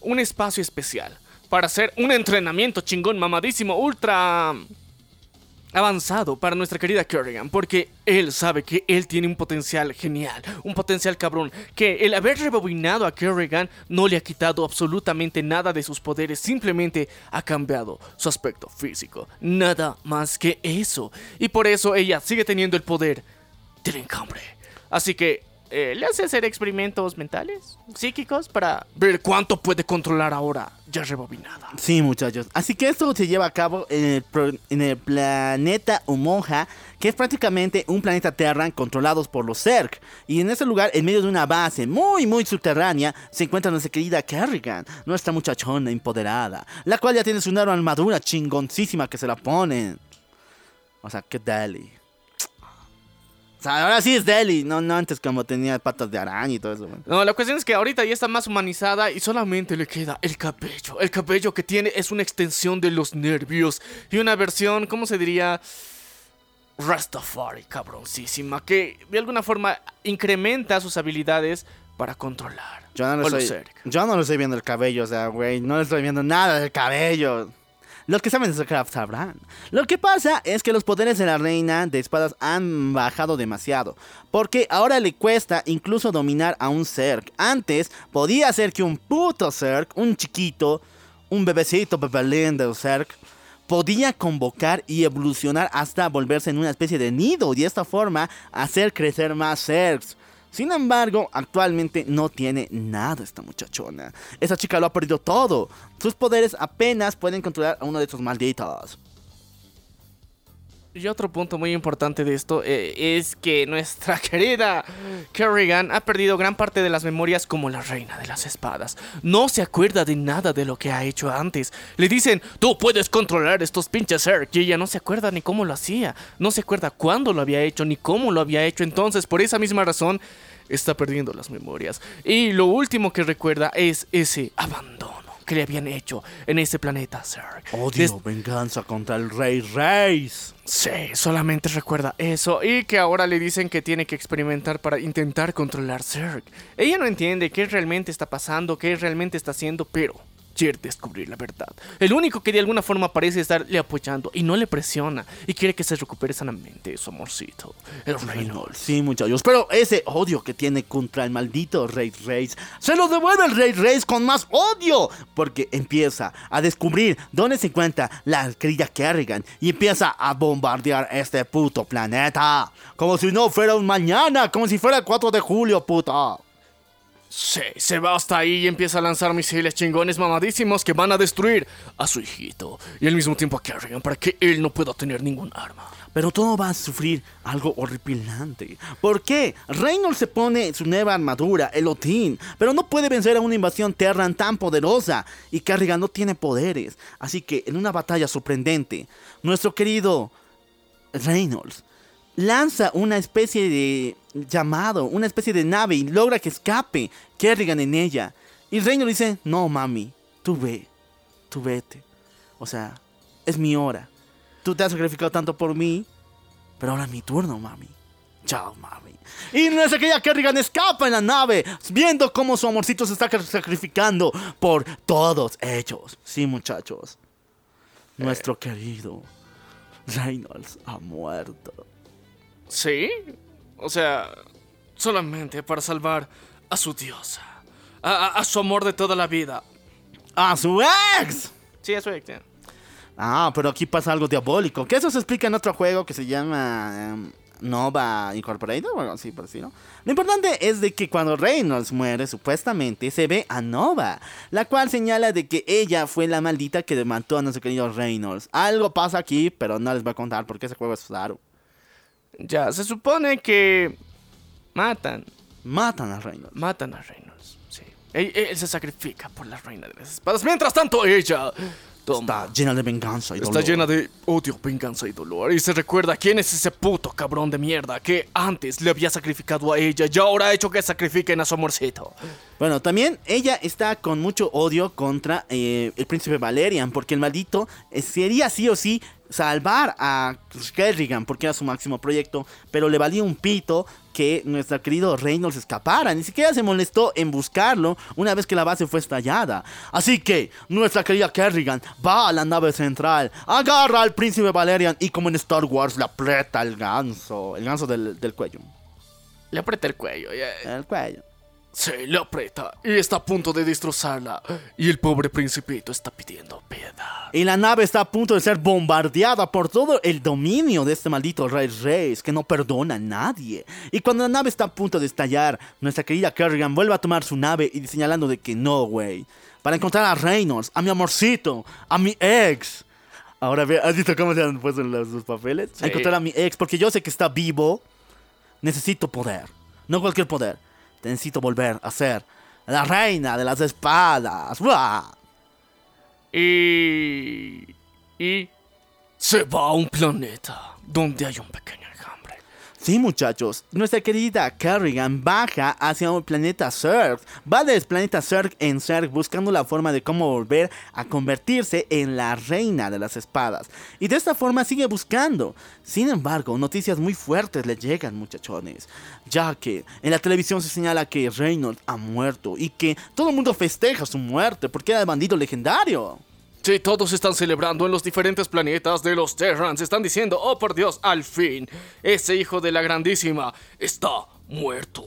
un espacio especial para hacer un entrenamiento chingón mamadísimo ultra avanzado para nuestra querida Kerrigan, porque él sabe que él tiene un potencial genial, un potencial cabrón, que el haber rebobinado a Kerrigan no le ha quitado absolutamente nada de sus poderes, simplemente ha cambiado su aspecto físico, nada más que eso, y por eso ella sigue teniendo el poder del encambre. Así que eh, le hace hacer experimentos mentales, psíquicos, para ver cuánto puede controlar ahora, ya rebobinada. Sí, muchachos. Así que esto se lleva a cabo en el, planeta Umoja, que es prácticamente un planeta Terran controlados por los Zerg. Y en ese lugar, en medio de una base muy, muy subterránea, se encuentra nuestra querida Kerrigan, nuestra muchachona empoderada, la cual ya tiene su nueva armadura chingoncísima que se la ponen. O sea, qué deli. O sea, ahora sí es deli, no, no antes como tenía patas de araña y todo eso. man. No, la cuestión es que ahorita ya está más humanizada y solamente le queda el cabello. El cabello que tiene es una extensión de los nervios y una versión, ¿cómo se diría? Rastafari, cabroncísima, que de alguna forma incrementa sus habilidades para controlar. Yo no, le estoy, yo no le estoy viendo el cabello, o sea, güey, no le estoy viendo nada del cabello. Los que saben de StarCraft sabrán. Lo que pasa es que los poderes de la reina de espadas han bajado demasiado. Porque ahora le cuesta incluso dominar a un Zerg. Antes podía ser que un puto Zerg, un chiquito, un bebecito bebelín de Zerg, podía convocar y evolucionar hasta volverse en una especie de nido y de esta forma hacer crecer más Zergs. Sin embargo, actualmente no tiene nada esta muchachona. Esa chica lo ha perdido todo. Sus poderes apenas pueden controlar a uno de estos malditos. Y otro punto muy importante de esto eh, es que nuestra querida Kerrigan ha perdido gran parte de las memorias como la reina de las espadas. No se acuerda de nada de lo que ha hecho antes. Le dicen, tú puedes controlar estos pinches Zerg. Y ella no se acuerda ni cómo lo hacía. No se acuerda cuándo lo había hecho ni cómo lo había hecho. Entonces, por esa misma razón, está perdiendo las memorias. Y lo último que recuerda es ese abandono que le habían hecho en ese planeta Zerg. Odio, Des- venganza contra el rey Reis. Sí, solamente recuerda eso y que ahora le dicen que tiene que experimentar para intentar controlar Zerg. Ella no entiende qué realmente está pasando, qué realmente está haciendo, pero descubrir la verdad. El único que de alguna forma parece estarle apoyando y no le presiona y quiere que se recupere sanamente su amorcito, el Reynolds. Sí, muchachos, pero ese odio que tiene contra el maldito Rey Reis se lo devuelve el Rey Reis con más odio. Porque empieza a descubrir dónde se encuentra la querida Kerrigan y empieza a bombardear este puto planeta. Como si no fuera un mañana, como si fuera el 4 de julio, puta. Sí, se va hasta ahí y empieza a lanzar misiles chingones mamadísimos que van a destruir a su hijito y al mismo tiempo a Kerrigan para que él no pueda tener ningún arma. Pero todo va a sufrir algo horripilante. ¿Por qué? Reynolds se pone su nueva armadura, el Otin, pero no puede vencer a una invasión Terran tan poderosa. Y Kerrigan no tiene poderes. Así que en una batalla sorprendente, nuestro querido Reynolds lanza una especie de llamado, una especie de nave y logra que escape Kerrigan en ella. Y Reynolds dice, no mami, tú ve, tú vete. O sea, es mi hora. Tú te has sacrificado tanto por mí, pero ahora es mi turno, mami. Chao, mami. Y nuestra querida Kerrigan escapa en la nave, viendo cómo su amorcito se está sacrificando por todos ellos. Sí, muchachos. Nuestro querido Reynolds ha muerto. ¿Sí? O sea, solamente para salvar a su diosa. A, a- a su amor de toda la vida. ¡A su ex! Sí, eso es. ya. Ah, pero aquí pasa algo diabólico. Que eso se explica en otro juego que se llama em, Nova Incorporated o algo así por decirlo. Lo importante es de que cuando Reynolds muere, supuestamente se ve a Nova, la cual señala de que ella fue la maldita que mató a nuestro querido Reynolds. Algo pasa aquí, pero no les voy a contar porque ese juego es raro. Ya, se supone que matan, Matan a Reynolds. matan a Reynolds. Sí. Él, él se sacrifica por la reina de las espadas. Mientras tanto, ella toma. Está llena de venganza y Está dolor. llena de odio, venganza y dolor. Y se recuerda quién es ese puto cabrón de mierda que antes le había sacrificado a ella y ahora ha hecho que sacrifiquen a su amorcito. Bueno, también ella está con mucho odio contra eh, el príncipe Valerian, porque el maldito eh, sería sí o sí salvar a Kerrigan, porque era su máximo proyecto, pero le valía un pito que nuestro querido Reynolds escapara. Ni siquiera se molestó en buscarlo una vez que la base fue estallada. Así que nuestra querida Kerrigan va a la nave central, agarra al príncipe Valerian y como en Star Wars le aprieta el ganso, el ganso del, del cuello. Le aprieta el cuello. ya. El cuello. Sí, le aprieta y está a punto de destrozarla. Y el pobre principito está pidiendo piedad. Y la nave está a punto de ser bombardeada por todo el dominio de este maldito Rey Reis que no perdona a nadie. Y cuando la nave está a punto de estallar, nuestra querida Kerrigan vuelve a tomar su nave y señalando de que no, güey. Para encontrar a Reynolds, a mi amorcito, a mi ex. Ahora ve, ¿has visto cómo se han puesto los, sus papeles? Sí. Encontrar a mi ex, porque yo sé que está vivo. Necesito poder. No cualquier poder. Necesito volver a ser la reina de las espadas. ¡Buah! Y... Y... Se va a un planeta donde hay un pequeño. Sí, muchachos, nuestra querida Kerrigan baja hacia el planeta Zerg. Va del planeta Zerg en Zerg buscando la forma de cómo volver a convertirse en la reina de las espadas. Y de esta forma sigue buscando. Sin embargo, noticias muy fuertes le llegan, muchachones. Ya que en la televisión se señala que Reynolds ha muerto y que todo el mundo festeja su muerte porque era el bandido legendario. Sí, todos están celebrando en los diferentes planetas de los Terrans. Están diciendo, oh por Dios, al fin, ese hijo de la grandísima está muerto.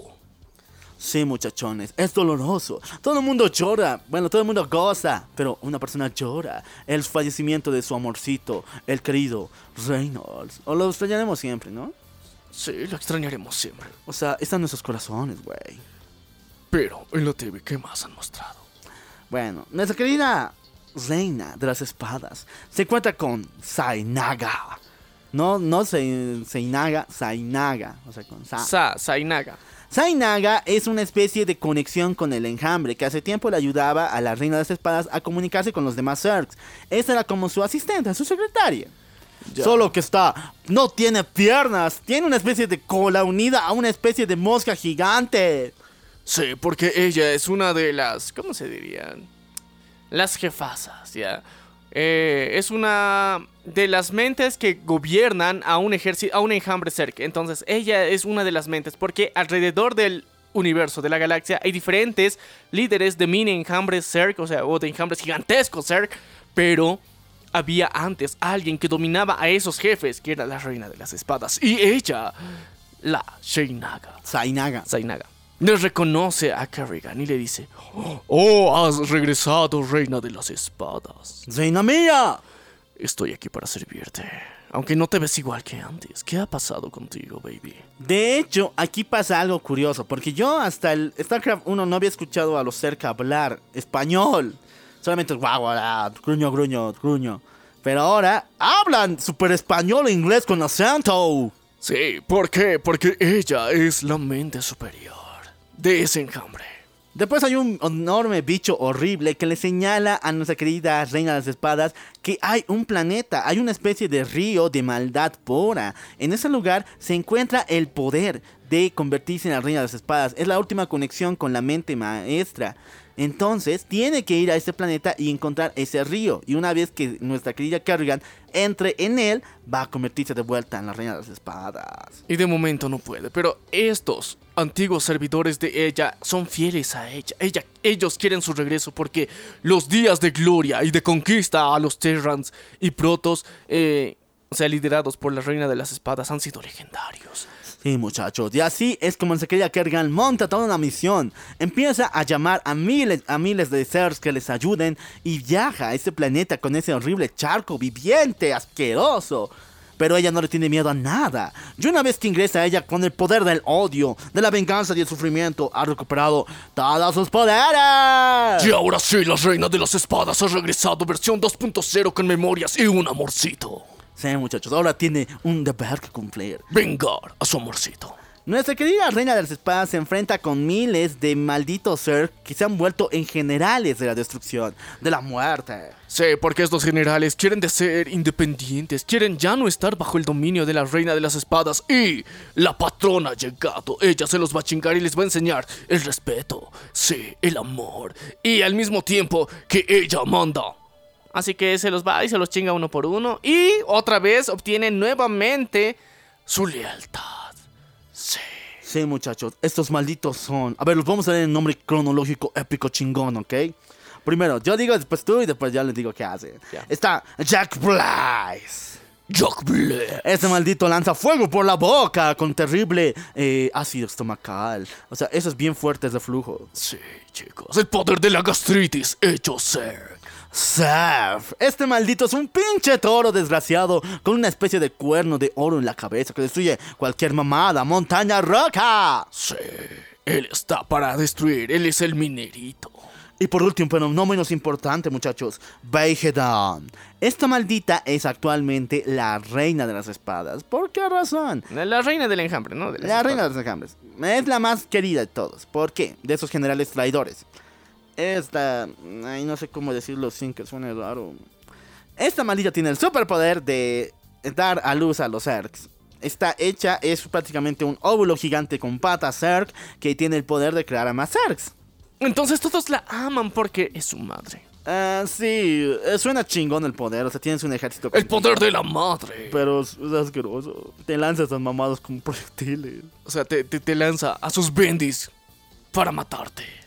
Sí, muchachones, es doloroso. Todo el mundo llora, bueno, todo el mundo goza, pero una persona llora. El fallecimiento de su amorcito, el querido Reynolds. O lo extrañaremos siempre, ¿no? Sí, lo extrañaremos siempre. O sea, está en nuestros corazones, güey. Pero en la TV, ¿qué más han mostrado? Bueno, nuestra querida reina de las espadas se encuentra con Sainaga. No, no Se- Seinaga, Sainaga. O sea, con Sa. Sa, Sainaga. Sainaga es una especie de conexión con el enjambre que hace tiempo le ayudaba a la reina de las espadas a comunicarse con los demás Zergs. Esa era como su asistente, su secretaria. Solo que está, no tiene piernas, tiene una especie de cola unida a una especie de mosca gigante. Sí, porque ella es una de las. ¿Cómo se dirían? Las jefasas, ¿ya? Eh, es una de las mentes que gobiernan a un ejército, a un enjambre cerca. Entonces, ella es una de las mentes, porque alrededor del universo, de la galaxia, hay diferentes líderes de mini enjambres Zerg, o sea, o de enjambres gigantescos Zerg, pero había antes alguien que dominaba a esos jefes, que era la reina de las espadas, y ella, la Sheinaga. Sainaga. Zainaga le reconoce a Kerrigan y le dice: Oh, has regresado, reina de las espadas. ¡Reina mía! Estoy aquí para servirte. Aunque no te ves igual que antes. ¿Qué ha pasado contigo, baby? De hecho, aquí pasa algo curioso, porque yo hasta el StarCraft 1 no había escuchado a los cerca hablar español. Solamente guau, guau, gruño, gruño, gruño. Pero ahora hablan super español e inglés con acento. Sí, ¿por qué? Porque ella es la mente superior de ese enjambre. Después hay un enorme bicho horrible que le señala a nuestra querida reina de las espadas que hay un planeta, hay una especie de río de maldad pura. En ese lugar se encuentra el poder de convertirse en la reina de las espadas. Es la última conexión con la mente maestra. Entonces tiene que ir a ese planeta y encontrar ese río. Y una vez que nuestra querida Kerrigan entre en él, va a convertirse de vuelta en la reina de las espadas. Y de momento no puede, pero estos antiguos servidores de ella son fieles a ella. ella ellos quieren su regreso porque los días de gloria y de conquista a los Terrans y Protos, eh, o sea, liderados por la reina de las espadas, han sido legendarios. Sí, muchachos, y así es como se quería Kerrigan monta toda una misión. Empieza a llamar a miles, a miles de seres que les ayuden y viaja a ese planeta con ese horrible charco viviente, asqueroso. Pero ella no le tiene miedo a nada. Y una vez que ingresa ella con el poder del odio, de la venganza y el sufrimiento, ha recuperado todos sus poderes. Y ahora sí, la reina de las espadas ha regresado versión 2.0 con memorias y un amorcito. Sí, muchachos, ahora tiene un deber que cumplir. Vengar a su amorcito. Nuestra querida reina de las espadas se enfrenta con miles de malditos ser que se han vuelto en generales de la destrucción, de la muerte. Sí, porque estos generales quieren de ser independientes, quieren ya no estar bajo el dominio de la reina de las espadas y la patrona ha llegado. Ella se los va a chingar y les va a enseñar el respeto, sí, el amor y al mismo tiempo que ella manda. Así que se los va y se los chinga uno por uno. Y otra vez obtiene nuevamente su lealtad. Sí. Muchachos, estos malditos son. A ver, los vamos a leer en nombre cronológico épico chingón, ¿ok? Primero, yo digo después tú y después ya les digo qué hace. Ya. Está Jack Blaze. Jack Blaze. Este maldito lanza fuego por la boca con terrible eh, ácido estomacal. O sea, eso es bien fuerte ese flujo. Sí, chicos. El poder de la gastritis hecho ser. Surf. Este maldito es un pinche toro desgraciado con una especie de cuerno de oro en la cabeza que destruye cualquier mamada, montaña, roca. Sí. Él está para destruir. Él es el minerito. Y por último, pero no menos importante, muchachos, Beigedon. Esta maldita es actualmente la reina de las espadas. ¿Por qué razón? La reina del enjambre, ¿no? De La reina de espadas. los enjambres. Es la más querida de todos. ¿Por qué? De esos generales traidores. Esta... Ay, no sé cómo decirlo sin que suene raro. Esta maldita tiene el superpoder de dar a luz a los Zergs. Está hecha, es prácticamente un óvulo gigante con patas Zerg que tiene el poder de crear a más Zergs. Entonces todos la aman porque es su madre. Ah, sí, eh, suena chingón el poder, o sea, tienes un ejército... El poder de la madre. Pero es asqueroso. Te lanzas esas mamadas con proyectiles. O sea, te, te, te lanza a sus bendis para matarte.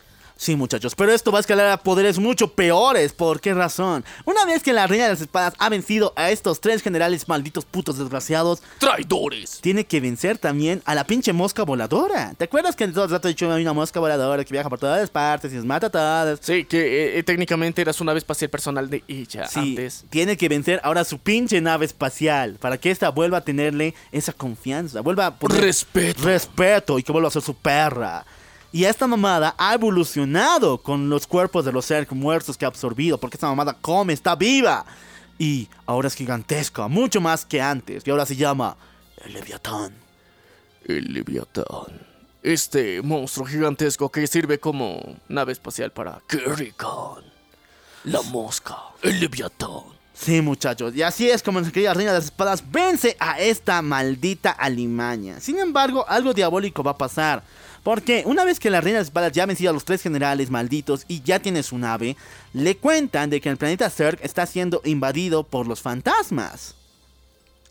Sí, muchachos, pero esto va a escalar a poderes mucho peores. ¿Por qué razón? Una vez que la reina de las espadas ha vencido a estos tres generales malditos putos desgraciados, Traidores. tiene que vencer también a la pinche mosca voladora. ¿Te acuerdas que todo el rato he dicho hay una mosca voladora que viaja por todas partes y nos mata a todas? Sí, que eh, eh, técnicamente era su nave espacial personal de ella Sí, antes. tiene que vencer ahora su pinche nave espacial para que esta vuelva a tenerle esa confianza, vuelva a poner Respeto. respeto y que vuelva a ser su perra. Y esta mamada ha evolucionado con los cuerpos de los seres muertos que ha absorbido, porque esta mamada come, está viva. Y ahora es gigantesca, mucho más que antes. Y ahora se llama el Leviatán. El Leviatán. Este monstruo gigantesco que sirve como nave espacial para Kerrigan. La mosca. El Leviatán. Sí, muchachos, y así es como nuestra querida reina de las espadas vence a esta maldita alimaña. Sin embargo, algo diabólico va a pasar. Porque una vez que la reina de las espadas ya ha vencido a los tres generales malditos y ya tiene su nave, le cuentan de que el planeta Zerg está siendo invadido por los fantasmas.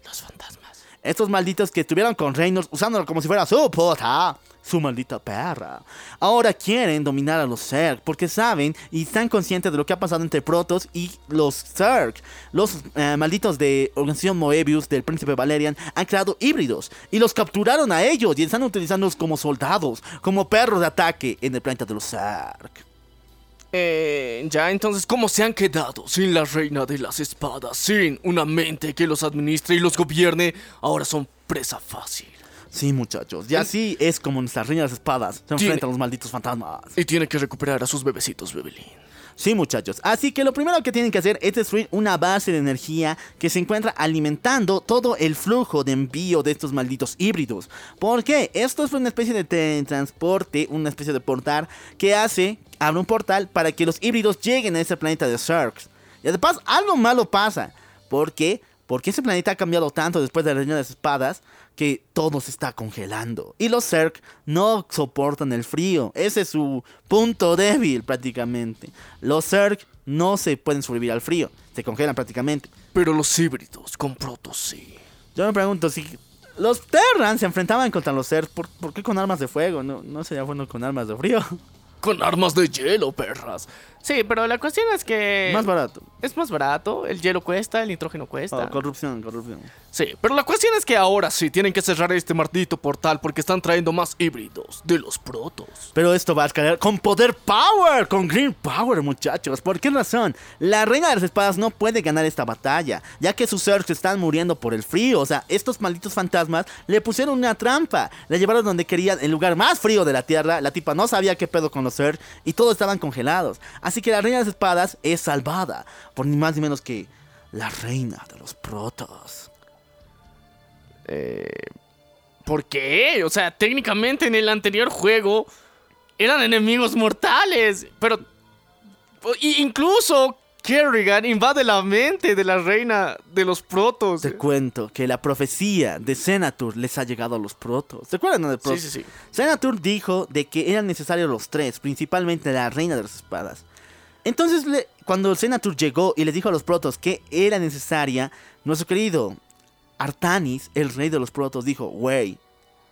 los fantasmas. Estos malditos que estuvieron con Reynolds usándolo como si fuera su puta, su maldita perra. Ahora quieren dominar a los Zerg porque saben y están conscientes de lo que ha pasado entre Protoss y los Zerg. Los eh, malditos de Organización Moebius del Príncipe Valerian han creado híbridos y los capturaron a ellos y están utilizándolos como soldados, como perros de ataque en el planeta de los Zerg. Eh, ya, entonces, ¿cómo se han quedado sin la reina de las espadas? Sin una mente que los administre y los gobierne, ahora son presa fácil. Sí, muchachos, y así es como nuestra reina de las espadas se Tiene- enfrenta a los malditos fantasmas. Y tiene que recuperar a sus bebecitos, Bebelín. Sí, muchachos. Así que lo primero que tienen que hacer es destruir una base de energía que se encuentra alimentando todo el flujo de envío de estos malditos híbridos. ¿Por qué? Esto es una especie de transporte, una especie de portal que hace, abre un portal para que los híbridos lleguen a ese planeta de Zergs. Y además, algo malo pasa. Porque Porque ese planeta ha cambiado tanto después de la Reina de las Espadas que todo se está congelando. Y los Zerg no soportan el frío. Ese es su punto débil prácticamente. Los Zerg no se pueden sobrevivir al frío. Se congelan prácticamente. Pero los híbridos con protos sí. Yo me pregunto si los Terran se enfrentaban contra los Zerg, ¿por, por qué con armas de fuego? No, no sería bueno con armas de frío. Con armas de hielo, perras. Sí, pero la cuestión es que... Más barato. Es más barato, el hielo cuesta, el nitrógeno cuesta. Oh, corrupción, corrupción. Sí, pero la cuestión es que ahora sí tienen que cerrar este maldito portal porque están trayendo más híbridos de los protos. Pero esto va a escalar con poder power, con green power, muchachos. ¿Por qué razón? La reina de las espadas no puede ganar esta batalla, ya que sus Zergs están muriendo por el frío. O sea, estos malditos fantasmas le pusieron una trampa. La llevaron donde querían, el lugar más frío de la tierra. La tipa no sabía qué pedo con los Zergs y todos estaban congelados. Así que la reina de las espadas es salvada por ni más ni menos que la reina de los protos. Eh, ¿Por qué? O sea, técnicamente en el anterior juego eran enemigos mortales, pero incluso Kerrigan invade la mente de la reina de los protos. Te cuento que la profecía de Senatur les ha llegado a los protos. ¿Se acuerdan de Sí, protos? sí, sí. Senatur dijo de que eran necesarios los tres, principalmente la reina de las espadas. Entonces, cuando Senatur llegó y les dijo a los protos que era necesaria, nuestro querido Artanis, el rey de los protos, dijo, wey,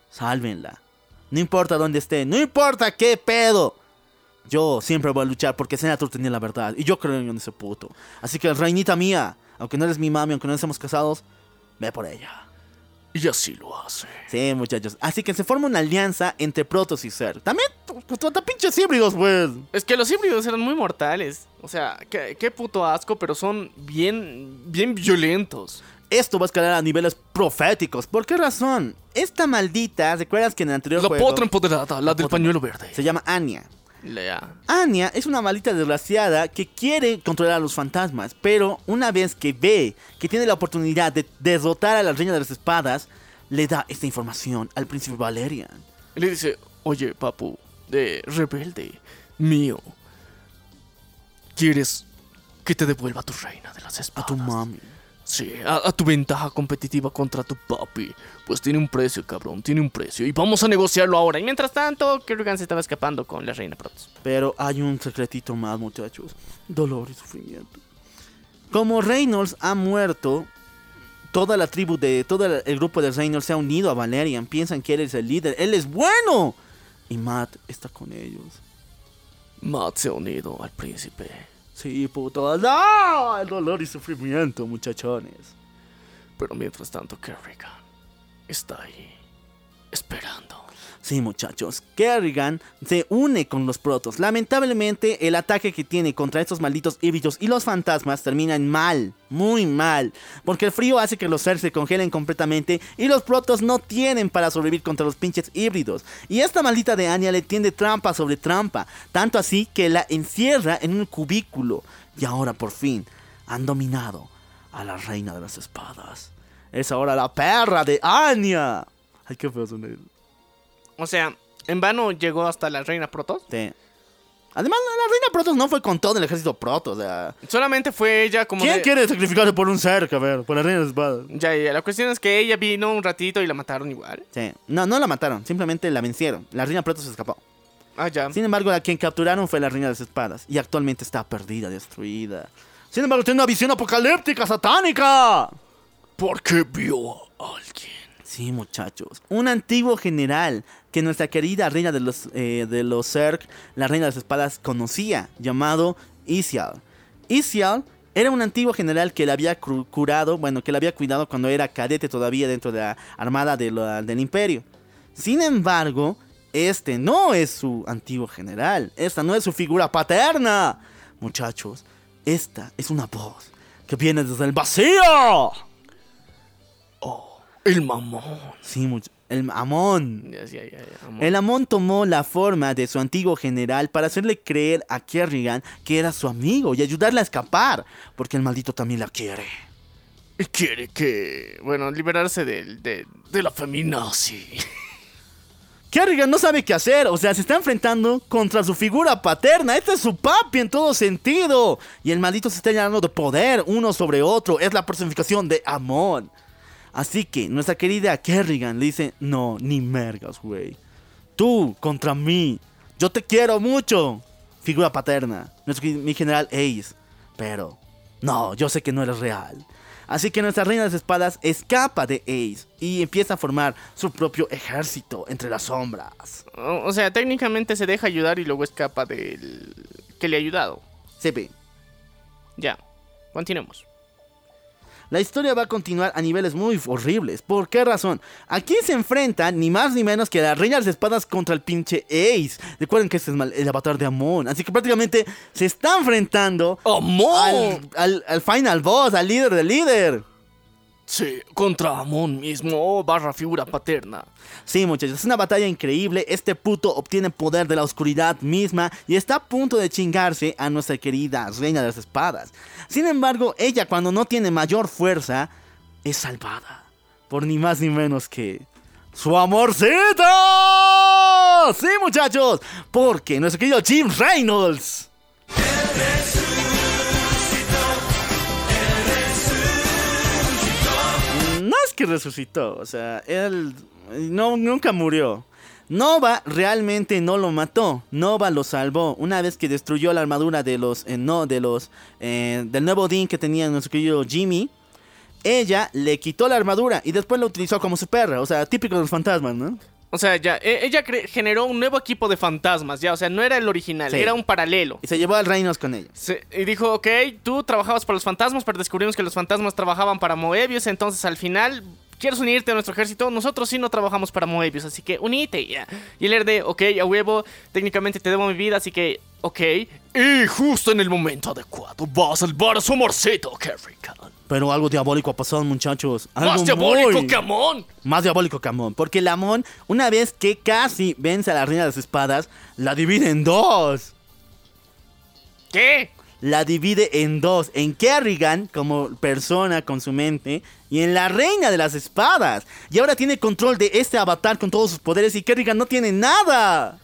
sálvenla. No importa dónde esté, no importa qué pedo. Yo siempre voy a luchar porque Senatur tenía la verdad y yo creo en ese puto. Así que, reinita mía, aunque no eres mi mami, aunque no estemos casados, ve por ella. Y así lo hace. Sí, muchachos. Así que se forma una alianza entre Protoss y Zerg. También, tú- pinches híbridos, pues. Es que los híbridos eran muy mortales. O sea, qué, qué puto asco, pero son bien, bien violentos. Esto va a escalar a niveles proféticos. ¿Por qué razón? Esta maldita, ¿recuerdas que en el anterior La juego potra empoderada, la del potra- pañuelo verde. se llama Anya? La- Anya es una maldita desgraciada que quiere controlar a los fantasmas, pero una vez que ve que tiene la oportunidad de derrotar a la reina de las espadas, le da esta información al príncipe Valerian. Y le dice, oye, papu, de rebelde, mío, ¿quieres que te devuelva tu reina de las A espadas? tu mami. Sí, a, a tu ventaja competitiva contra tu papi. Pues tiene un precio, cabrón, tiene un precio. Y vamos a negociarlo ahora. Y mientras tanto, Kerrigan se estaba escapando con la reina Protoss. Pero hay un secretito más, muchachos. Dolor y sufrimiento. Como Reynolds ha muerto, toda la tribu de. todo el el grupo de Reynolds se ha unido a Valerian. Piensan que él es el líder. ¡Él es bueno! Y Matt está con ellos. Matt se ha unido al príncipe. Sí, puto. ¡No! El dolor y sufrimiento, muchachones. Pero mientras tanto, Kerrigan está ahí, esperando. Sí, muchachos. Kerrigan se une con los protos. Lamentablemente, el ataque que tiene contra estos malditos híbridos y los fantasmas termina en mal. Muy mal. Porque el frío hace que los seres se congelen completamente y los protos no tienen para sobrevivir contra los pinches híbridos. Y esta maldita de Anya le tiende trampa sobre trampa. Tanto así que la encierra en un cubículo. Y ahora por fin han dominado a la reina de las espadas. Es ahora la perra de Anya. Ay, qué feo son ellos. O sea, en vano llegó hasta la reina Protoss. Sí. Además, la reina Protoss no fue con todo el ejército Protoss. O sea, Solamente fue ella como ¿Quién de- quiere sacrificarse por un cerca? A ver, por la reina de espadas. Ya, ya, la cuestión es que ella vino un ratito y la mataron igual. Sí. No, no la mataron, simplemente la vencieron. La reina Protoss se escapó. Ah, ya. Sin embargo, a quien capturaron fue la reina de las espadas. Y actualmente está perdida, destruida. Sin embargo, tiene una visión apocalíptica, satánica. Porque vio a alguien. Sí, muchachos. Un antiguo general que nuestra querida reina de los, eh, de los Zerg, la reina de las espadas, conocía, llamado Isial. Isial era un antiguo general que le había curado, bueno, que le había cuidado cuando era cadete todavía dentro de la armada del imperio. Sin embargo, este no es su antiguo general. Esta no es su figura paterna. Muchachos, esta es una voz que viene desde el vacío. El mamón. Sí, much- el Amón. El Amón tomó la forma de su antiguo general para hacerle creer a Kerrigan que era su amigo y ayudarle a escapar, porque el maldito también la quiere. Y quiere que, bueno, liberarse del- de, de la feminazi. Kerrigan no sabe qué hacer, o sea, se está enfrentando contra su figura paterna. Este es su papi en todo sentido. Y el maldito se está llenando de poder uno sobre otro. Es la personificación de Amon. Así que nuestra querida Kerrigan le dice, no, ni mergas, güey. Tú contra mí. Yo te quiero mucho. Figura paterna. Nuestro, mi general Ace. Pero, no, yo sé que no eres real. Así que nuestra reina de las espadas escapa de Ace y empieza a formar su propio ejército entre las sombras. O, o sea, técnicamente se deja ayudar y luego escapa del que le ha ayudado. Se ve. Ya, continuemos. La historia va a continuar a niveles muy horribles. ¿Por qué razón? Aquí se enfrentan ni más ni menos que la reina de las espadas contra el pinche Ace. Recuerden que este es el avatar de Amon. Así que prácticamente se está enfrentando ¡Amon! al, al- al final boss, al líder del líder. Sí, contra Amon mismo, barra figura paterna. Sí, muchachos, es una batalla increíble. Este puto obtiene poder de la oscuridad misma y está a punto de chingarse a nuestra querida reina de las espadas. Sin embargo, ella cuando no tiene mayor fuerza, es salvada. Por ni más ni menos que... ¡Su amorcito! Sí, muchachos, porque nuestro querido Jim Reynolds... que resucitó, o sea, él no, nunca murió. Nova realmente no lo mató. Nova lo salvó. Una vez que destruyó la armadura de los. eh, no, de los. eh, del nuevo Dean que tenía nuestro querido Jimmy. Ella le quitó la armadura y después lo utilizó como su perra. O sea, típico de los fantasmas, ¿no? O sea, ya, e- ella generó un nuevo equipo de fantasmas, ya, o sea, no era el original, Sí. era un paralelo. Y se llevó al Reinos con ella. Se- y dijo, ok, tú trabajabas para los fantasmas, pero descubrimos que los fantasmas trabajaban para Moebius, entonces al final, ¿quieres unirte a nuestro ejército? Nosotros sí no trabajamos para Moebius, así que unite ya. Y era de, ok, a huevo, técnicamente te debo mi vida, así que, ok. Y justo en el momento adecuado va a salvar a su amorcito, Kerrigan. Pero algo diabólico ha pasado, muchachos. Algo Más diabólico muy- que Amon. Más diabólico que Amon. Porque el Amon, una vez que casi vence a la reina de las espadas, la divide en dos. ¿Qué? La divide en dos. En Kerrigan, como persona con su mente, y en la reina de las espadas. Y ahora tiene control de este avatar con todos sus poderes y Kerrigan no tiene nada.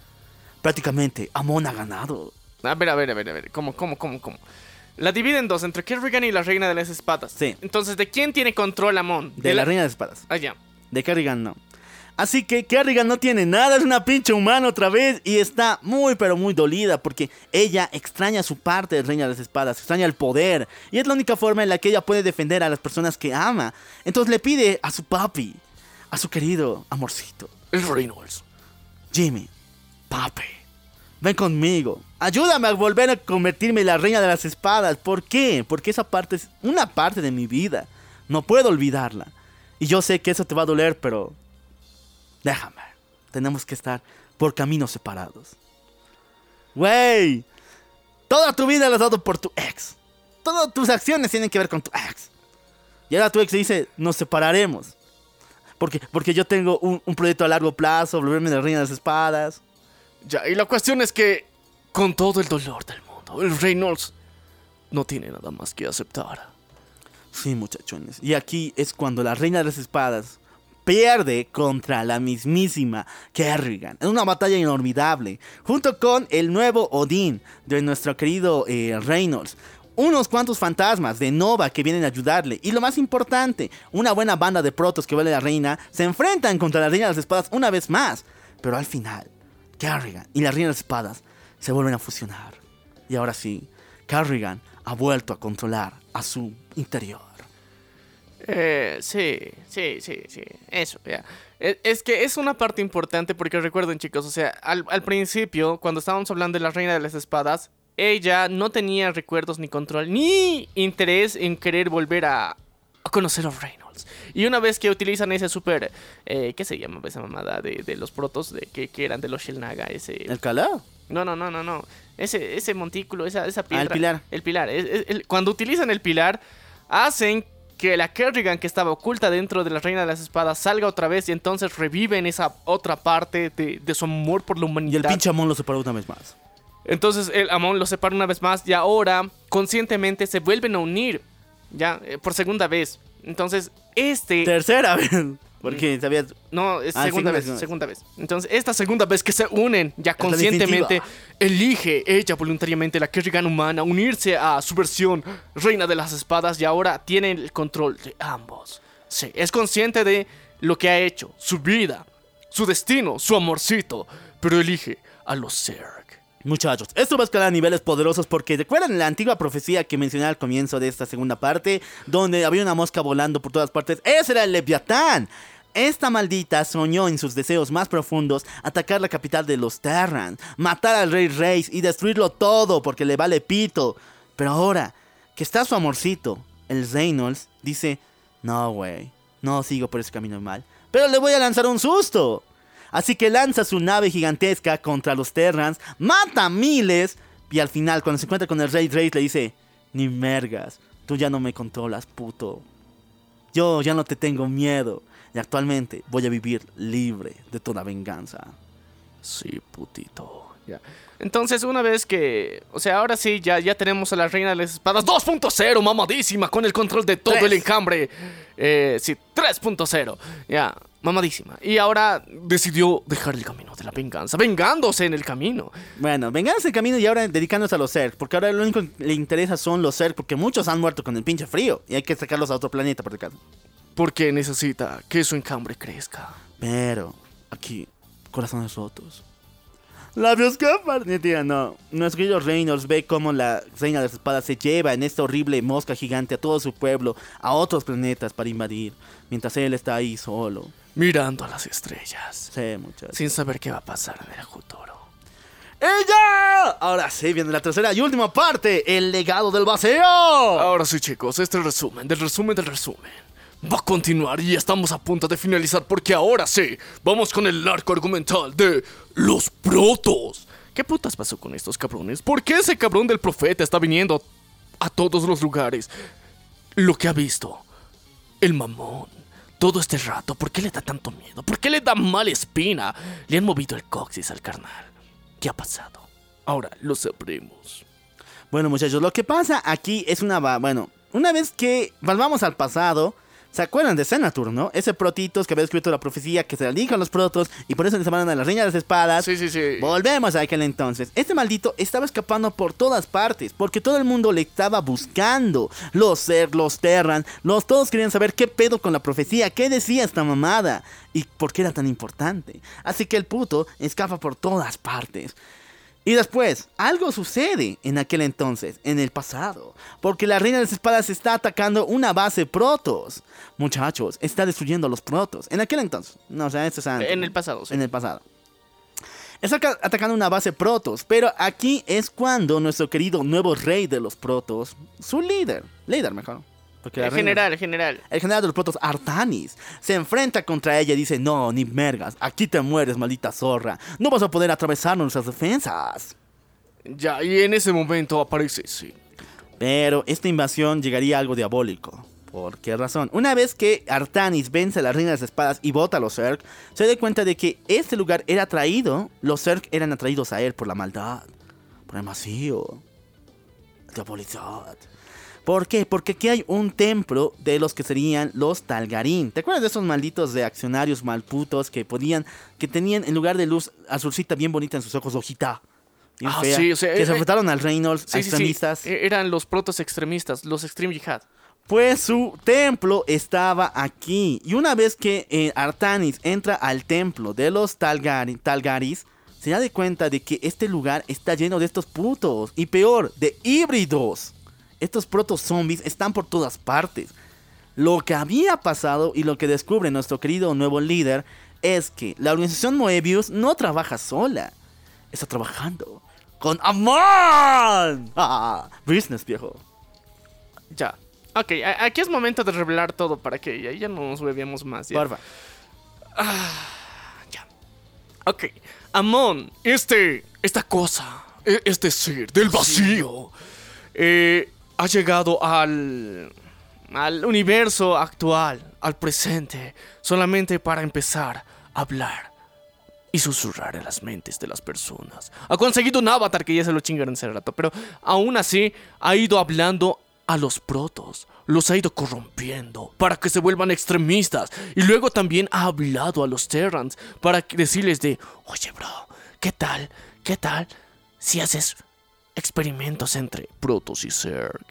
Prácticamente, Amon ha ganado. A ver, a ver, a ver, a ver. ¿Cómo, cómo, cómo, cómo? La divide en dos, entre Kerrigan y la Reina de las Espadas. Sí. Entonces, ¿de quién tiene control Amon? De, la, reina de las espadas. Ah, ya. De Kerrigan no. Así que Kerrigan no tiene nada, es una pinche humana otra vez y está muy pero muy dolida porque ella extraña su parte de Reina de las Espadas, extraña el poder y es la única forma en la que ella puede defender a las personas que ama. Entonces le pide a su papi, a su querido amorcito, El Reynolds. Jimmy, papi, ven conmigo, ayúdame a volver a convertirme en la Reina de las Espadas. ¿Por qué? Porque esa parte es una parte de mi vida, no puedo olvidarla. Y yo sé que eso te va a doler, pero Déjame. Tenemos que estar por caminos separados. Wey. Toda tu vida la has dado por tu ex. Todas tus acciones tienen que ver con tu ex. Y ahora tu ex dice, nos separaremos. Porque, porque yo tengo un, un proyecto a largo plazo, volverme la reina de las espadas. Ya, y la cuestión es que, con todo el dolor del mundo, el Reynolds no tiene nada más que aceptar. Sí, muchachones. Y aquí es cuando la reina de las espadas pierde contra la mismísima Kerrigan. En una batalla inolvidable. Junto con el nuevo Odín de nuestro querido eh, Reynolds. Unos cuantos fantasmas de Nova que vienen a ayudarle. Y lo más importante, una buena banda de protos que vale la reina se enfrentan contra la reina de las espadas una vez más. Pero al final, Kerrigan y la reina de las espadas se vuelven a fusionar. Y ahora sí, Kerrigan ha vuelto a controlar a su interior. Eh, sí, sí, sí, sí, eso, ya. Es, es que es una parte importante porque recuerden chicos, o sea, al, al principio, cuando estábamos hablando de la Reina de las Espadas, ella no tenía recuerdos ni control, ni interés en querer volver a, a conocer a Reynolds. Y una vez que utilizan ese super, eh, ¿qué se llama esa mamada de, de los protos de, que, que eran de los Shelnaga? Ese... ¿El calado? No, no, no, no, no. Ese, ese montículo, esa, esa piedra. Ah, el pilar. El pilar. Es- es- el- cuando utilizan el pilar, hacen que la Kerrigan que estaba oculta dentro de la Reina de las Espadas salga otra vez y entonces reviven esa otra parte de, de su amor por la Y humanidad. el pinche Amon lo separó una vez más. Entonces el Amon lo separa una vez más y ahora conscientemente se vuelven a unir. Ya, eh, por segunda vez. Entonces, este... Tercera vez. Porque sabías. No, es Ah, segunda vez, segunda. vez. Entonces, esta segunda vez que se unen ya conscientemente, definitiva. elige ella voluntariamente la Kerrigan humana unirse a su versión Reina de las Espadas y ahora tiene el control de ambos. Sí, es consciente de lo que ha hecho, su vida, su destino, su amorcito, pero elige a los Zerg. Muchachos, esto va a escalar a niveles poderosos porque recuerdan la antigua profecía que mencioné al comienzo de esta segunda parte, donde había una mosca volando por todas partes. Ese era el Leviatán. Esta maldita soñó en sus deseos más profundos atacar la capital de los Terran, matar al rey Reis y destruirlo todo porque le vale pito. Pero ahora que está su amorcito, el Reynolds, dice, no, güey, no sigo por ese camino mal, pero le voy a lanzar un susto. Así que lanza su nave gigantesca contra los Terrans, mata miles y al final cuando se encuentra con el rey Reis le dice, ni mergas, tú ya no me controlas, puto. Yo ya no te tengo miedo y actualmente voy a vivir libre de toda venganza. Sí, putito. Ya. Entonces, una vez que. O sea, ahora sí, ya, ya tenemos a la Reina de las Espadas 2.0, mamadísima, con el control de todo Tres. el encambre. Eh, sí, 3.0. Ya, mamadísima. Y ahora decidió dejar el camino de la venganza, vengándose en el camino. Bueno, venganza el camino y ahora dedicándose a los Zerg, porque ahora lo único que le interesa son los Zerg, porque muchos han muerto con el pinche frío y hay que sacarlos a otro planeta por el caso. Porque necesita que su encambre crezca. Pero, aquí, corazones rotos. Labios que Tía, no. Nuestro querido Reynolds ve cómo la Reina de las Espadas se lleva en esta horrible mosca gigante a todo su pueblo, a otros planetas para invadir, mientras él está ahí solo. Mirando a las estrellas. Sí, muchachos. Sin saber qué va a pasar en el futuro. ¡Ella! Ahora sí, viene la tercera y última parte, el legado del vacío. Ahora sí, chicos, este resumen, del resumen del resumen. Va a continuar y estamos a punto de finalizar porque ahora sí, vamos con el arco argumental de los protos. ¿Qué putas pasó con estos cabrones? ¿Por qué ese cabrón del profeta está viniendo a todos los lugares? Lo que ha visto, el mamón, todo este rato, ¿por qué le da tanto miedo? ¿Por qué le da mala espina? Le han movido el coxis al carnal. ¿Qué ha pasado? Ahora lo sabremos. Bueno, muchachos, lo que pasa aquí es una... Bueno, una vez que volvamos al pasado, ¿se acuerdan de Senatur, no? Ese protitos que había escrito la profecía que se la dijo a los protos y por eso les llamaron a la reina de las espadas. Sí, sí, sí. Volvemos a aquel entonces. Este maldito estaba escapando por todas partes, porque todo el mundo le estaba buscando. Los Ser, los Terran, los todos querían saber qué pedo con la profecía, qué decía esta mamada y por qué era tan importante. Así que el puto escapa por todas partes. Y después, algo sucede en aquel entonces, en el pasado, porque la reina de las espadas está atacando una base protos. Muchachos, está destruyendo a los protos. En aquel entonces, no, o sea, esto es antes, En el pasado, sí. En el pasado. Está ca- atacando una base protos, pero aquí es cuando nuestro querido nuevo rey de los protos, su líder, líder mejor. El reina- general, el general. el general de los protos, Artanis, se enfrenta contra ella y dice, no, ni mergas, aquí te mueres, maldita zorra. No vas a poder atravesar nuestras defensas. Ya, y en ese momento aparece, sí. Pero esta invasión llegaría a algo diabólico. ¿Por qué razón? Una vez que Artanis vence a la reina de las espadas y bota a los Zerg, se da cuenta de que este lugar era atraído, los Zerg eran atraídos a él por la maldad, por el vacío, diabolizad. ¿Por qué? Porque aquí hay un templo de los que serían los Talgarín. ¿Te acuerdas de esos malditos reaccionarios malputos que podían, que tenían en lugar de luz azulcita bien bonita en sus ojos, hojita? Ah, fea, sí, o sea, que eh, se enfrentaron al Reynolds, a Sí, sí, sí. extremistas. E- Eran los protos extremistas, los Extreme Jihad. Pues su templo estaba aquí. Y una vez que eh, Artanis entra al templo de los Talgari- Talgaris, se da de cuenta de que este lugar está lleno de estos putos. Y peor, de híbridos. Estos protos zombies están por todas partes. Lo que había pasado y lo que descubre nuestro querido nuevo líder es que la organización Moebius no trabaja sola. Está trabajando con Amon. Ah, business, viejo. Ya. Ok, aquí es momento de revelar todo para que ya, ya no nos bebíamos más. ya. Porfa. Ya. Ok. Amon, este. Esta cosa. e- Este ser del vacío. eh, ha llegado al. al universo actual, al presente, solamente para empezar a hablar y susurrar en las mentes de las personas. Ha conseguido un avatar que ya se lo chingaron hace rato, pero aún así ha ido hablando a los protos, los ha ido corrompiendo para que se vuelvan extremistas y luego también ha hablado a los Terrans para decirles de, oye bro, ¿qué tal? ¿Qué tal si haces experimentos entre protos y Zerg?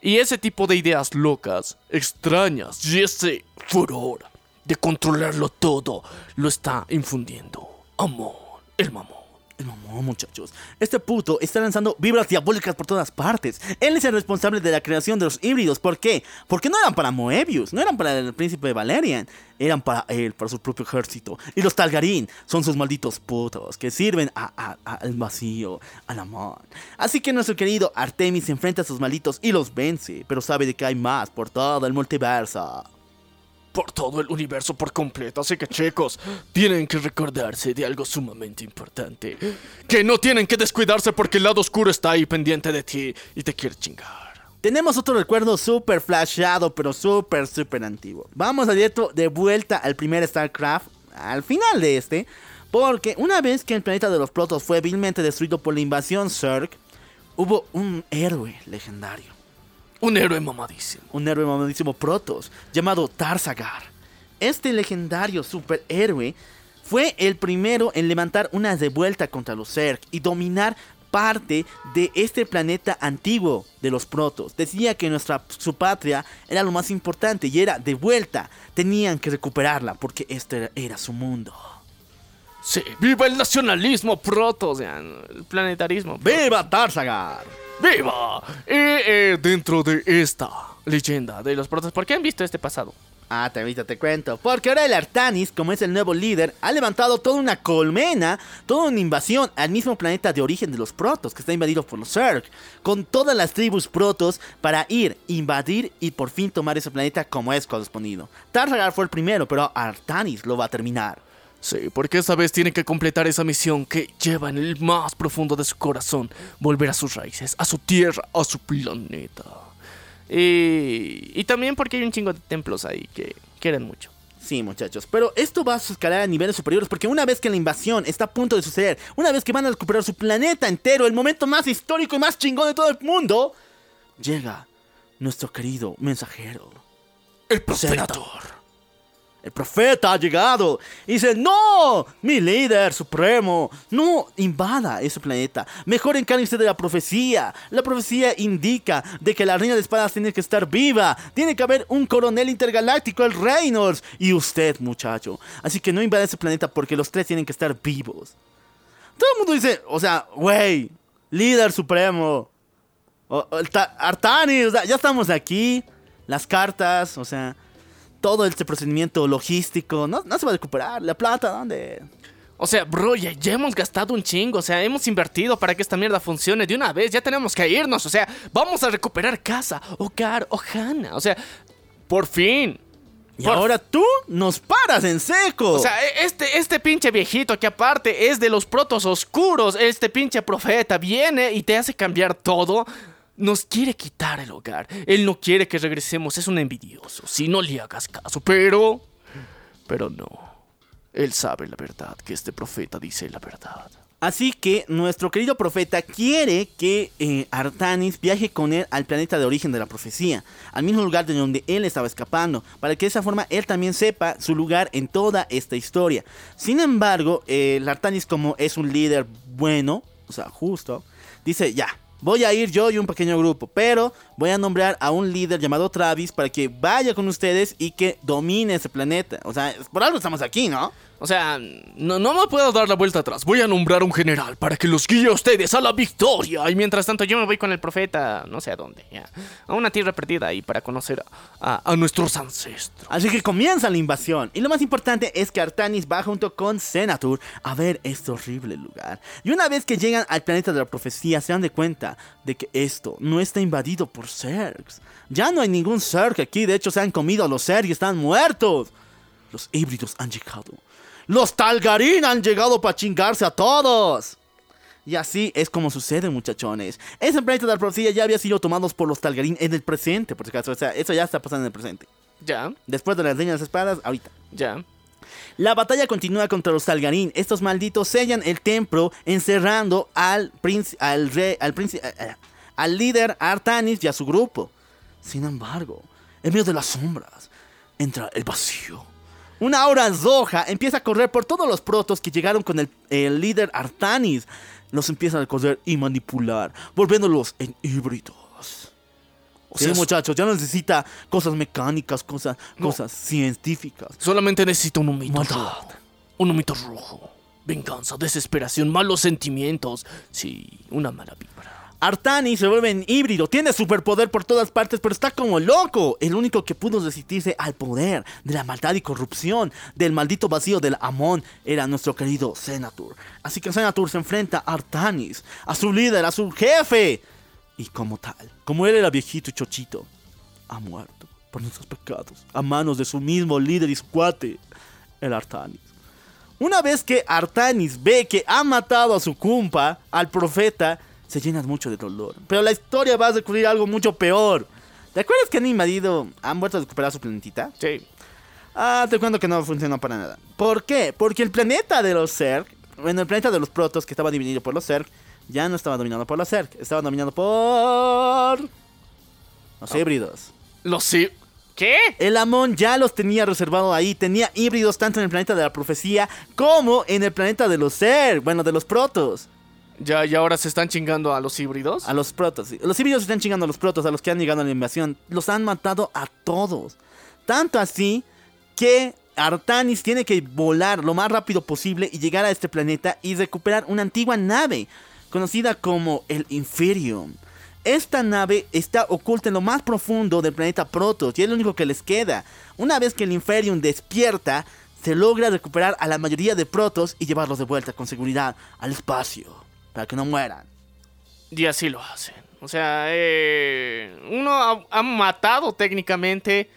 Y ese tipo de ideas locas, extrañas y ese furor de controlarlo todo lo está infundiendo Amon, el mamón. No, muchachos. Este puto está lanzando vibras diabólicas por todas partes. Él es el responsable de la creación de los híbridos. ¿Por qué? Porque no eran para Moebius, no eran para el príncipe Valerian. Eran para él, para su propio ejército. Y los Talgarín son sus malditos putos que sirven a- al vacío, al amor. Así que nuestro querido Artemis se enfrenta a sus malditos y los vence. Pero sabe de que hay más por todo el multiverso. Por todo el universo por completo. Así que chicos, tienen que recordarse de algo sumamente importante. Que no tienen que descuidarse porque el lado oscuro está ahí pendiente de ti y te quiere chingar. Tenemos otro recuerdo súper flashado, pero súper, súper antiguo. Vamos a directo de vuelta al primer StarCraft, al final de este, porque una vez que el planeta de los protos fue vilmente destruido por la invasión Zerg, hubo un héroe legendario, Un héroe mamadísimo. un héroe mamadísimo protos, llamado Tarsagar. Este legendario superhéroe fue el primero en levantar una revuelta contra los Zerg y dominar parte de este planeta antiguo de los protos. Decía que nuestra su patria era lo más importante y era de vuelta. Tenían que recuperarla porque este era, era su mundo. Sí, viva el nacionalismo proto, o sea, el planetarismo. proto. ¡Viva Tarsagar! ¡Viva! Y eh, dentro de esta leyenda de los protos, ¿por qué han visto este pasado? Ah, te ahorita te cuento. Porque ahora el Artanis, como es el nuevo líder, ha levantado toda una colmena, toda una invasión al mismo planeta de origen de los protos, que está invadido por los Zerg, con todas las tribus protos para ir, invadir y por fin tomar ese planeta como es correspondido. Tarsagar fue el primero, pero Artanis lo va a terminar. Sí, porque esta vez tiene que completar esa misión que lleva en el más profundo de su corazón, volver a sus raíces, a su tierra, a su planeta. Y, y también porque hay un chingo de templos ahí que quieren mucho. Sí, muchachos, pero esto va a escalar a niveles superiores porque una vez que la invasión está a punto de suceder, una vez que van a recuperar su planeta entero, el momento más histórico y más chingón de todo el mundo, llega nuestro querido mensajero. El Senator. El profeta ha llegado y dice, no, mi líder supremo, no invada ese planeta. Mejor encárguese de la profecía. La profecía indica de que la reina de espadas tiene que estar viva. Tiene que haber un coronel intergaláctico, el Reynolds. Y usted, muchacho. Así que no invada ese planeta porque los tres tienen que estar vivos. Todo el mundo dice, o sea, güey, líder supremo. Artani, o sea, ya estamos aquí. Las cartas, o sea, todo este procedimiento logístico, no, no se va a recuperar. La plata, ¿dónde? O sea, bro, ya, ya hemos gastado un chingo, o sea, hemos invertido para que esta mierda funcione de una vez, ya tenemos que irnos, o sea, vamos a recuperar casa, hogar, Ohana, o sea, por fin. Y Por- ahora tú nos paras en seco. O sea, e- este, este pinche viejito que aparte es de los protos oscuros, este pinche profeta viene y te hace cambiar todo. Nos quiere quitar el hogar. Él no quiere que regresemos. Es un envidioso. Si no le hagas caso. Pero... Pero no. Él sabe la verdad. Que este profeta dice la verdad. Así que nuestro querido profeta quiere que eh, Artanis viaje con él al planeta de origen de la profecía, al mismo lugar de donde él estaba escapando, para que de esa forma él también sepa su lugar en toda esta historia. Sin embargo, el Artanis como es un líder bueno, o sea, justo, dice ya. Voy a ir yo y un pequeño grupo, pero voy a nombrar a un líder llamado Travis para que vaya con ustedes y que domine ese planeta. O sea, por algo estamos aquí, ¿no? O sea, no, no me puedo dar la vuelta atrás. Voy a nombrar un general para que los guíe a ustedes a la victoria. Y mientras tanto yo me voy con el profeta, no sé a dónde. A una tierra perdida ahí para conocer a, nuestros ancestros. Así que comienza la invasión. Y lo más importante es que Artanis va junto con Senator a ver este horrible lugar. Y una vez que llegan al planeta de la profecía, se dan de cuenta de que esto no está invadido por Zergs. Ya no hay ningún Zerg aquí. De hecho, se han comido a los Zerg y están muertos. Los híbridos han llegado. Los Talgarín han llegado para chingarse a todos. Y así es como sucede, muchachones. Ese planeta de la profecía ya había sido tomado por los Talgarín en el presente, por si acaso. O sea, eso ya está pasando en el presente. Ya, Después de las líneas de espadas, ahorita. ya. La batalla continúa contra los Talgarín. Estos malditos sellan el templo encerrando al príncipe, al rey, al príncipe, eh, al líder Artanis y a su grupo. Sin embargo, en medio de las sombras entra el vacío. Una aura roja empieza a correr por todos los protos que llegaron con el, el líder Artanis. Los empiezan a correr y manipular, volviéndolos en híbridos. O sí, muchachos, ya no necesita cosas mecánicas, cosas, cosas científicas. solamente necesito un humito Maldad. rojo. Un humito rojo. Venganza, desesperación, malos sentimientos. Sí, una mala vibra. Artanis se vuelve en híbrido, tiene superpoder por todas partes, pero está como loco. El único que pudo resistirse al poder de la maldad y corrupción del maldito vacío del Amon era nuestro querido Senator. Así que Senator se enfrenta a Artanis, a su líder, a su jefe. Y como tal, como él era viejito y chochito, ha muerto por nuestros pecados, a manos de su mismo líder y su cuate, el Artanis. Una vez que Artanis ve que ha matado a su cumpa, al profeta, se llena mucho de dolor. Pero la historia va a recurrir a algo mucho peor. ¿Te acuerdas que han invadido, han vuelto a recuperar su planetita? Sí. Ah, te cuento que no funcionó para nada. ¿Por qué? Porque el planeta de los Zerg, bueno, el planeta de los protos que estaba dividido por los Zerg, ya no estaba dominado por los Zerg, estaba dominado por... los híbridos. Los sí. ¿Qué? El Amon ya los tenía reservado ahí. Tenía híbridos tanto en el planeta de la profecía como en el planeta de los Ser. Bueno, de los protos. Ya, y ahora se están chingando a los híbridos. A los protos. Los híbridos están chingando a los protos, a los que han llegado a la invasión. Los han matado a todos. Tanto así que Artanis tiene que volar lo más rápido posible y llegar a este planeta y recuperar una antigua nave conocida como el Inferium. Esta nave está oculta en lo más profundo del planeta Protoss y es lo único que les queda. Una vez que el Inferium despierta, se logra recuperar a la mayoría de Protoss y llevarlos de vuelta con seguridad al espacio para que no mueran. Y así lo hacen. O sea, eh, uno ha, ha matado técnicamente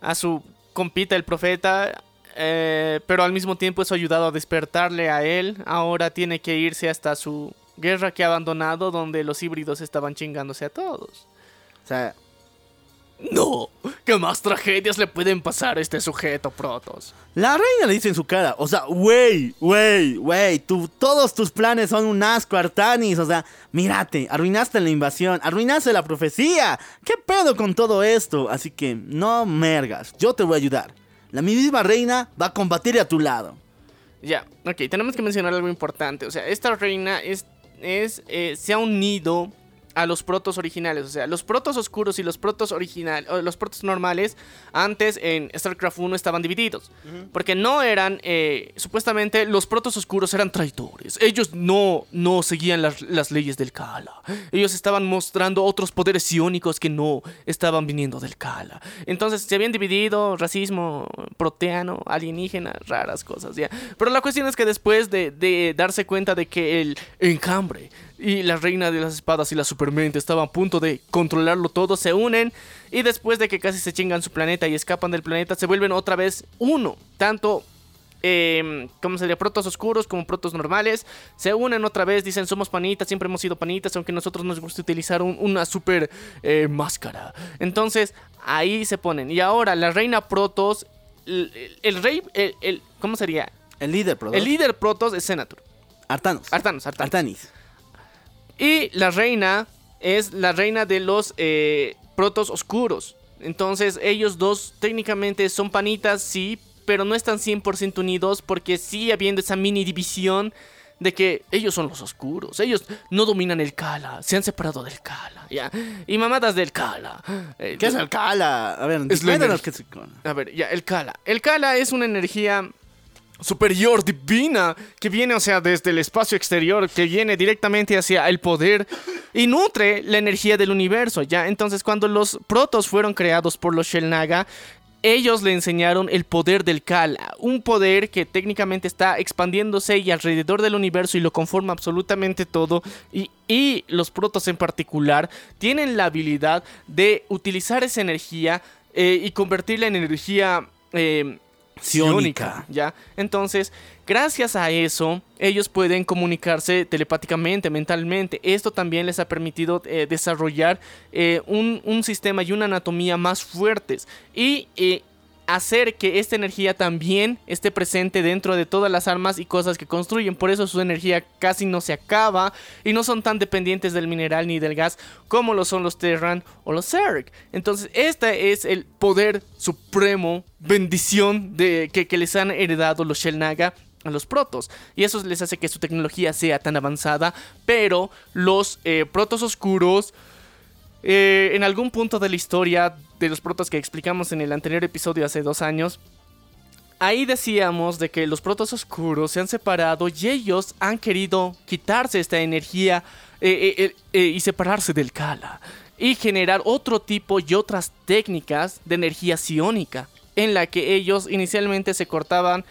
a su compita, el profeta. eh, pero al mismo tiempo eso ha ayudado a despertarle a él. Ahora tiene que irse hasta su guerra que ha abandonado, donde los híbridos estaban chingándose a todos. O sea, No, ¿qué más tragedias le pueden pasar a este sujeto, Protos? La reina le dice en su cara, o sea, wey, wey, wey, tú, todos tus planes son un asco, Artanis, o sea, mírate, arruinaste la invasión, arruinaste la profecía, ¿qué pedo con todo esto? Así que no mergas, yo te voy a ayudar. La misma reina va a combatir a tu lado. Ya, ok, tenemos que mencionar algo importante. O sea, esta reina es, es eh, se ha unido a los protos originales. O sea, los protos oscuros y los protos originales, los protos normales, antes en StarCraft 1 estaban divididos. Porque no eran, eh, supuestamente, los protos oscuros eran traidores. Ellos no, no seguían las, las leyes del Kala. Ellos estaban mostrando otros poderes psiónicos que no estaban viniendo del Kala. Entonces se habían dividido racismo, proteano, alienígena, raras cosas, ¿ya? Pero la cuestión es que después de, de darse cuenta de que el encambre y la reina de las espadas y la supermente estaban a punto de controlarlo todo, se unen y después de que casi se chingan su planeta y escapan del planeta, se vuelven otra vez uno. Tanto eh, ¿cómo sería? Protos oscuros como protos normales. Se unen otra vez, dicen somos panitas, siempre hemos sido panitas, aunque nosotros nos gusta utilizar un- una super eh, máscara. Entonces, ahí se ponen. Y ahora, la reina Protos, el, el- el rey, el, el- ¿cómo sería? El líder, bro. El líder Protos es Senator. Artanos. Artanos, Artanos. Artanis. Y la reina es la reina de los eh, protos oscuros. Entonces ellos dos técnicamente son panitas, sí, pero no están 100% unidos porque sigue habiendo esa mini división de que ellos son los oscuros. Ellos no dominan el Kala, se han separado del Kala, ¿ya? Y mamadas del Kala. Eh, ¿Qué es el Kala? A ver, Es la a ver, ya, el Kala. El Kala es una energía superior, divina, que viene, o sea, desde el espacio exterior, que viene directamente hacia el poder y nutre la energía del universo, ¿ya? Entonces, cuando los protos fueron creados por los Shellnaga, ellos le enseñaron el poder del Kala, un poder que técnicamente está expandiéndose y alrededor del universo y lo conforma absolutamente todo. Y, y los protos en particular tienen la habilidad de utilizar esa energía eh, y convertirla en energía eh, Psiónica. ¿ya? Entonces, gracias a eso, ellos pueden comunicarse telepáticamente, mentalmente. Esto también les ha permitido eh, desarrollar eh, un, un sistema y una anatomía más fuertes. Y eh, hacer que esta energía también esté presente dentro de todas las armas y cosas que construyen. Por eso su energía casi no se acaba y no son tan dependientes del mineral ni del gas como lo son los Terran o los Zerg. Entonces, este es el poder supremo, bendición de, que, les han heredado los Shell Naga a los protos. Y eso les hace que su tecnología sea tan avanzada. Pero los eh, protos oscuros, eh, en algún punto de la historia de los protos que explicamos en el anterior episodio hace dos años, ahí decíamos de que los protos oscuros se han separado y ellos han querido quitarse esta energía eh, eh, y separarse del Kala y generar otro tipo y otras técnicas de energía psiónica en la que ellos inicialmente se cortaban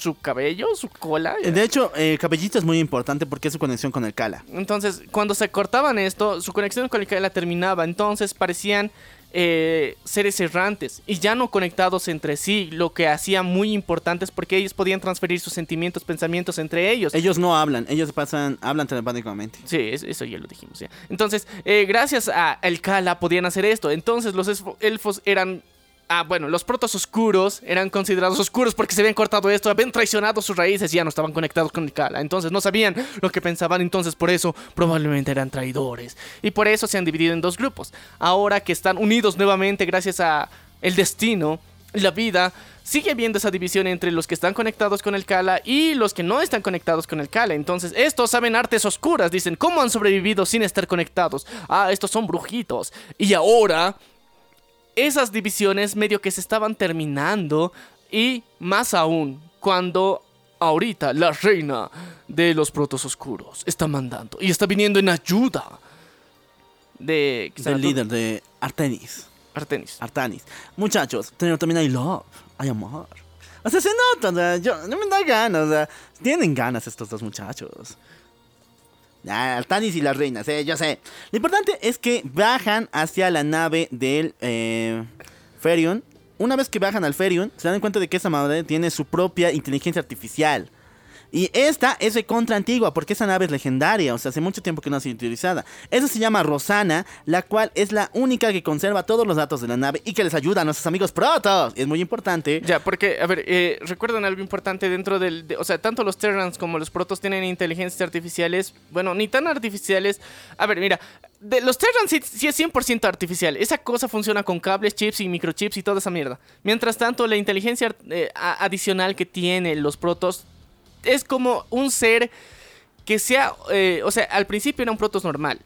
su cabello, su cola. De hecho, eh, Cabellito es muy importante porque es su conexión con el Kala. Entonces, cuando se cortaban esto, su conexión con el Kala terminaba. Entonces parecían eh, seres errantes y ya no conectados entre sí, lo que hacía muy importantes porque ellos podían transferir sus sentimientos, pensamientos entre ellos. Ellos no hablan, ellos pasan, hablan telepáticamente. Sí, es- eso ya lo dijimos. ya. Entonces, eh, gracias a el Kala podían hacer esto. Entonces, los elfos eran. Ah, bueno, los protos oscuros eran considerados oscuros porque se habían cortado esto, habían traicionado sus raíces y ya no estaban conectados con el Kala. Entonces, no sabían lo que pensaban. Entonces, por eso probablemente eran traidores. Y por eso se han dividido en dos grupos. Ahora que están unidos nuevamente gracias a el destino, la vida, sigue habiendo esa división entre los que están conectados con el Kala y los que no están conectados con el Kala. Entonces, estos saben artes oscuras, dicen, ¿cómo han sobrevivido sin estar conectados? Ah, estos son brujitos. Y ahora, esas divisiones medio que se estaban terminando y más aún, cuando ahorita la reina de los protos oscuros está mandando y está viniendo en ayuda de... Del líder de Artenis. Artenis. Artanis. Muchachos, también hay love, hay amor. O sea, se nota, o sea, yo, no me da ganas, o sea, tienen ganas estos dos muchachos. Ah, Artanis y las reinas, eh, yo sé. Lo importante es que bajan hacia la nave del eh, Ferion. Una vez que bajan al Ferion, se dan cuenta de que esa madre tiene su propia inteligencia artificial. Y esta es de contra antigua, porque esa nave es legendaria, o sea, hace mucho tiempo que no ha sido utilizada. Esa se llama Rosana, la cual es la única que conserva todos los datos de la nave y que les ayuda a nuestros amigos protos. Es muy importante. Ya, porque, a ver, eh, recuerdan algo importante dentro del... de- o sea, tanto los Terrans como los Protos tienen inteligencias artificiales, bueno, ni tan artificiales. A ver, mira, de, los Terrans sí, es 100% artificial. Esa cosa funciona con cables, chips y microchips y toda esa mierda. Mientras tanto, la inteligencia eh, adicional que tienen los Protos es como un ser que sea... eh, o sea, al principio era un Protos normal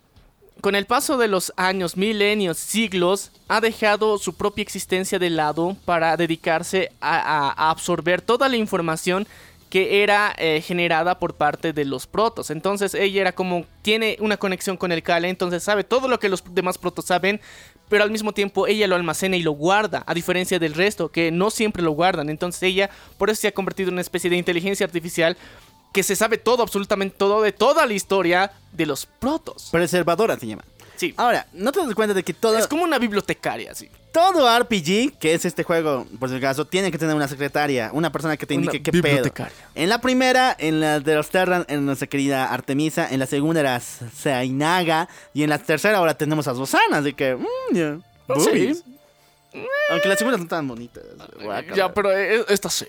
con el paso de los años, milenios, siglos, ha dejado su propia existencia de lado para dedicarse a, absorber toda la información que era eh, generada por parte de los protos. Entonces ella era como, tiene una conexión con el Kale, entonces sabe todo lo que los demás protos saben, pero al mismo tiempo ella lo almacena y lo guarda, a diferencia del resto, que no siempre lo guardan. Entonces ella, por eso se ha convertido en una especie de inteligencia artificial que se sabe todo, absolutamente todo, de toda la historia de los protos. Preservadora se llama. Sí. Ahora, no te das cuenta de que todo, Es como una bibliotecaria, así. todo RPG, que es este juego, por si acaso, tiene que tener una secretaria, una persona que te Una indique qué pedo. bibliotecaria. En la primera, en la de los Terran, en nuestra querida Artemisa. En la segunda era Sainaga. Y en la tercera ahora tenemos a Rosana, así que... mm, ya. Boobies. Aunque las segundas no tan bonitas. Ya, pero eh, esta sí.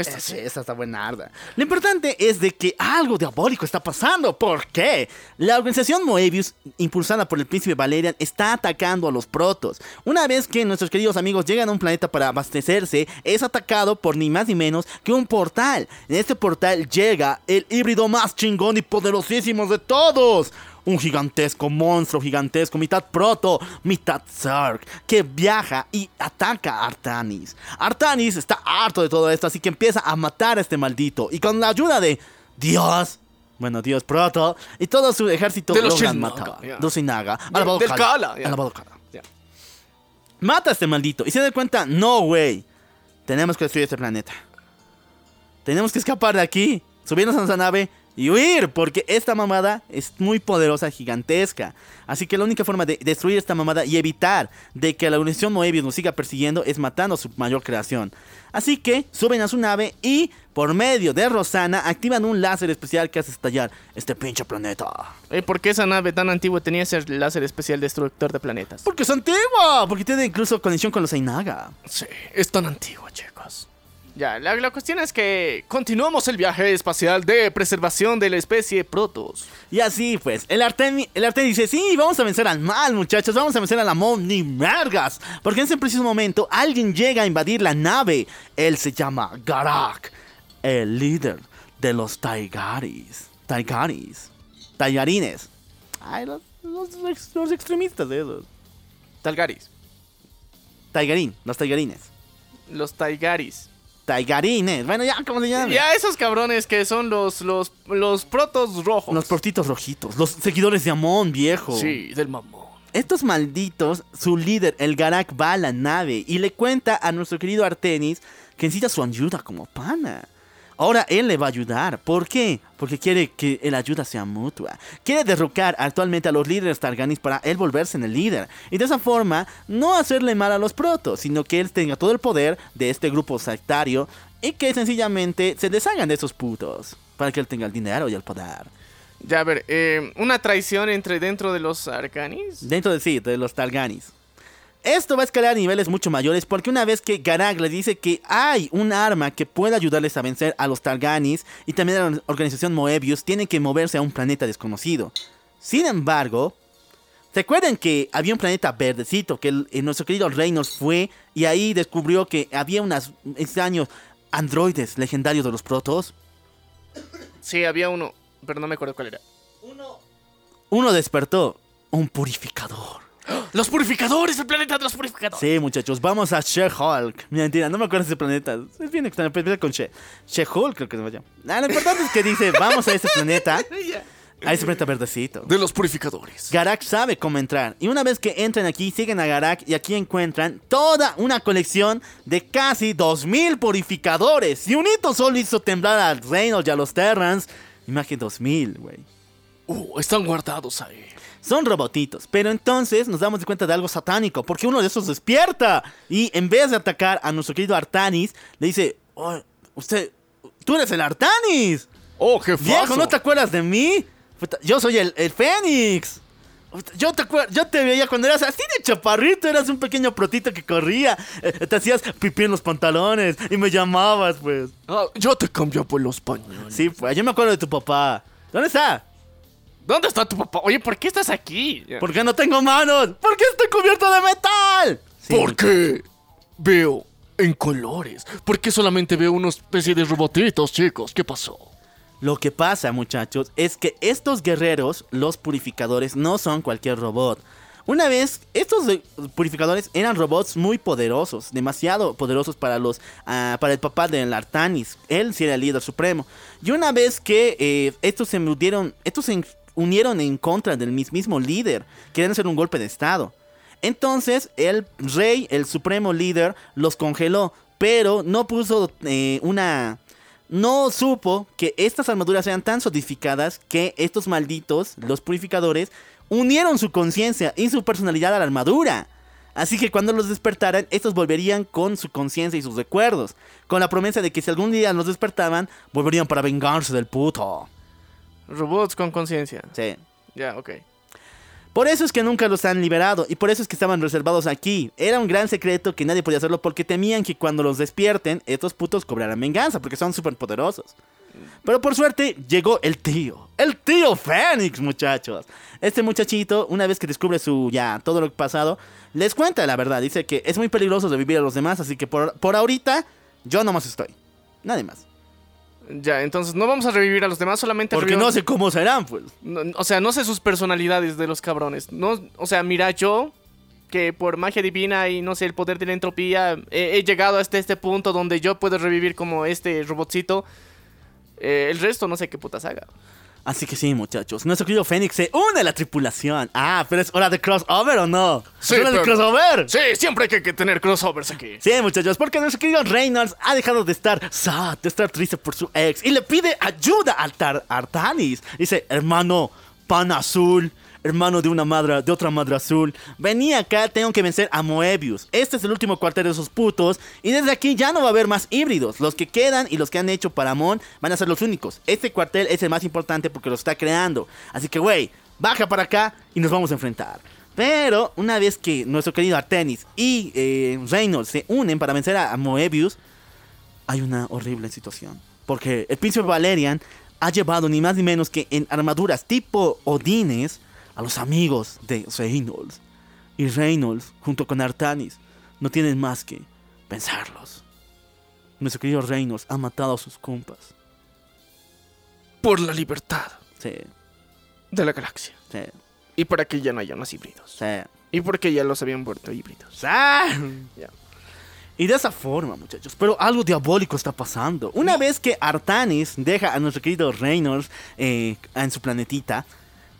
Esta Esa, sí. está buenarda. Lo importante es de que algo diabólico está pasando. ¿Por qué? La organización Moebius, impulsada por el príncipe Valerian, está atacando a los protos. Una vez que nuestros queridos amigos llegan a un planeta para abastecerse, es atacado por ni más ni menos que un portal. En este portal llega el híbrido más chingón y poderosísimo de todos. Un gigantesco monstruo gigantesco, mitad proto, mitad Zerg, que viaja y ataca a Artanis. Artanis está harto de todo esto, así que empieza a matar a este maldito. Y con la ayuda de Dios, bueno, Dios proto, y todo su ejército De logran matar. ya. De los Shinnaga. De- del Kala, Kala, Kala. Mata a este maldito y se da cuenta, no, güey. Tenemos que destruir este planeta. Tenemos que escapar de aquí, subirnos a nuestra nave y huir, porque esta mamada es muy poderosa, gigantesca. Así que la única forma de destruir esta mamada y evitar de que la Unión Moebius nos siga persiguiendo es matando a su mayor creación. Así que suben a su nave y, por medio de Rosana, activan un láser especial que hace estallar este pinche planeta. Eh, ¿Por qué esa nave tan antigua tenía ese láser especial destructor de planetas? Porque es antigua, porque tiene incluso conexión con los Ainaga. Sí, es tan antigua, chicos. Ya, la, la cuestión es que continuamos el viaje espacial de preservación de la especie Protos. Y así pues, el Artemis, el Artemis dice, sí, vamos a vencer al mal, muchachos, vamos a vencer a la mom ni mergas. Porque en ese preciso momento alguien llega a invadir la nave. Él se llama Garak, el líder de los Taigaris. Taigaris. Taigarines. Ay, los, los, los extremistas de esos. Talgaris. Taigarín, los Taigarines. Los Taigaris. Taigarines, bueno, ya, ¿cómo se llama? Ya esos cabrones que son los, los, los protos rojos. Los portitos rojitos, los seguidores de Amon, viejo. Sí, del mamón. Estos malditos, su líder, el Garak, va a la nave y le cuenta a nuestro querido Artenis que necesita su ayuda como pana. Ahora él le va a ayudar. ¿Por qué? Porque quiere que la ayuda sea mutua. Quiere derrocar actualmente a los líderes Targanis para él volverse en el líder. Y de esa forma, no hacerle mal a los protos, sino que él tenga todo el poder de este grupo sectario y que sencillamente se deshagan de esos putos. Para que él tenga el dinero y el poder. Ya, a ver, eh, una traición entre dentro de los Arcanis. Dentro de sí, de los Targanis. Esto va a escalar a niveles mucho mayores porque una vez que Garak le dice que hay un arma que puede ayudarles a vencer a los Targanis y también a la organización Moebius, tienen que moverse a un planeta desconocido. Sin embargo, ¿se acuerdan que había un planeta verdecito que el- eh, nuestro querido Reynolds fue y ahí descubrió que había unos extraños androides legendarios de los protos? Sí, había uno, pero no me acuerdo cuál era. Uno despertó, un purificador. ¡Los purificadores! ¡El planeta de los purificadores! Sí, muchachos, vamos a She-Hulk. Mentira, no me acuerdo de ese planeta. Es bien extraño, pero con She. She-Hulk creo que se vaya. Ah, lo importante es que dice, vamos a ese planeta. A ese planeta verdecito. De los purificadores. Garak sabe cómo entrar. Y una vez que entran aquí, siguen a Garak y aquí encuentran toda una colección de casi 2000 purificadores. Y un hito solo hizo temblar a Reynolds y a los Terrans. Imagínate 2000, güey. Uh, están guardados ahí. Son robotitos, pero entonces nos damos de cuenta de algo satánico, porque uno de esos despierta y en vez de atacar a nuestro querido Artanis, le dice, "Oh, usted, tú eres el Artanis. ¡Oh, jefazo! Viejo, ¿no te acuerdas de mí? Yo soy el, el Fénix. Yo te, yo te veía cuando eras así de chaparrito, eras un pequeño protito que corría, eh, te hacías pipí en los pantalones y me llamabas, pues. Ah, yo te cambio por los pañuelos. Sí, pues, yo me acuerdo de tu papá. ¿Dónde está? ¿Dónde está tu papá? Oye, ¿por qué estás aquí? ¿Por qué no tengo manos? ¿Por qué estoy cubierto de metal? Sí, ¿Por qué veo en colores? ¿Por qué solamente veo una especie de robotitos, chicos? ¿Qué pasó? Lo que pasa, muchachos, es que estos guerreros, los purificadores, no son cualquier robot. Una vez, estos purificadores eran robots muy poderosos, demasiado poderosos para los, ah, para el papá del Artanis. Él sí era el líder supremo. Y una vez que eh, estos se unieron, estos se unieron en contra del mismo líder, querían hacer un golpe de estado. Entonces el rey, el supremo líder, los congeló, pero no puso eh, una... No supo que estas armaduras eran tan solidificadas que estos malditos, los purificadores, unieron su conciencia y su personalidad a la armadura. Así que cuando los despertaran, estos volverían con su conciencia y sus recuerdos, con la promesa de que si algún día los despertaban, volverían para vengarse del puto. Robots con conciencia. Sí. Ya, ok. Por eso es que nunca los han liberado y por eso es que estaban reservados aquí. Era un gran secreto que nadie podía hacerlo porque temían que cuando los despierten, estos putos cobraran venganza porque son súper poderosos. Pero por suerte llegó el tío, el tío Fénix, muchachos. Este muchachito, una vez que descubre su ya todo lo pasado, les cuenta la verdad. Dice que es muy peligroso de vivir a los demás, así que por, por ahorita yo nomás estoy. Nadie más. Ya, entonces no vamos a revivir a los demás, solamente Porque revivo- no sé cómo serán, pues. No, o sea, no sé sus personalidades de los cabrones. No, o sea, mira, yo que por magia divina y no sé, el poder de la entropía, he, he llegado hasta este punto donde yo puedo revivir como este robotcito. Eh, el resto no sé qué putas haga. Así que sí, muchachos. Nuestro querido Fénix se une a la tripulación. Ah, pero es hora de crossover o no? Sí, ¿Es hora de crossover? Sí, siempre hay que, que tener crossovers aquí. Sí, muchachos, porque nuestro querido Reynolds ha dejado de estar sad, de estar triste por su ex y le pide ayuda a Tar- Artanis. Dice, hermano, pan azul, hermano de una madre, de otra madre azul, vení acá, tengo que vencer a Moebius. Este es el último cuartel de esos putos y desde aquí ya no va a haber más híbridos. Los que quedan y los que han hecho Paramón van a ser los únicos. Este cuartel es el más importante porque lo está creando. Así que, güey, baja para acá y nos vamos a enfrentar. Pero una vez que nuestro querido Artenis y eh, Reynolds se unen para vencer a, a Moebius, hay una horrible situación. Porque el príncipe Valerian ha llevado ni más ni menos que en armaduras tipo Odines a los amigos de Reynolds. Y Reynolds, junto con Artanis, no tienen más que pensarlos. Nuestro querido Reynolds ha matado a sus compas. Por la libertad Sí, de la galaxia. sí, Y para que ya no haya más híbridos. sí. Y porque ya los habían vuelto híbridos. ¡Ah! Y de esa forma, muchachos. Pero algo diabólico está pasando. Una vez que Artanis deja a nuestro querido Reynolds eh, en su planetita,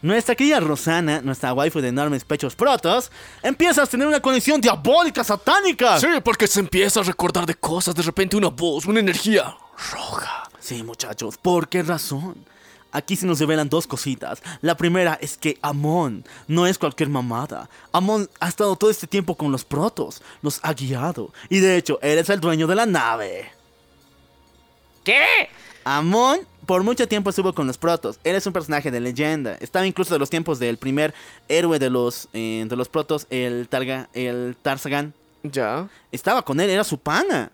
nuestra querida Rosana, nuestra waifu de enormes pechos protos, empieza a tener una conexión diabólica, satánica. Sí, porque se empieza a recordar de cosas, de repente una voz, una energía roja. Sí, muchachos, ¿por qué razón? Aquí se nos revelan dos cositas. La primera es que Amon no es cualquier mamada. Amon ha estado todo este tiempo con los protos, los ha guiado. Y de hecho, él es el dueño de la nave. ¿Qué? Amon por mucho tiempo estuvo con los protos. Él es un personaje de leyenda. Estaba incluso de los tiempos del primer héroe de los, eh, de los protos, el, Targa, el Tarzagan. Ya. Estaba con él, era su pana.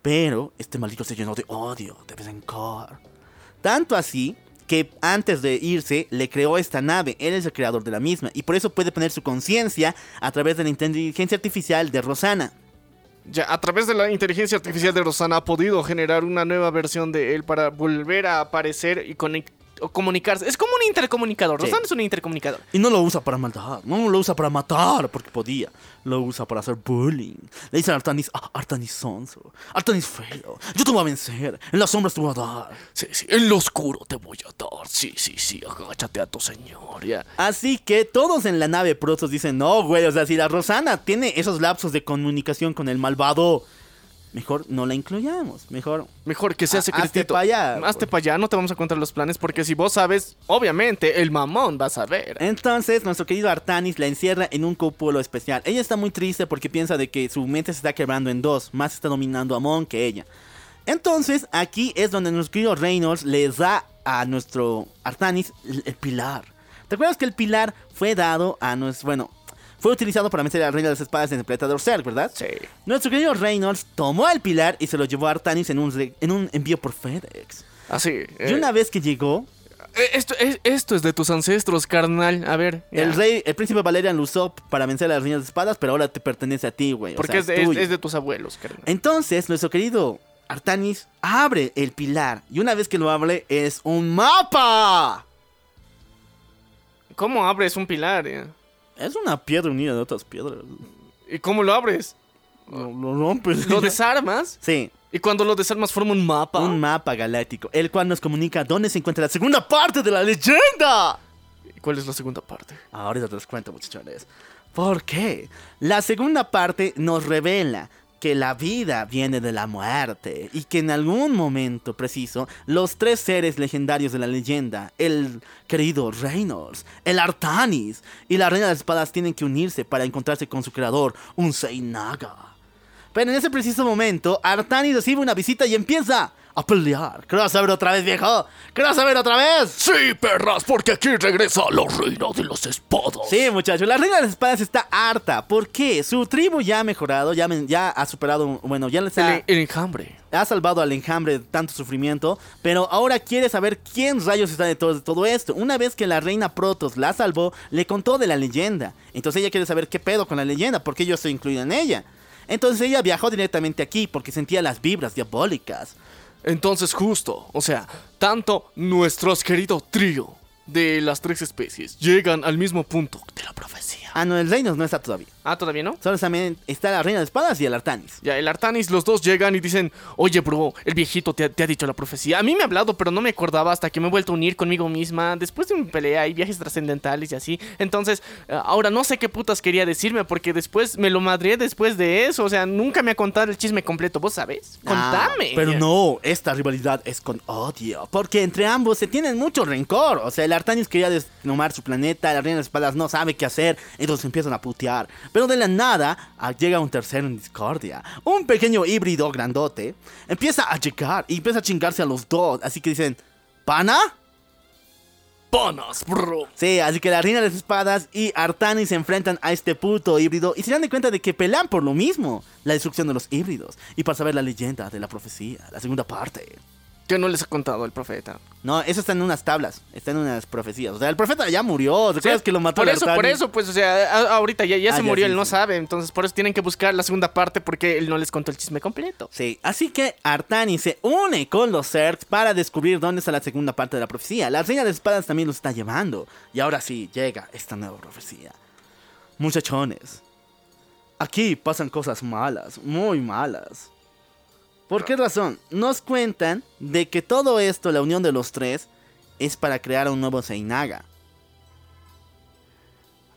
Pero este maldito se llenó de odio, de rencor. Tanto así que antes de irse le creó esta nave. Él es el creador de la misma. Y por eso puede poner su conciencia a través de la inteligencia artificial de Rosana. Ya, a través de la inteligencia artificial de Rosana ha podido generar una nueva versión de él para volver a aparecer y conec- o comunicarse. Es como un intercomunicador. Sí. Rosana es un intercomunicador. Y no lo usa para maldad, no lo usa para matar porque podía. Lo usa para hacer bullying. Le dice a Artanis, ah, Artanis sonso, Artanis feo. Yo te voy a vencer, en las sombras te voy a dar. Sí, sí. En lo oscuro te voy a dar. Sí, sí, sí. Agáchate a tu señor. Ya. Así que todos en la nave Protos dicen, no, güey, o sea, si la Rosana tiene esos lapsos de comunicación con el malvado, mejor no la incluyamos. Mejor Mejor que sea Ah, hazte secretito. pa' allá, Hazte güey. para allá, no te vamos a contar los planes porque si vos sabes, obviamente el mamón va a saber. Entonces, nuestro querido Artanis la encierra en un cúpulo especial. Ella está muy triste porque piensa de que su mente se está quebrando en dos. Más está dominando a Amon que ella. Entonces, aquí es donde nuestro querido Reynolds le da a nuestro Artanis el, el pilar. ¿Te acuerdas que el pilar fue dado a nuestro... Bueno, fue utilizado para vencer a la reina de las espadas en el planeta Dorsal, ¿verdad? Sí. Nuestro querido Reynolds tomó el pilar y se lo llevó a Artanis en un, en un envío por FedEx. Así. Y eh, una vez que llegó, eh, esto, es, esto es de tus ancestros, carnal. A ver. ya. El rey, el príncipe Valerian lo usó para vencer a las reinas de espadas, pero ahora te pertenece a ti, güey. o Porque sea, es, de, es- tuyo. es de tus abuelos, carnal. Entonces, nuestro querido Artanis abre el pilar. Y una vez que lo abre, es un mapa. ¿Cómo abres un pilar? eh? Es una piedra unida de otras piedras. ¿Y cómo lo abres? Lo, lo rompes. ¿Lo desarmas? Sí, Y cuando lo desarmas forma un mapa. un mapa galáctico, el cual nos comunica dónde se encuentra la segunda parte de la leyenda. ¿Y ¿Cuál es la segunda parte? Ahorita te los cuento, muchachones. ¿Por qué? La segunda parte nos revela que la vida viene de la muerte y que en algún momento preciso los tres seres legendarios de la leyenda, el querido Reynolds, el Artanis y la Reina de las Espadas tienen que unirse para encontrarse con su creador, un Seinaga. Pero en ese preciso momento, Artanis recibe una visita y empieza a pelear. ¿Querés saber otra vez, viejo? ¿Querés saber otra vez? Sí, perras, porque aquí regresa la reina de los espadas. Sí, muchachos, la reina de las espadas está harta. ¿Por qué? Su tribu ya ha mejorado, ya, ha superado, bueno, ya les ha, El, el enjambre. ha salvado al enjambre de tanto sufrimiento, pero ahora quiere saber quién rayos está de todo, de todo esto. Una vez que la reina Protos la salvó, le contó de la leyenda. Entonces ella quiere saber qué pedo con la leyenda, por qué yo estoy incluido en ella. Entonces ella viajó directamente aquí porque sentía las vibras diabólicas. Entonces justo, o sea, tanto nuestros querido trío de las tres especies llegan al mismo punto de la profecía. Ah, no, el Reinos no está todavía. Ah, todavía no. Solo también está la Reina de Espadas y el Artanis. Ya, el Artanis, los dos llegan y dicen, oye, bro, el viejito te, ha- te ha dicho la profecía. A mí me ha hablado, pero no me acordaba hasta que me he vuelto a unir conmigo misma después de una pelea y viajes trascendentales y así. Entonces, eh, ahora no sé qué putas quería decirme porque después me lo madré después de eso. O sea, nunca me ha contado el chisme completo, ¿vos sabes? Contame. Ah, pero no, esta rivalidad es con odio. Porque entre ambos se tienen mucho rencor. O sea, el Artanis quería desnomar su planeta, la Reina de Espadas no sabe qué hacer, entonces empiezan a putear. Pero de la nada llega un tercero en discordia. Un pequeño híbrido grandote empieza a llegar y empieza a chingarse a los dos. Así que dicen, ¿pana? Panas, bro. Sí, así que la Reina de las Espadas y Artanis se enfrentan a este puto híbrido y se dan de cuenta de que pelean por lo mismo, la destrucción de los híbridos. Y para saber la leyenda de la profecía, la segunda parte. Que no les ha contado el profeta. No, eso está en unas tablas, está en unas profecías. O sea, el profeta ya murió, ¿recuerdas Sí, que lo mató Por eso, por eso, pues, o sea, a- ahorita ya, ya Ah, se ya, murió, sí, él no sabe. Entonces, por eso tienen que buscar la segunda parte porque él no les contó el chisme completo. Sí, así que Artanis se une con los Zergs para descubrir dónde está la segunda parte de la profecía. La Reina de Espadas también lo está llevando. Y ahora sí, llega esta nueva profecía. Muchachones, aquí pasan cosas malas, muy malas. ¿Por qué razón? Nos cuentan de que todo esto, la unión de los tres, es para crear un nuevo Seinaga.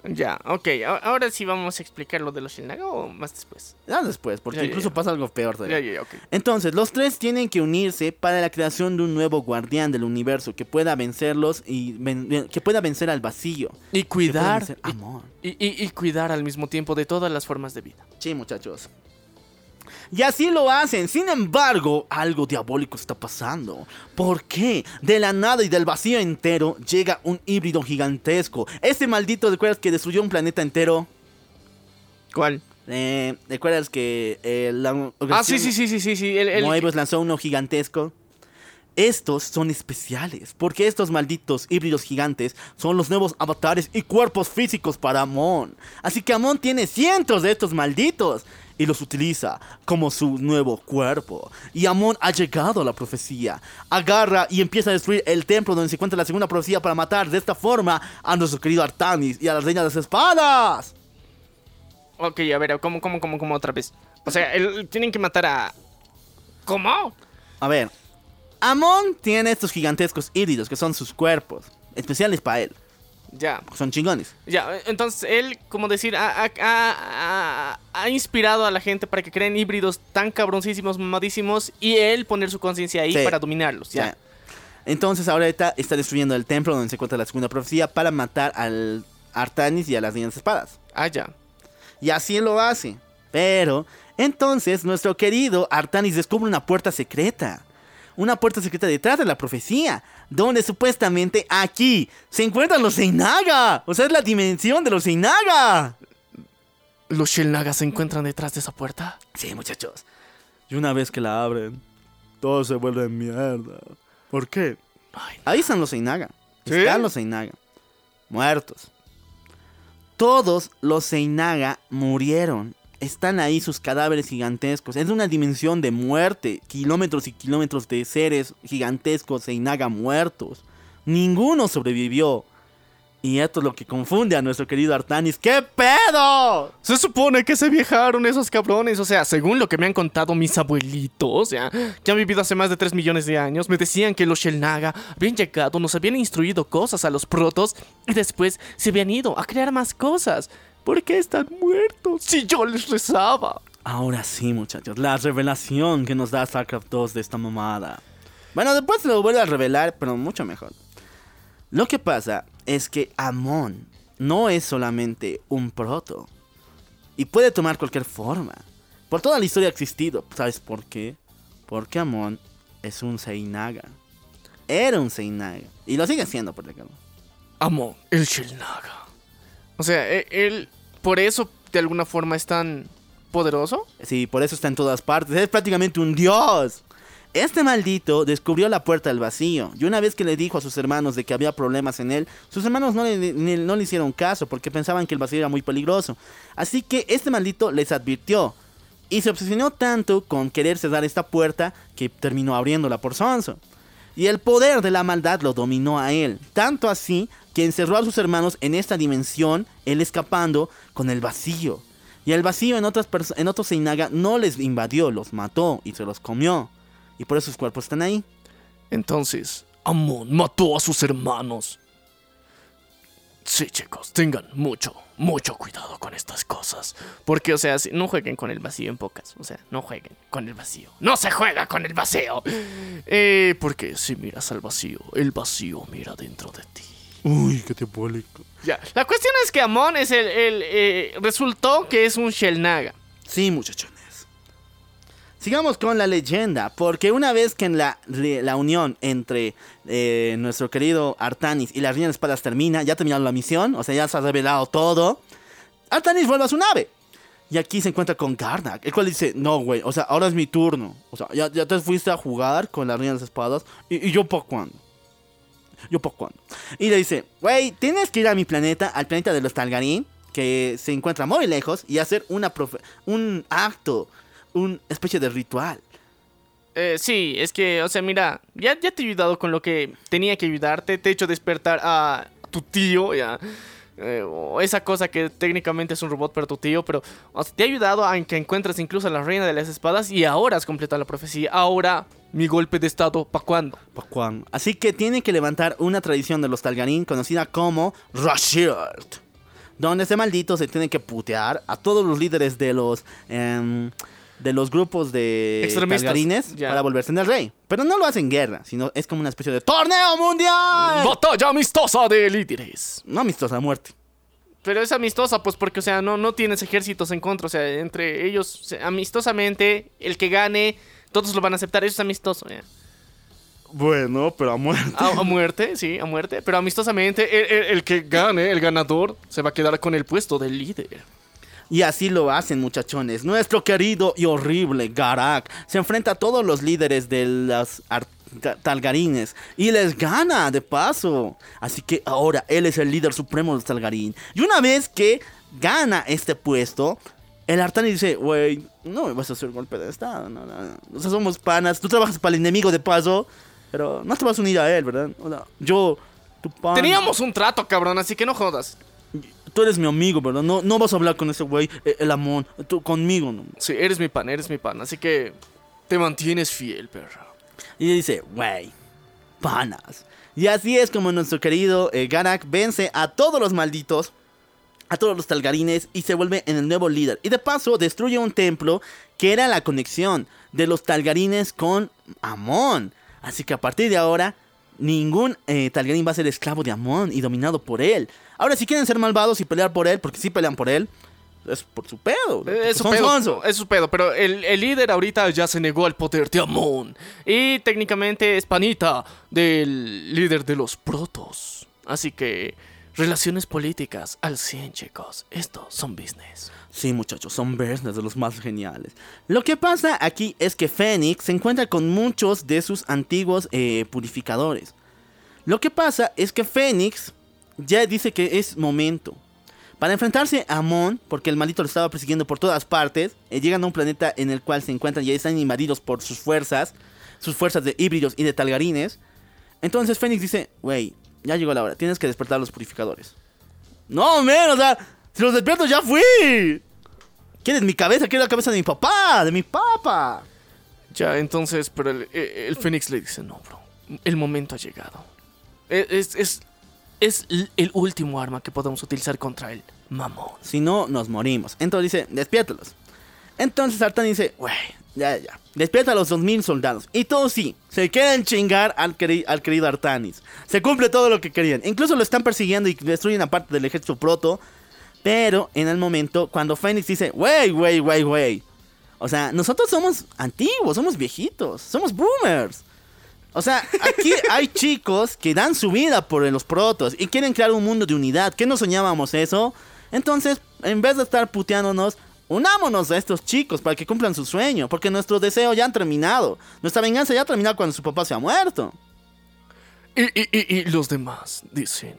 Ya, ok. Ahora sí vamos a explicar lo de los Shinnaga o más después. Ya después, porque Ya, incluso ya. pasa algo peor todavía. Ya, ya, ya, ok. Entonces, los tres tienen que unirse para la creación de un nuevo guardián del universo que pueda vencerlos y ven- que pueda vencer al vacío. Y cuidar. amor. Y, y- y cuidar al mismo tiempo de todas las formas de vida. Sí, muchachos. Y así lo hacen. Sin embargo, algo diabólico está pasando. ¿Por qué? De la nada y del vacío entero llega un híbrido gigantesco. Ese maldito, ¿recuerdas que destruyó un planeta entero? ¿Cuál? Eh, ¿Recuerdas que eh, la Ah, sí, sí, sí, sí, sí, sí. El, el- Moebius lanzó uno gigantesco. Estos son especiales, porque estos malditos híbridos gigantes son los nuevos avatares y cuerpos físicos para Amon. Así que Amon tiene cientos de estos malditos y los utiliza como su nuevo cuerpo. Y Amon ha llegado a la profecía. Agarra y empieza a destruir el templo donde se encuentra la segunda profecía para matar de esta forma a nuestro querido Artanis y a la reina de las espadas. Ok, a ver, ¿cómo, cómo, cómo, cómo otra vez? O sea, el- tienen que matar a... ¿Cómo? A ver, Amon tiene estos gigantescos híbridos que son sus cuerpos, especiales para él. Ya. Son chingones. Ya, entonces él, como decir, ha, ha- ha- inspirado a la gente para que creen híbridos tan cabroncísimos, mamadísimos, y él poner su conciencia ahí Sí. para dominarlos. Ya. Ya. Entonces ahorita está destruyendo el templo donde se encuentra la segunda profecía para matar al Artanis y a las niñas espadas. Ah, ya. Y así lo hace. Pero entonces nuestro querido Artanis descubre una puerta secreta. Una puerta secreta detrás de la profecía. Donde supuestamente aquí se encuentran los Seinaga. O sea, es la dimensión de los Seinaga. ¿Los Shelnagas se encuentran detrás de esa puerta? Sí, muchachos. Y una vez que la abren, todo se vuelve mierda. ¿Por qué? Ay, Ahí están los Seinaga. ¿Sí? Están los Seinaga. Muertos. Todos los Seinaga murieron. Están ahí sus cadáveres gigantescos. Es una dimensión de muerte. Kilómetros y kilómetros de seres gigantescos Seinaga muertos. Ninguno sobrevivió. Y esto es lo que confunde a nuestro querido Artanis. ¿Qué pedo? Se supone que se viajaron esos cabrones. O sea, según lo que me han contado mis abuelitos, sea, que han vivido hace más de 3 millones de años, me decían que los Shelnaga habían llegado, nos habían instruido cosas a los protos y después se habían ido a crear más cosas. ¿Por qué están muertos si yo les rezaba? Ahora sí, muchachos, la revelación que nos da StarCraft 2 de esta mamada. Bueno, después se lo vuelve a revelar, pero mucho mejor. Lo que pasa es que Amon no es solamente un proto. Y puede tomar cualquier forma. Por toda la historia ha existido. ¿Sabes por qué? Porque Amon es un Seinaga. Era un Seinaga. Y lo sigue siendo, por ejemplo. Amon, el Shelnaga. O sea, e- él por eso de alguna forma es tan poderoso. Sí, por eso está en todas partes. Es prácticamente un dios. Este maldito descubrió la puerta del vacío. Y una vez que le dijo a sus hermanos de que había problemas en él, sus hermanos no le, no le hicieron caso porque pensaban que el vacío era muy peligroso. Así que este maldito les advirtió. Y se obsesionó tanto con querer cerrar esta puerta que terminó abriéndola por sonso. Y el poder de la maldad lo dominó a él. Tanto así que encerró a sus hermanos en esta dimensión, él escapando con el vacío. Y el vacío en, otras en otros Seinaga no les invadió, los mató y se los comió. Y por eso sus cuerpos están ahí. Entonces, Amon mató a sus hermanos. Sí, chicos, tengan mucho, mucho cuidado con estas cosas. Porque, o sea, no jueguen con el vacío en pocas. O sea, no jueguen con el vacío. No se juega con el vacío. Eh, porque si miras al vacío, el vacío mira dentro de ti. Uy, qué diabólico. Ya. La cuestión es que Amon es el. el, eh, resultó que es un Shelnaga. Sí, muchachones. Sigamos con la leyenda, porque una vez que en la, la unión entre eh, nuestro querido Artanis y la Reina de Espadas termina, ya ha terminado la misión, o sea, ya se ha revelado todo, Artanis vuelve a su nave. Y aquí se encuentra con Karnak, el cual dice, no, güey, o sea, ahora es mi turno. O sea, ya, ya te fuiste a jugar con la Reina de las Espadas, y, y yo por cuándo. Yo por cuándo. Y le dice, güey, tienes que ir a mi planeta, al planeta de los Talgarín, que se encuentra muy lejos, y hacer una profe- un acto, una especie de ritual. Eh, sí, es que, o sea, mira, ya, ya te he ayudado con lo que tenía que ayudarte. Te he hecho despertar a tu tío, ya. eh, o esa cosa que técnicamente es un robot, pero tu tío. Pero te ha ayudado a que encuentres incluso a la reina de las espadas. Y ahora has completado la profecía. Ahora, mi golpe de estado, ¿pa' cuándo? ¿Pa' cuándo? Así que tiene que levantar una tradición de los Talgarín conocida como Rashirt. Donde ese maldito se tiene que putear a todos los líderes de los em, de los grupos de Extremistas, Talgarines para volverse en el rey. Pero no lo hacen guerra, sino es como una especie de torneo mundial. ¡Batalla amistosa de líderes! No amistosa, muerte. Pero es amistosa, pues porque, o sea, no, no tienes ejércitos en contra. O sea, entre ellos, o sea, amistosamente, el que gane, todos lo van a aceptar. Eso es amistoso, ya. Bueno, pero a muerte. A, a muerte, sí, a muerte. Pero amistosamente, el, el- el que gane, el ganador, se va a quedar con el puesto del líder. Y así lo hacen, muchachones. Nuestro querido y horrible Garak se enfrenta a todos los líderes de ta- Talgarines y les gana de paso. Así que ahora él es el líder supremo de los Talgarín. Y una vez que gana este puesto, el Artani dice, güey, no me vas a hacer golpe de estado. No, no, no. O sea, somos panas. Tú trabajas para el enemigo de paso, pero no te vas a unir a él, ¿verdad? O sea, yo, tu pan. Teníamos un trato, cabrón, así que no jodas. Tú eres mi amigo, ¿verdad? No, no vas a hablar con ese güey, eh, el amón. Tú conmigo, ¿no? Sí, eres mi pan, eres mi pan. Así que te mantienes fiel, perro. Y dice, wey, panas. Y así es como nuestro querido eh, Garak vence a todos los malditos, a todos los talgarines y se vuelve en el nuevo líder. Y de paso destruye un templo que era la conexión de los talgarines con Amon. Así que a partir de ahora, ningún eh, talgarín va a ser esclavo de Amon y dominado por él. Ahora, si quieren ser malvados y pelear por él, porque si pelean por él, es por su pedo. Es su pedo, sonso. es su pedo, pero el, el líder ahorita ya se negó al poder de Amon. Y técnicamente es panita del líder de los protos. Así que, relaciones políticas al 100, chicos. Estos son business. Sí, muchachos, son business de los más geniales. Lo que pasa aquí es que Fénix se encuentra con muchos de sus antiguos eh, purificadores. Lo que pasa es que Fénix ya dice que es momento. Para enfrentarse a Amon, porque el maldito lo estaba persiguiendo por todas partes, eh, llegan a un planeta en el cual se encuentran y están invadidos por sus fuerzas, sus fuerzas de híbridos y de talgarines. Entonces Fénix dice, wey, ya llegó la hora, tienes que despertar a los purificadores. No, men, o sea, si los despierto ya fui. ¿Quieres mi cabeza? Quiero la cabeza de mi papá, de mi papa. Ya, entonces, pero el, el- el Fénix le dice, no, bro, el momento ha llegado. E- Es, es, es el último arma que podemos utilizar contra el mamón. Si no, nos morimos. Entonces dice, despiértalos. Entonces Artan dice, wey, ya, ya. Despierta a los 2000 soldados. Y todos sí, se quieren chingar al, queri- al querido Artanis. Se cumple todo lo que querían. Incluso lo están persiguiendo y destruyen a parte del ejército proto. Pero en el momento, cuando Fénix dice, wey, wey, wey, wey. O sea, nosotros somos antiguos, somos viejitos, somos boomers. O sea, aquí hay chicos que dan su vida por los protos y quieren crear un mundo de unidad. ¿Qué no soñábamos eso? Entonces, en vez de estar puteándonos, unámonos a estos chicos para que cumplan su sueño, porque nuestros deseos ya han terminado. Nuestra venganza ya ha terminado cuando su papá se ha muerto. Y, y, y, y los demás dicen,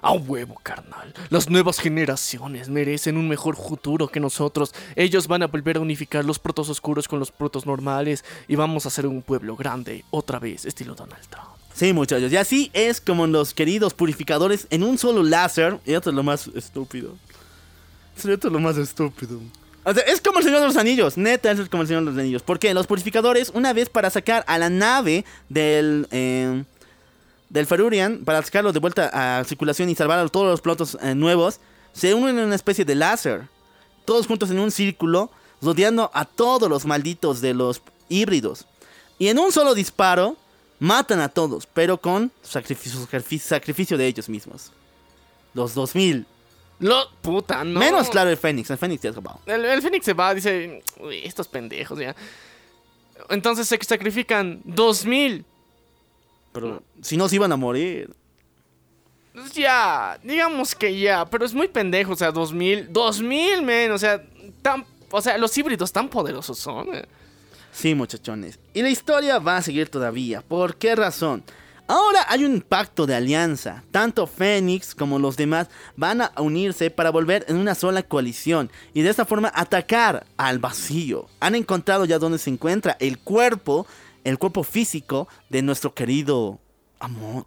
a huevo, carnal. Las nuevas generaciones merecen un mejor futuro que nosotros. Ellos van a volver a unificar los protos oscuros con los protos normales y vamos a ser un pueblo grande otra vez, estilo Donald Trump. Sí, muchachos. Y así es como los queridos purificadores en un solo láser. Y esto es lo más estúpido. Esto es lo más estúpido. Es como el Señor de los Anillos. Neta, es como el Señor de los Anillos. Porque los purificadores, una vez para sacar a la nave del. eh, del Ferurian, para sacarlo de vuelta a circulación y salvar a todos los pilotos eh, nuevos, se unen en una especie de láser. Todos juntos en un círculo, rodeando a todos los malditos de los híbridos. Y en un solo disparo, matan a todos, pero con sacrificio, sacrificio de ellos mismos. Los 2000. Lo, puta, no. Menos, claro, el Fénix. El Fénix ya es acabado. El, el Fénix se va, dice, "Uy, estos pendejos ya. Entonces se sacrifican 2000. Pero si no, se iban a morir. Pues Ya, digamos que ya, pero es muy pendejo, o sea, 2000, 2000, men, o sea, tan, o sea, los híbridos tan poderosos son. eh. Sí, muchachones. Y la historia va a seguir todavía. ¿Por qué razón? Ahora hay un pacto de alianza. Tanto Fénix como los demás van a unirse para volver en una sola coalición y de esta forma atacar al vacío. Han encontrado ya dónde se encuentra el cuerpo, el cuerpo físico de nuestro querido amor.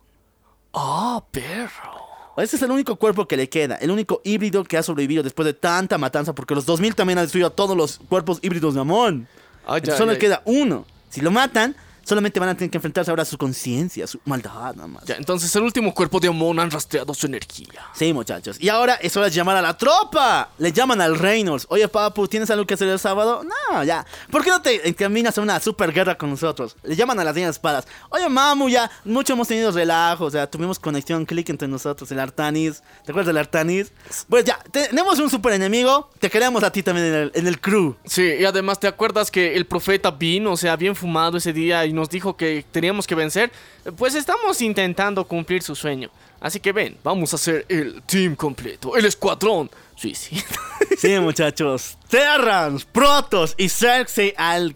Oh, perro. Ese es el único cuerpo que le queda, el único híbrido que ha sobrevivido después de tanta matanza, porque los 2000 también han destruido a todos los cuerpos híbridos de Amon. Ah, ya, Entonces solo ya, le queda uno. Si lo matan, solamente van a tener que enfrentarse ahora a su conciencia, su maldad nada más. Ya, entonces el último cuerpo de Amon han rastreado su energía. Sí, muchachos. Y ahora es hora de llamar a la tropa. Le llaman al Reynolds. Oye, papu, ¿tienes algo que hacer el sábado? No, ya. ¿Por qué no te encaminas a una super guerra con nosotros? Le llaman a las niñas espadas. Oye, mamu, ya. Mucho hemos tenido relajo. O sea, tuvimos conexión, clic entre nosotros. El Artanis. ¿Te acuerdas del Artanis? Pues ya, tenemos un super enemigo. Te queremos a ti también en el, en el crew. Sí, y además, ¿te acuerdas que el profeta vino, o sea, bien fumado ese día y nos dijo que teníamos que vencer? Pues estamos intentando cumplir su sueño. Así que ven, vamos a hacer el team completo, el escuadrón suicida. Sí, muchachos. Terrans, Protos y Zerg se, al-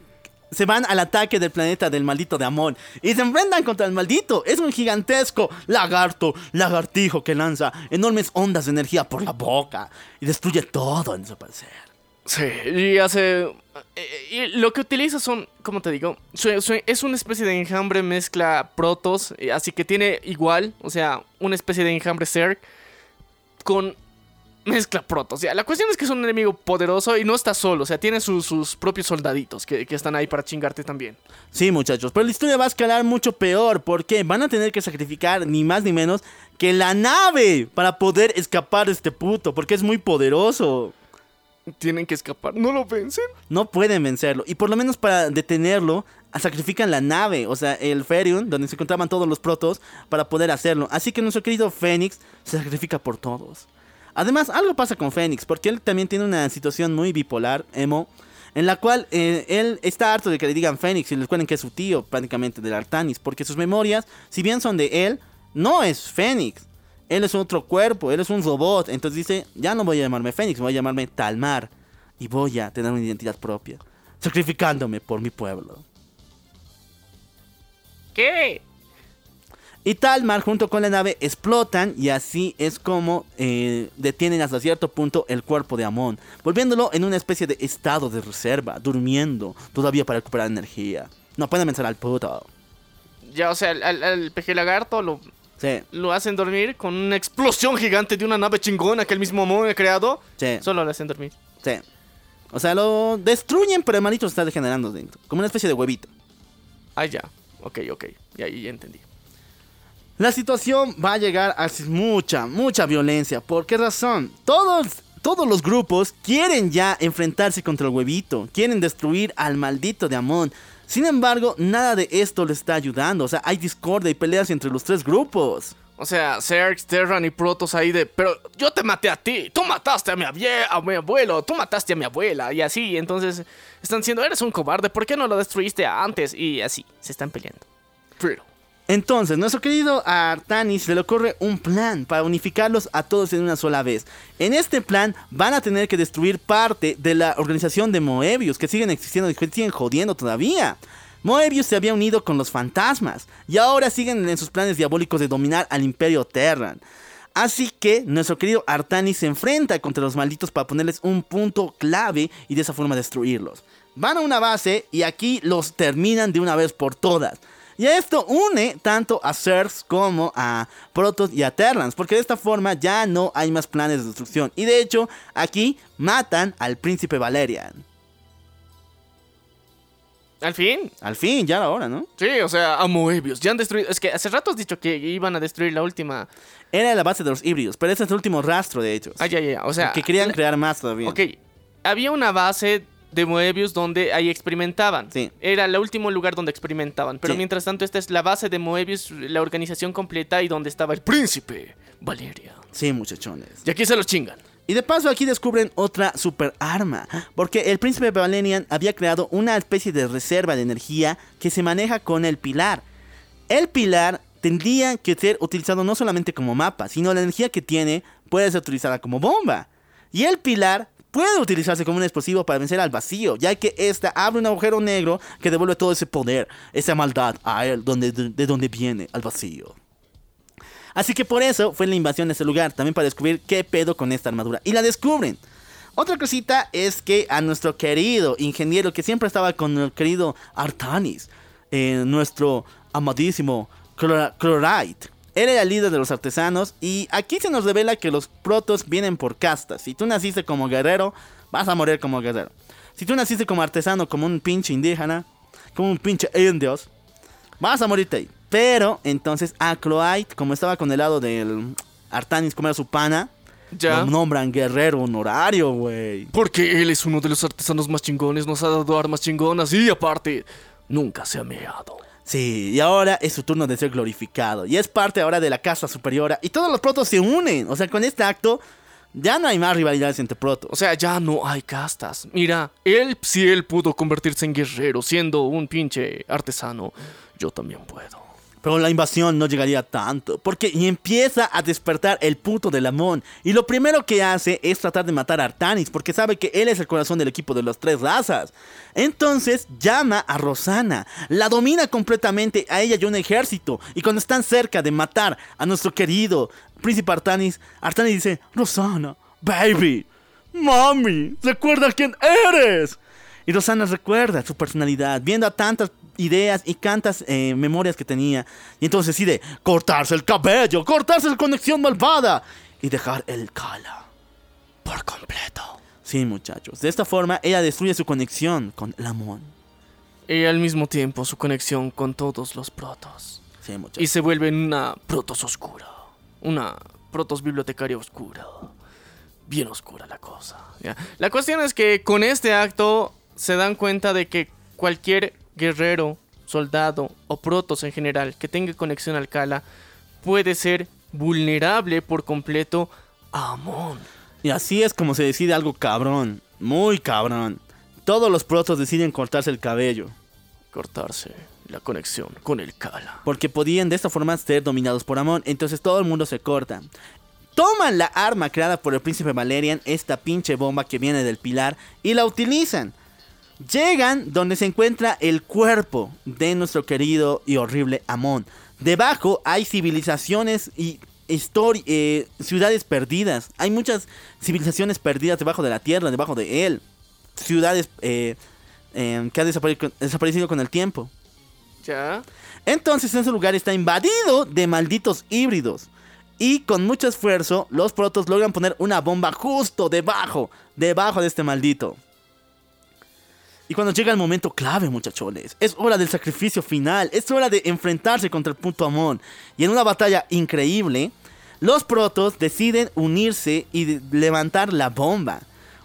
se van al ataque del planeta del maldito de Amon y se enfrentan contra el maldito. Es un gigantesco lagarto, lagartijo que lanza enormes ondas de energía por la boca y destruye todo en su parecer. Sí, y hace... eh, Y lo que utiliza son, como te digo, su- su- es una especie de enjambre mezcla protos, eh, así que tiene igual, o sea, una especie de enjambre Zerg con mezcla protos. O sea, la cuestión es que es un enemigo poderoso y no está solo, o sea, tiene sus- sus propios soldaditos que, que están ahí para chingarte también. Sí, muchachos, pero la historia va a escalar mucho peor porque van a tener que sacrificar ni más ni menos que la nave para poder escapar de este puto porque es muy poderoso. Tienen que escapar, no lo vencen. No pueden vencerlo. Y por lo menos para detenerlo, sacrifican la nave, o sea, el Ferium, donde se encontraban todos los protos, para poder hacerlo. Así que nuestro querido Fénix se sacrifica por todos. Además, algo pasa con Fénix, porque él también tiene una situación muy bipolar, emo, en la cual eh, él está harto de que le digan Fénix y le recuerden que es su tío, prácticamente, del Artanis, porque sus memorias, si bien son de él, no es Fénix. Él es otro cuerpo, él es un robot. Entonces dice, ya no voy a llamarme Fénix, voy a llamarme Talmar. Y voy a tener una identidad propia. Sacrificándome por mi pueblo. ¿Qué? Y Talmar junto con la nave explotan y así es como eh, detienen hasta cierto punto el cuerpo de Amon, volviéndolo en una especie de estado de reserva, durmiendo, todavía para recuperar energía. No pueden vencer al puto. Ya, o sea, al, al, al peje lagarto lo, Sí, lo hacen dormir con una explosión gigante de una nave chingona que el mismo Amon ha creado. sí, Solo lo hacen dormir. sí. O sea, lo destruyen, pero el malito se está degenerando dentro. Como una especie de huevito. Ah, ya. Ok, ok. Ya, ya entendí. La situación va a llegar a mucha, mucha violencia. ¿Por qué razón? Todos, todos los grupos quieren ya enfrentarse contra el huevito. Quieren destruir al maldito de Amon. Sin embargo, nada de esto le está ayudando. O sea, hay discordia y peleas entre los tres grupos. O sea, Zerg, Terran y Protoss ahí de... Pero yo te maté a ti. Tú mataste a mi, a mi abuelo. Tú mataste a mi abuela. Y así. Entonces están diciendo, eres un cobarde. ¿Por qué no lo destruiste antes? Y así. Se están peleando. Pero... Entonces, nuestro querido Artanis se le ocurre un plan para unificarlos a todos en una sola vez. En este plan van a tener que destruir parte de la organización de Moebius, que siguen existiendo y que siguen jodiendo todavía. Moebius se había unido con los fantasmas y ahora siguen en sus planes diabólicos de dominar al Imperio Terran. Así que nuestro querido Artanis se enfrenta contra los malditos para ponerles un punto clave y de esa forma destruirlos. Van a una base y aquí los terminan de una vez por todas. Y esto une tanto a Zergs como a Protoss y a Terrans, porque de esta forma ya no hay más planes de destrucción. Y de hecho, aquí matan al príncipe Valerian. Al fin. Al fin, ya ahora, ¿no? Sí, o sea, a Moebius. Ya han destruido. Es que hace rato has dicho que iban a destruir la última. Era la base de los híbridos, pero ese es el último rastro de ellos. Ah, ya, ya. O sea. que querían la- crear más todavía. Ok. Había una base de Moebius donde ahí experimentaban. Sí. Era el último lugar donde experimentaban. Pero Sí. mientras tanto, esta es la base de Moebius, la organización completa y donde estaba el príncipe Valeria. Sí, muchachones. Y aquí se los chingan. Y de paso aquí descubren otra super arma, porque el príncipe Valerian había creado una especie de reserva de energía que se maneja con el pilar. El pilar tendría que ser utilizado no solamente como mapa, sino la energía que tiene puede ser utilizada como bomba. Y el pilar puede utilizarse como un explosivo para vencer al vacío, ya que esta abre un agujero negro que devuelve todo ese poder, esa maldad a él, donde, de donde viene, al vacío. Así que por eso fue la invasión de ese lugar, también para descubrir qué pedo con esta armadura. Y la descubren. Otra cosita es que a nuestro querido ingeniero, que siempre estaba con el querido Artanis, eh, nuestro amadísimo Chlorite, él era el líder de los artesanos y aquí se nos revela que los protos vienen por castas. Si tú naciste como guerrero, vas a morir como guerrero. Si tú naciste como artesano, como un pinche indígena, como un pinche indios, vas a morirte ahí. Pero entonces a Cloite, como estaba con el lado del Artanis, como era su pana, Ya. lo nombran guerrero honorario, güey. Porque él es uno de los artesanos más chingones, nos ha dado armas chingonas y aparte, nunca se ha meado. Sí, y ahora es su turno de ser glorificado. Y es parte ahora de la casa superiora. Y todos los protos se unen. O sea, con este acto ya no hay más rivalidades entre protos. O sea, ya no hay castas. Mira, él, si él pudo convertirse en guerrero siendo un pinche artesano, yo también puedo. Pero la invasión no llegaría tanto, porque empieza a despertar el puto del Amon. Y lo primero que hace es tratar de matar a Artanis, porque sabe que él es el corazón del equipo de las tres razas. Entonces llama a Rosana, la domina completamente a ella y un ejército. Y cuando están cerca de matar a nuestro querido príncipe Artanis, Artanis dice, Rosana, baby, mami, recuerda quién eres. Y Rosana recuerda su personalidad, viendo a tantas ideas y tantas eh, memorias que tenía. Y entonces decide cortarse el cabello, cortarse la conexión malvada y dejar el Kala por completo. Sí, muchachos. De esta forma, ella destruye su conexión con el Amon. Y al mismo tiempo su conexión con todos los protos. Sí, muchachos. Y se vuelve una protos oscura. Una protos bibliotecaria oscura. Bien oscura la cosa. ¿ya? La cuestión es que con este acto se dan cuenta de que cualquier guerrero, soldado o protos en general que tenga conexión al Kala puede ser vulnerable por completo a Amon. Y así es como se decide algo cabrón. Muy cabrón. Todos los protos deciden cortarse el cabello. Cortarse la conexión con el Kala. Porque podían de esta forma ser dominados por Amon. Entonces todo el mundo se corta. Toman la arma creada por el príncipe Valerian, esta pinche bomba que viene del pilar, y la utilizan. Llegan donde se encuentra el cuerpo de nuestro querido y horrible Amon. Debajo hay civilizaciones y eh, ciudades perdidas. Hay muchas civilizaciones perdidas debajo de la tierra, debajo de él. Ciudades eh, eh, que han desapare- desaparecido con el tiempo. ¿Ya? Entonces ese lugar está invadido de malditos híbridos. Y con mucho esfuerzo, los protos logran poner una bomba justo debajo, debajo de este maldito. Y cuando llega el momento clave, muchachones, es hora del sacrificio final, es hora de enfrentarse contra el punto Amon. Y en una batalla increíble, los protos deciden unirse y levantar la bomba.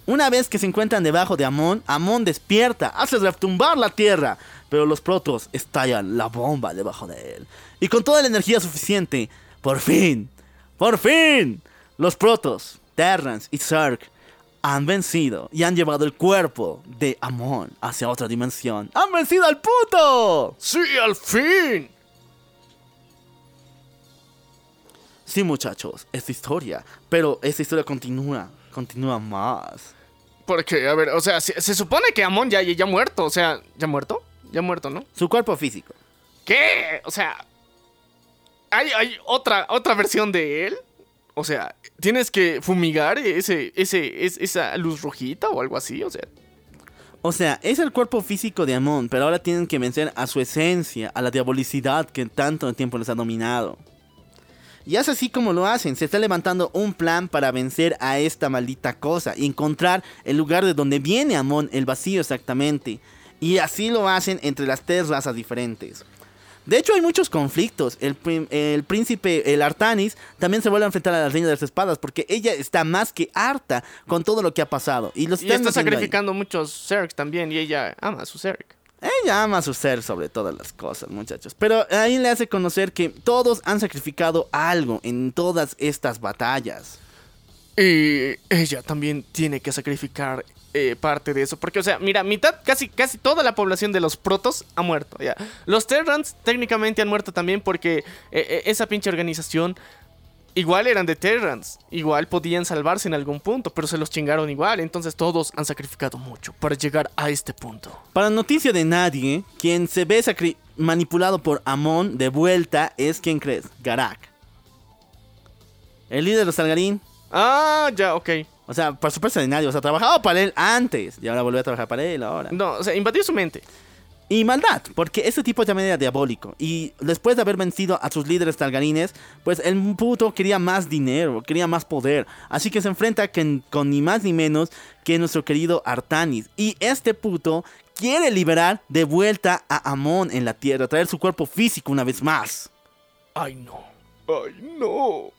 Una vez que se encuentran debajo de Amon, Amon despierta, hace retumbar la tierra, pero los protos estallan la bomba debajo de él. Y con toda la energía suficiente, por fin, por fin, los protos, Terrans y Zerg han vencido y han llevado el cuerpo de Amon hacia otra dimensión. ¡Han vencido al puto! ¡Sí, al fin! Sí, muchachos, es historia, pero esta historia continúa, continúa más. Porque, a ver, o sea, se, se supone que Amon ya, ya ha muerto, o sea, ¿ya muerto? Ya muerto, ¿no? Su cuerpo físico. ¿Qué? O sea, ¿hay, hay otra, otra versión de él? O sea, ¿tienes que fumigar ese, ese, es- esa luz rojita o algo así? O sea, O sea, es el cuerpo físico de Amon, pero ahora tienen que vencer a su esencia, a la diabolicidad que tanto tiempo les ha dominado. Y es así como lo hacen, se está levantando un plan para vencer a esta maldita cosa y encontrar el lugar de donde viene Amon, el vacío exactamente. Y así lo hacen entre las tres razas diferentes. De hecho, hay muchos conflictos. El, príncipe, el Artanis, también se vuelve a enfrentar a la reina de las espadas porque ella está más que harta con todo lo que ha pasado. Y, los Y está ahí. sacrificando muchos Zergs también y ella ama a su Zerg. Ella ama su ser sobre todas las cosas, muchachos. Pero ahí le hace conocer que todos han sacrificado algo en todas estas batallas. Y ella también tiene que sacrificar eh, parte de eso. Porque, o sea, mira, mitad, casi, casi toda la población de los protos ha muerto. Ya. Los Terrans técnicamente han muerto también porque eh, eh, esa pinche organización igual eran de Terrans. Igual podían salvarse en algún punto, pero se los chingaron igual. Entonces todos han sacrificado mucho para llegar a este punto. Para noticia de nadie, quien se ve manipulado por Amon de vuelta es, ¿quién crees? Garak. El líder de los Targaryen. Ah, ya, ok. O sea, por de nadie. O sea, trabajaba para él antes. Y ahora volvió a trabajar para él ahora. No, o sea, invadió su mente. Y maldad, porque este tipo también era diabólico. Y después de haber vencido a sus líderes targarines, pues el puto quería más dinero, quería más poder. Así que se enfrenta con, con ni más ni menos que nuestro querido Artanis. Y este puto quiere liberar de vuelta a Amon en la tierra, traer su cuerpo físico una vez más. Ay, no. Ay, no.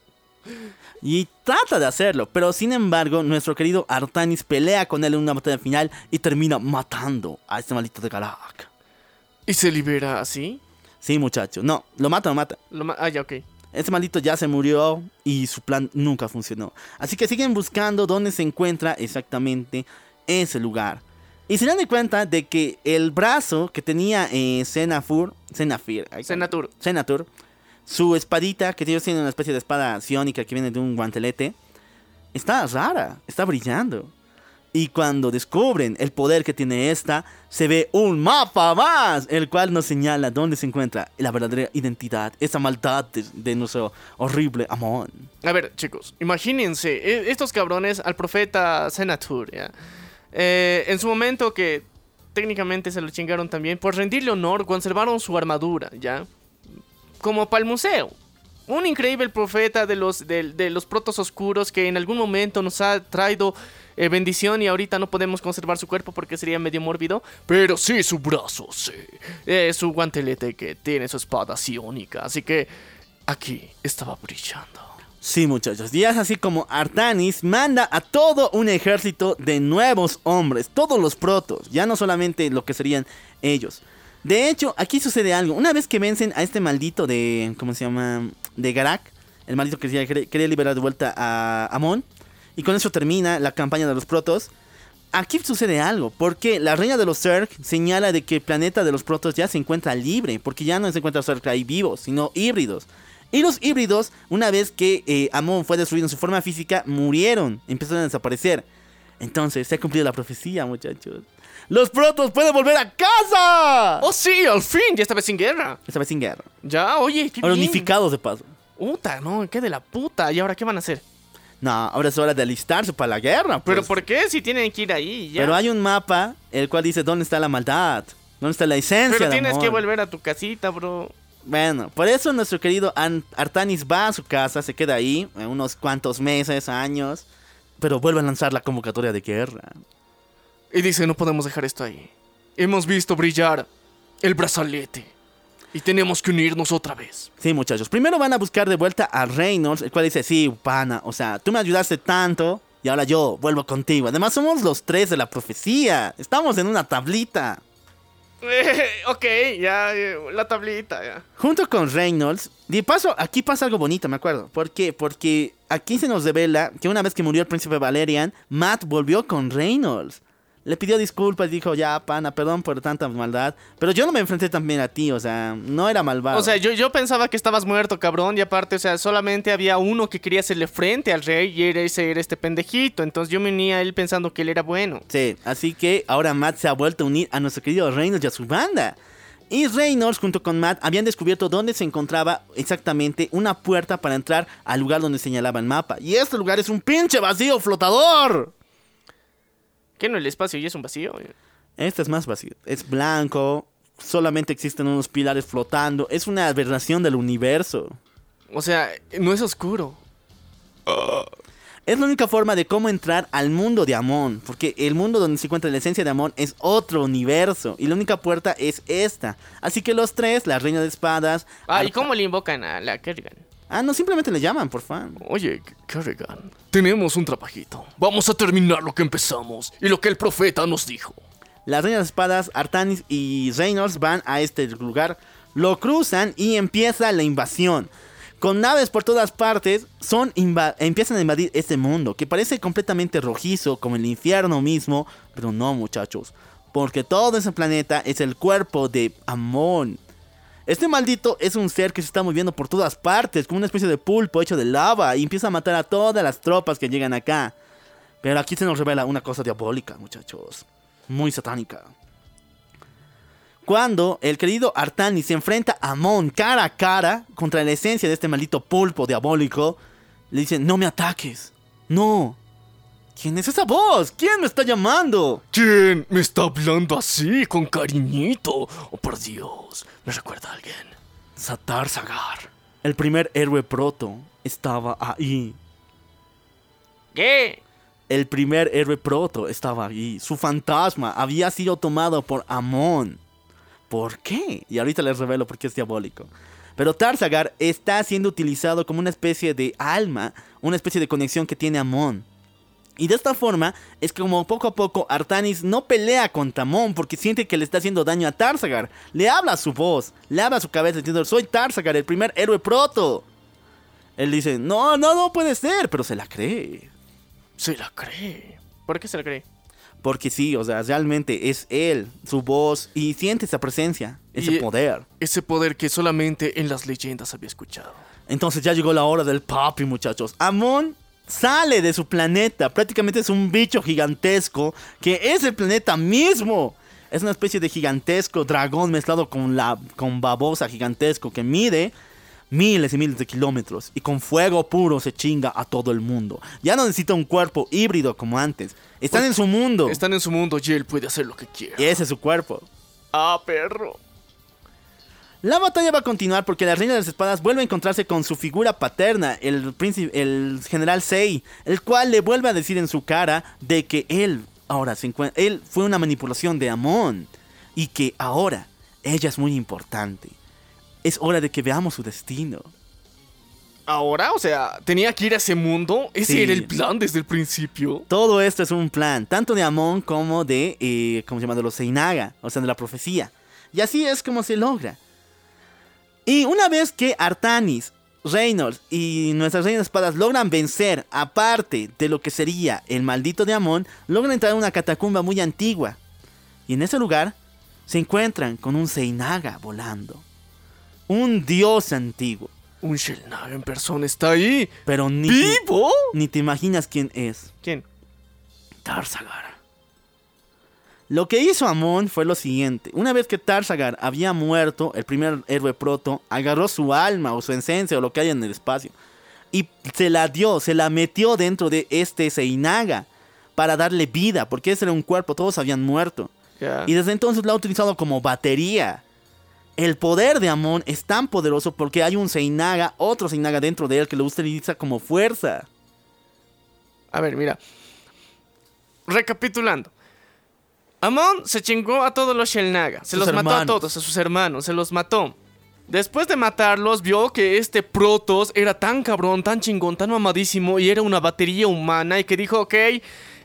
Y trata de hacerlo, pero sin embargo, nuestro querido Artanis pelea con él en una batalla final y termina matando a este maldito de Garak. ¿Y se libera así? Sí, muchacho. No, lo mata, lo mata. Lo ma- ah, ya, ok. Ese maldito ya se murió y su plan nunca funcionó. Así que siguen buscando dónde se encuentra exactamente ese lugar. Y se dan de cuenta de que el brazo que tenía eh, Senafur, Senafir. Senatur. Senatur, su espadita, que ellos tienen una especie de espada ciónica que viene de un guantelete, está rara, está brillando. Y cuando descubren el poder que tiene esta, se ve un mapa más, el cual nos señala dónde se encuentra la verdadera identidad, esa maldad de, nuestro horrible Amon. A ver, chicos, imagínense, e- estos cabrones al profeta Senatur, ¿ya? Eh, en su momento que técnicamente se lo chingaron también, por rendirle honor, conservaron su armadura, ¿ya? Como para el museo. Un increíble profeta de los, de, los protos oscuros que en algún momento nos ha traído eh, bendición y ahorita no podemos conservar su cuerpo porque sería medio mórbido. Pero sí su brazo, sí. Eh, su guantelete que tiene su espada sionica. Así que aquí estaba brillando. Sí, muchachos, y es así como Artanis manda a todo un ejército de nuevos hombres, todos los protos, ya no solamente lo que serían ellos. De hecho, aquí sucede algo. Una vez que vencen a este maldito de. ¿Cómo se llama? De Garak. El maldito que quería, liberar de vuelta a Amon. Y con eso termina la campaña de los protos. Aquí sucede algo. Porque la reina de los Zerg señala de que el planeta de los protos ya se encuentra libre. Porque ya no se encuentra Zerg ahí vivos, sino híbridos. Y los híbridos, una vez que eh, Amon fue destruido en su forma física, murieron. Empezaron a desaparecer. Entonces se ha cumplido la profecía, muchachos. ¡Los protos pueden volver a casa! ¡Oh, sí! ¡Al fin! Ya esta vez sin guerra. Esta vez sin guerra. Ya, oye, qué Ahora bien. unificados de paso. Puta, no, qué de la puta. ¿Y ahora qué van a hacer? No, ahora es hora de alistarse para la guerra. ¿Pero pues. por qué si tienen que ir ahí? Ya? Pero hay un mapa el cual dice dónde está la maldad, dónde está la esencia. Pero tienes amor. que volver a tu casita, bro. Bueno, por eso nuestro querido An- Artanis va a su casa, se queda ahí eh, unos cuantos meses, años, pero vuelve a lanzar la convocatoria de guerra. Y dice, no podemos dejar esto ahí. Hemos visto brillar el brazalete. Y tenemos que unirnos otra vez. Sí, muchachos. Primero van a buscar de vuelta a Reynolds, el cual dice, sí, pana, o sea, tú me ayudaste tanto y ahora yo vuelvo contigo. Además, somos los tres de la profecía. Estamos en una tablita. ok, ya, eh, la tablita, ya. Junto con Reynolds, de paso, aquí pasa algo bonito, me acuerdo. ¿Por qué? Porque aquí se nos revela que una vez que murió el príncipe Valerian, Matt volvió con Reynolds. Le pidió disculpas, dijo, ya, pana, perdón por tanta maldad. Pero yo no me enfrenté también a ti, o sea, no era malvado. O sea, yo, yo pensaba que estabas muerto, cabrón, y aparte, o sea, solamente había uno que quería hacerle frente al rey y era ese era este pendejito. Entonces yo me uní a él pensando que él era bueno. Sí, así que ahora Matt se ha vuelto a unir a nuestro querido Reynolds y a su banda. Y Reynolds junto con Matt habían descubierto dónde se encontraba exactamente una puerta para entrar al lugar donde señalaba el mapa. Y este lugar es un pinche vacío flotador. ¿Qué no el espacio y es un vacío? Este es más fácil. Es blanco, solamente existen unos pilares flotando. Es una aberración del universo. O sea, no es oscuro. Es la única forma de cómo entrar al mundo de Amon, porque el mundo donde se encuentra la esencia de Amon es otro universo y la única puerta es esta. Así que los tres, la reina de espadas... Ah, ¿y cómo le invocan a la Kerrigan? Ah, no, simplemente le llaman, por fan. Oye, Kerrigan, tenemos un trabajito. Vamos a terminar lo que empezamos y lo que el profeta nos dijo. Las reinas de espadas, Artanis y Reynolds van a este lugar, lo cruzan y empieza la invasión. Con naves por todas partes, son empiezan a invadir este mundo, que parece completamente rojizo, como el infierno mismo, pero no muchachos, porque todo ese planeta es el cuerpo de Amon. Este maldito es un ser que se está moviendo por todas partes, como una especie de pulpo hecho de lava, y empieza a matar a todas las tropas que llegan acá. Pero aquí se nos revela una cosa diabólica, muchachos. Muy satánica. Cuando el querido Artani se enfrenta a Amon cara a cara contra la esencia de este maldito pulpo diabólico, le dice, no me ataques. No. ¿Quién es esa voz? ¿Quién me está llamando? ¿Quién me está hablando así, con cariñito? Oh, por Dios, me recuerda a alguien. Satar Sagar. El primer héroe proto estaba ahí. ¿Qué? El primer héroe proto estaba ahí. Su fantasma había sido tomado por Amon. ¿Por qué? Y ahorita les revelo por qué es diabólico. Pero Tarsagar está siendo utilizado como una especie de alma, una especie de conexión que tiene Amon. Y de esta forma es como poco a poco Artanis no pelea contra Amon porque siente que le está haciendo daño a Tarsagar. Le habla a su voz, le habla a su cabeza diciendo, soy Tarsagar, el primer héroe proto. Él dice, no, no, no puede ser, pero se la cree. Se la cree. ¿Por qué se la cree? Porque sí, o sea, realmente es él, su voz, y siente esa presencia, ese Y- poder. Ese poder que solamente en las leyendas había escuchado. Entonces ya llegó la hora del papi, muchachos. Amon sale de su planeta, prácticamente es un bicho gigantesco que es el planeta mismo. Es una especie de gigantesco dragón mezclado con la con babosa gigantesco que mide miles y miles de kilómetros y con fuego puro se chinga a todo el mundo. Ya no necesita un cuerpo híbrido como antes. Están en su mundo. Están en su mundo y él puede hacer lo que quiera. Y ese es su cuerpo. Ah, perro. La batalla va a continuar porque la reina de las espadas vuelve a encontrarse con su figura paterna, el, príncipe, el general Sei, el cual le vuelve a decir en su cara de que él ahora se encuentra, él fue una manipulación de Amon y que ahora ella es muy importante. Es hora de que veamos su destino. Ahora, o sea, tenía que ir a ese mundo. Ese Sí. era el plan desde el principio. Todo esto es un plan, tanto de Amon como de, eh, ¿cómo se llama? De los Seinaga, o sea, de la profecía. Y así es como se logra. Y una vez que Artanis, Reynolds y nuestras reinas de espadas logran vencer, aparte de lo que sería el maldito de Amon, logran entrar a una catacumba muy antigua. Y en ese lugar se encuentran con un Seinaga volando. Un dios antiguo. Un Shelnaga en persona está ahí. Pero ni, te- ¿Vivo? ni te imaginas quién es. ¿Quién? Tarsagar. Lo que hizo Amon fue lo siguiente. Una vez que Tarsagar había muerto, el primer héroe proto agarró su alma o su esencia o lo que hay en el espacio y se la dio, se la metió dentro de este Seinaga para darle vida, porque ese era un cuerpo, todos habían muerto. Y desde entonces lo ha utilizado como batería. El poder de Amon es tan poderoso porque hay un Seinaga, otro Seinaga dentro de él que lo utiliza como fuerza. A ver, mira. Recapitulando. Amon se chingó a todos los Shelnaga. Se Sus los mató a todos, a sus hermanos. Se los mató. Después de matarlos, vio que este Protos era tan cabrón, tan chingón, tan mamadísimo y era una batería humana y que dijo, ok,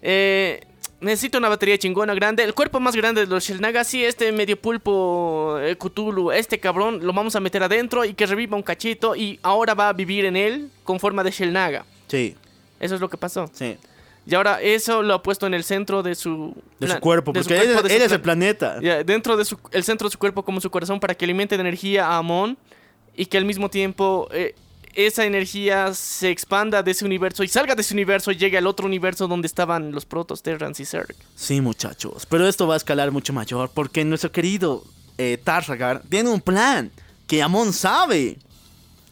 eh, necesito una batería chingona grande. El cuerpo más grande de los Shelnaga, sí, este medio pulpo eh, Cthulhu, este cabrón, lo vamos a meter adentro y que reviva un cachito y ahora va a vivir en él con forma de Shelnaga. Sí, Eso es lo que pasó. sí. Y ahora eso lo ha puesto en el centro de su... De su cuerpo, de su porque él, de su él es el planeta. Ya, dentro de su, el centro de su cuerpo como su corazón para que alimente de energía a Amon y que al mismo tiempo eh, esa energía se expanda de ese universo y salga de ese universo y llegue al otro universo donde estaban los protos Terrans y Zerg. Sí, muchachos, pero esto va a escalar mucho mayor porque nuestro querido eh, Tarsagar tiene un plan que Amon sabe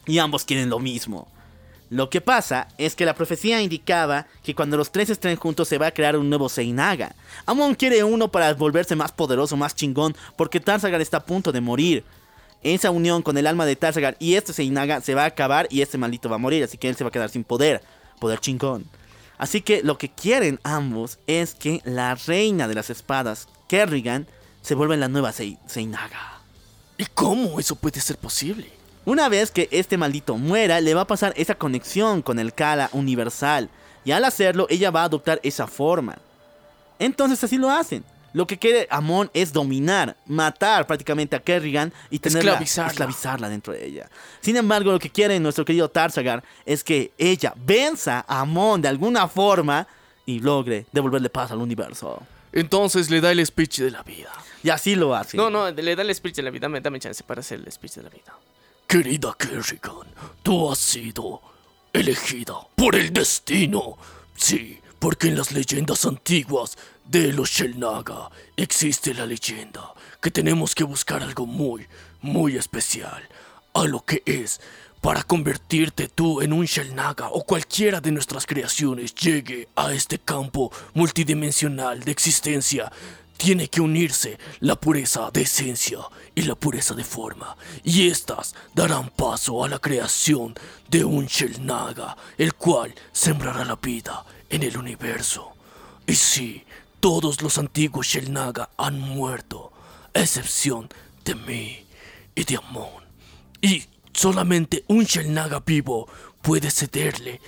y ambos quieren lo mismo. Lo que pasa es que la profecía indicaba que cuando los tres estén juntos se va a crear un nuevo Seinaga. Amon quiere uno para volverse más poderoso, más chingón, porque Tarsagar está a punto de morir. Esa unión con el alma de Tarsagar y este Seinaga se va a acabar y este maldito va a morir, así que él se va a quedar sin poder, poder chingón. Así que lo que quieren ambos es que la reina de las espadas, Kerrigan, se vuelva la nueva Sei- Seinaga. ¿Y cómo eso puede ser posible? Una vez que este maldito muera, le va a pasar esa conexión con el Kala universal. Y al hacerlo, ella va a adoptar esa forma. Entonces así lo hacen. Lo que quiere Amon es dominar, matar prácticamente a Kerrigan y tenerla, Esclavizarla. esclavizarla dentro de ella. Sin embargo, lo que quiere nuestro querido Tarsagar es que ella venza a Amon de alguna forma y logre devolverle paz al universo. Entonces le da el speech de la vida. Y así lo hace. No, no, le da el speech de la vida. Dame, dame chance para hacer el speech de la vida. Querida Kerrigan, tú has sido elegida por el destino. Sí, porque en las leyendas antiguas de los Shelnaga existe la leyenda que tenemos que buscar algo muy, muy especial. A lo que es para convertirte tú en un Shelnaga o cualquiera de nuestras creaciones llegue a este campo multidimensional de existencia tiene que unirse la pureza de esencia y la pureza de forma, y estas darán paso a la creación de un Shelnaga, el cual sembrará la vida en el universo. Y sí, todos los antiguos Shelnaga han muerto, a excepción de mí y de Amon. Y solamente un Shelnaga vivo puede cederle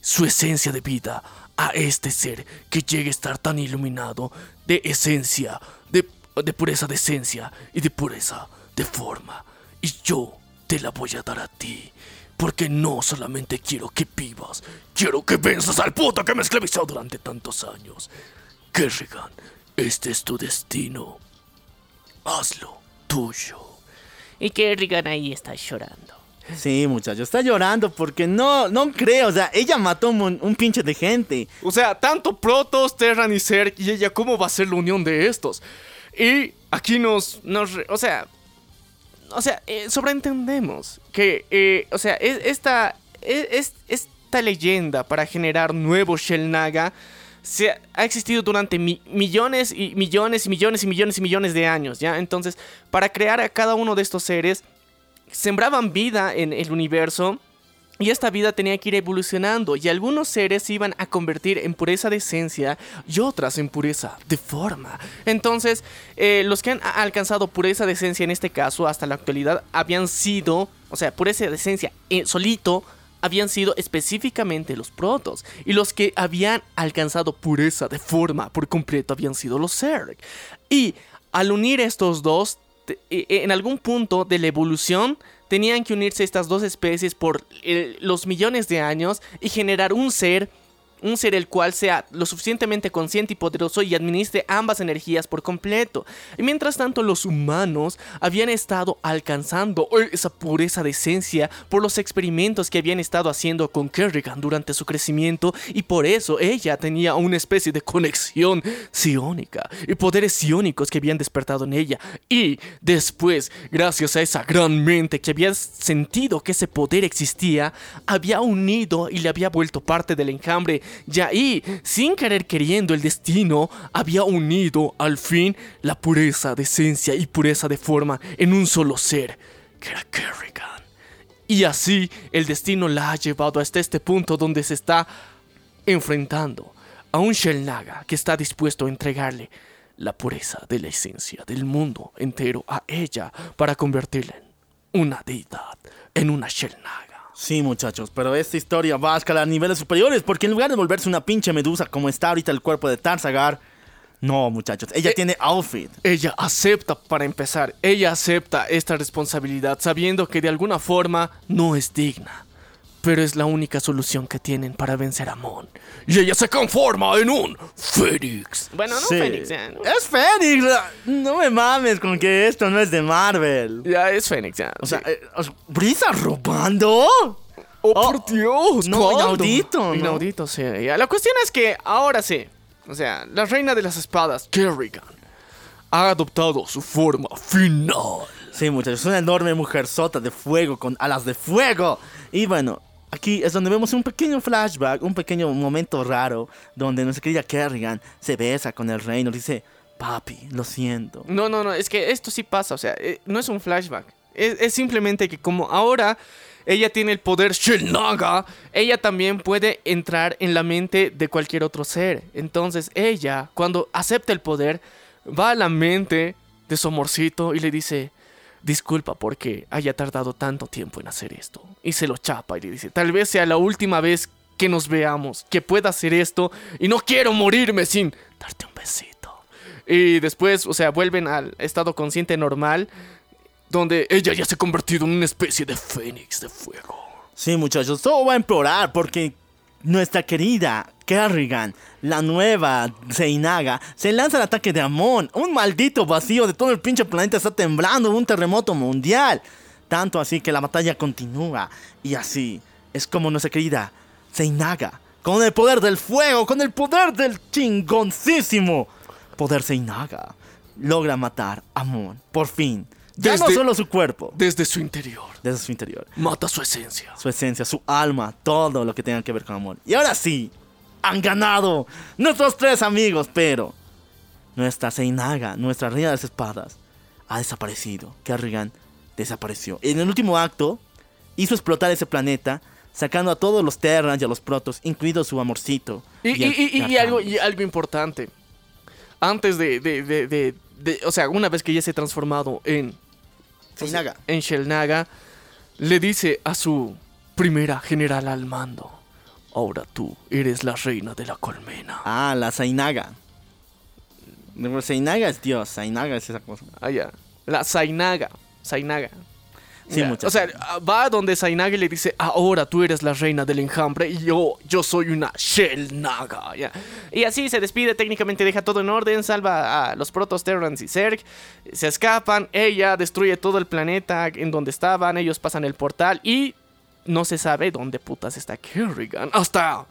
su esencia de vida a este ser que llegue a estar tan iluminado de esencia, de, de pureza de esencia y de pureza de forma. Y yo te la voy a dar a ti. Porque no solamente quiero que vivas, quiero que venzas al puto que me esclavizó durante tantos años. Kerrigan, este es tu destino. Hazlo tuyo. Y Kerrigan ahí está llorando. Sí, muchacho, está llorando porque no, no creo, o sea, ella mató un, un pinche de gente. O sea, tanto Protoss, Terran y Zerg y ella, ¿cómo va a ser la unión de estos? Y aquí nos, nos o sea, o sea, eh, sobreentendemos que, eh, o sea, es- esta, es, es- esta leyenda para generar nuevos Shelnaga se ha, existido durante mi- millones y millones y millones y millones y millones de años, ¿ya? Entonces, para crear a cada uno de estos seres, sembraban vida en el universo y esta vida tenía que ir evolucionando y algunos seres se iban a convertir en pureza de esencia y otras en pureza de forma. Entonces, eh, los que han alcanzado pureza de esencia en este caso hasta la actualidad habían sido, o sea, pureza de esencia eh, solito, habían sido específicamente los protos y los que habían alcanzado pureza de forma por completo habían sido los Zerg. Y al unir estos dos, en algún punto de la evolución tenían que unirse estas dos especies por los millones de años y generar un ser, un ser el cual sea lo suficientemente consciente y poderoso y administre ambas energías por completo. Y mientras tanto los humanos habían estado alcanzando eh, esa pureza de esencia por los experimentos que habían estado haciendo con Kerrigan durante su crecimiento y por eso ella tenía una especie de conexión psiónica y poderes psiónicos que habían despertado en ella. Y después, gracias a esa gran mente que había sentido que ese poder existía, había unido y le había vuelto parte del enjambre. Y ahí, sin querer queriendo, el destino había unido al fin la pureza de esencia y pureza de forma en un solo ser, que era Kerrigan. Y así el destino la ha llevado hasta este punto donde se está enfrentando a un Shelnaga que está dispuesto a entregarle la pureza de la esencia del mundo entero a ella para convertirla en una deidad, en una Shelnaga. Sí, muchachos, pero esta historia va a escalar niveles superiores porque en lugar de volverse una pinche medusa como está ahorita el cuerpo de Tarsagar, no, muchachos, ella Eh, tiene outfit. Ella acepta, para empezar, ella acepta esta responsabilidad sabiendo que de alguna forma no es digna. Pero es la única solución que tienen para vencer a Mon. Y ella se conforma en un Fénix. Bueno, no Sí. Fénix, ya. Es Fénix, no me mames con que esto no es de Marvel. Ya es Fénix, ya. O sea, eh, ¿Brisa robando? ¡Oh, Oh, por Dios! no, ¿cuándo? inaudito, ¿no? Inaudito, sí. Ya, La cuestión es que ahora sí. O sea, la reina de las espadas, Kerrigan, ha adoptado su forma final. Sí, muchachos, una enorme mujer sota de fuego con alas de fuego. Y bueno, aquí es donde vemos un pequeño flashback, un pequeño momento raro, donde nuestra querida Kerrigan se besa con el rey y nos dice, papi, lo siento. No, no, no, es que esto sí pasa, o sea, eh, no es un flashback. Es, simplemente que como ahora ella tiene el poder Shelnaga, ella también puede entrar en la mente de cualquier otro ser. Entonces ella, cuando acepta el poder, va a la mente de su amorcito y le dice, disculpa porque haya tardado tanto tiempo en hacer esto. Y se lo chapa y le dice, tal vez sea la última vez que nos veamos, que pueda hacer esto y no quiero morirme sin darte un besito. Y después, o sea, vuelven al estado consciente normal, donde ella ya se ha convertido en una especie de fénix de fuego. Sí, muchachos, todo va a empeorar porque nuestra querida Kerrigan, la nueva Seinaga, se lanza al ataque de Amon. Un maldito vacío de todo el pinche planeta está temblando, un terremoto mundial. Tanto así que la batalla continúa. Y así es como nuestra querida Seinaga, con el poder del fuego, con el poder del chingoncísimo poder Seinaga, logra matar a Amon. Por fin. Ya no Desde- solo su cuerpo, Desde su interior. desde su interior Mata su esencia. su esencia, su alma, todo lo que tenga que ver con amor. Y ahora sí, han ganado nuestros tres amigos, pero nuestra Seinaga, nuestra reina de las espadas, ha desaparecido. Kerrigan desapareció. En el último acto, hizo explotar ese planeta, sacando a todos los Terrans y a los Protos, incluido su amorcito. Y, y- y- y algo, y algo importante. Antes de, de- de- de- de- O sea, una vez que ya se ha transformado en. Seinaga. En Shelnaga, le dice a su primera general al mando: Ahora tú eres la reina de la colmena. Ah, la Seinaga. Seinaga es Dios, Seinaga es esa cosa. Ah, ya. La Zainaga. Zainaga. Sí, Ya, muchachos. O sea, va donde Zainaga y le dice, ahora tú eres la reina del enjambre y yo, yo soy una Shelnaga. ya. Y así se despide, técnicamente deja todo en orden, salva a los Protos, Terrans y Zerg. Se escapan, ella destruye todo el planeta en donde estaban, ellos pasan el portal y no se sabe dónde putas está Kerrigan. Hasta,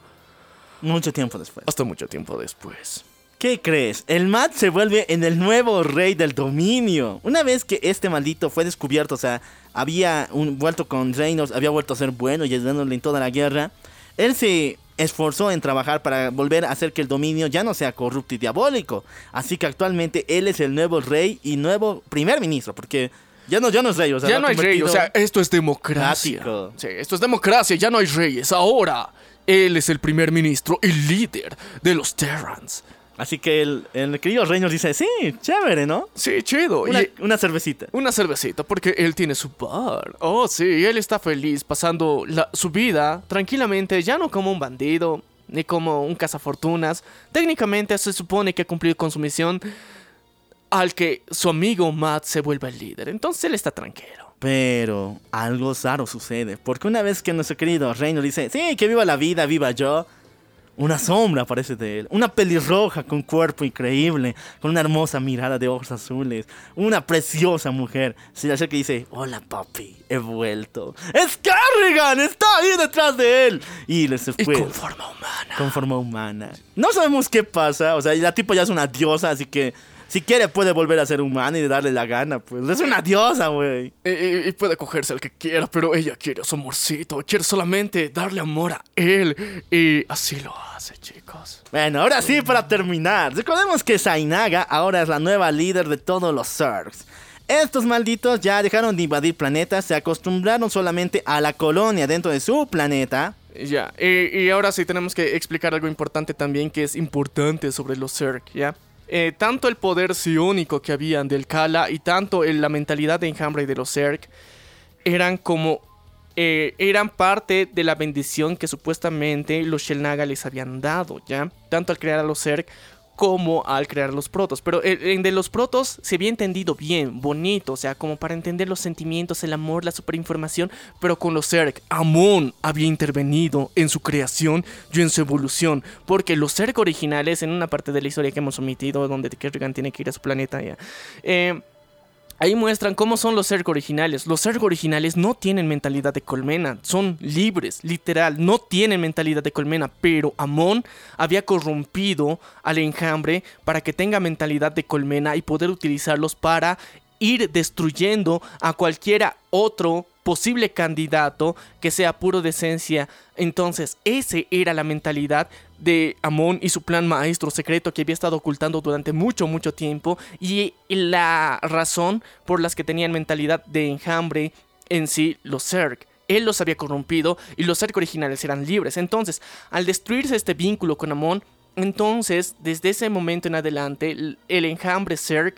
Mucho tiempo después. hasta mucho tiempo después. ¿Qué crees? El Matt se vuelve en el nuevo rey del dominio. Una vez que este maldito fue descubierto, o sea, había un- vuelto con reinos, había vuelto a ser bueno y ayudándole en toda la guerra, él se esforzó en trabajar para volver a hacer que el dominio ya no sea corrupto y diabólico. Así que actualmente él es el nuevo rey y nuevo primer ministro, porque ya no, ya no es rey, o sea, ya no ha hay rey, o sea, esto es democracia. Sí, esto es democracia, ya no hay reyes. Ahora, él es el primer ministro y líder de los Terrans. Así que el, el querido rey nos dice, sí, chévere, ¿no? Sí, chido. Una, Y una cervecita. una cervecita, porque él tiene su bar. Oh, sí, él está feliz pasando la- su vida tranquilamente, ya no como un bandido, ni como un cazafortunas. Técnicamente se supone que ha cumplido con su misión al que su amigo Matt se vuelva el líder. Entonces él está tranquilo. Pero algo raro sucede, porque una vez que nuestro querido rey nos dice, sí, que viva la vida, viva yo, una sombra aparece de él, una pelirroja con cuerpo increíble, con una hermosa mirada de ojos azules, una preciosa mujer, se le acerca y dice, hola papi, he vuelto. ¡Es Carrigan! ¡Está ahí detrás de él! Y les Y fue con forma humana. con forma humana. No sabemos qué pasa, o sea, la tipo ya es una diosa, así que si quiere puede volver a ser humana y darle la gana, pues es una diosa, güey. Y, y- y puede cogerse al que quiera, pero ella quiere su amorcito, quiere solamente darle amor a él. Y así lo hace, chicos. Bueno, ahora sí, para terminar, recordemos que Zainaga ahora es la nueva líder de todos los Zergs. Estos malditos ya dejaron de invadir planetas, se acostumbraron solamente a la colonia dentro de su planeta. Ya, y, y ahora sí tenemos que explicar algo importante también que es importante sobre los Zerg, ¿ya? Eh, tanto el poder psiónico que habían del Kala y tanto el- la mentalidad de enjambre de los Zerg eran como... eh, eran parte de la bendición que supuestamente los Shelnaga les habían dado, ¿ya? Tanto al crear a los Zerg como al crear los protos. Pero el, el de los protos se había entendido bien, bonito, o sea, como para entender los sentimientos, el amor, la superinformación. Pero con los Zerg, Amon había intervenido en su creación y en su evolución. Porque los Zerg originales, en una parte de la historia que hemos omitido, donde Kerrigan tiene que ir a su planeta, ya. eh, Ahí muestran cómo son los Zerg originales. Los Zerg originales no tienen mentalidad de colmena, son libres, literal, no tienen mentalidad de colmena, pero Amon había corrompido al enjambre para que tenga mentalidad de colmena y poder utilizarlos para ir destruyendo a cualquiera otro posible candidato que sea puro de esencia. Entonces, esa era la mentalidad de Amon y su plan maestro secreto que había estado ocultando durante mucho, mucho tiempo. Y la razón por las que tenían mentalidad de enjambre en sí los Zerg. Él los había corrompido y los Zerg originales eran libres. Entonces, al destruirse este vínculo con Amon, entonces, desde ese momento en adelante, el- enjambre Zerg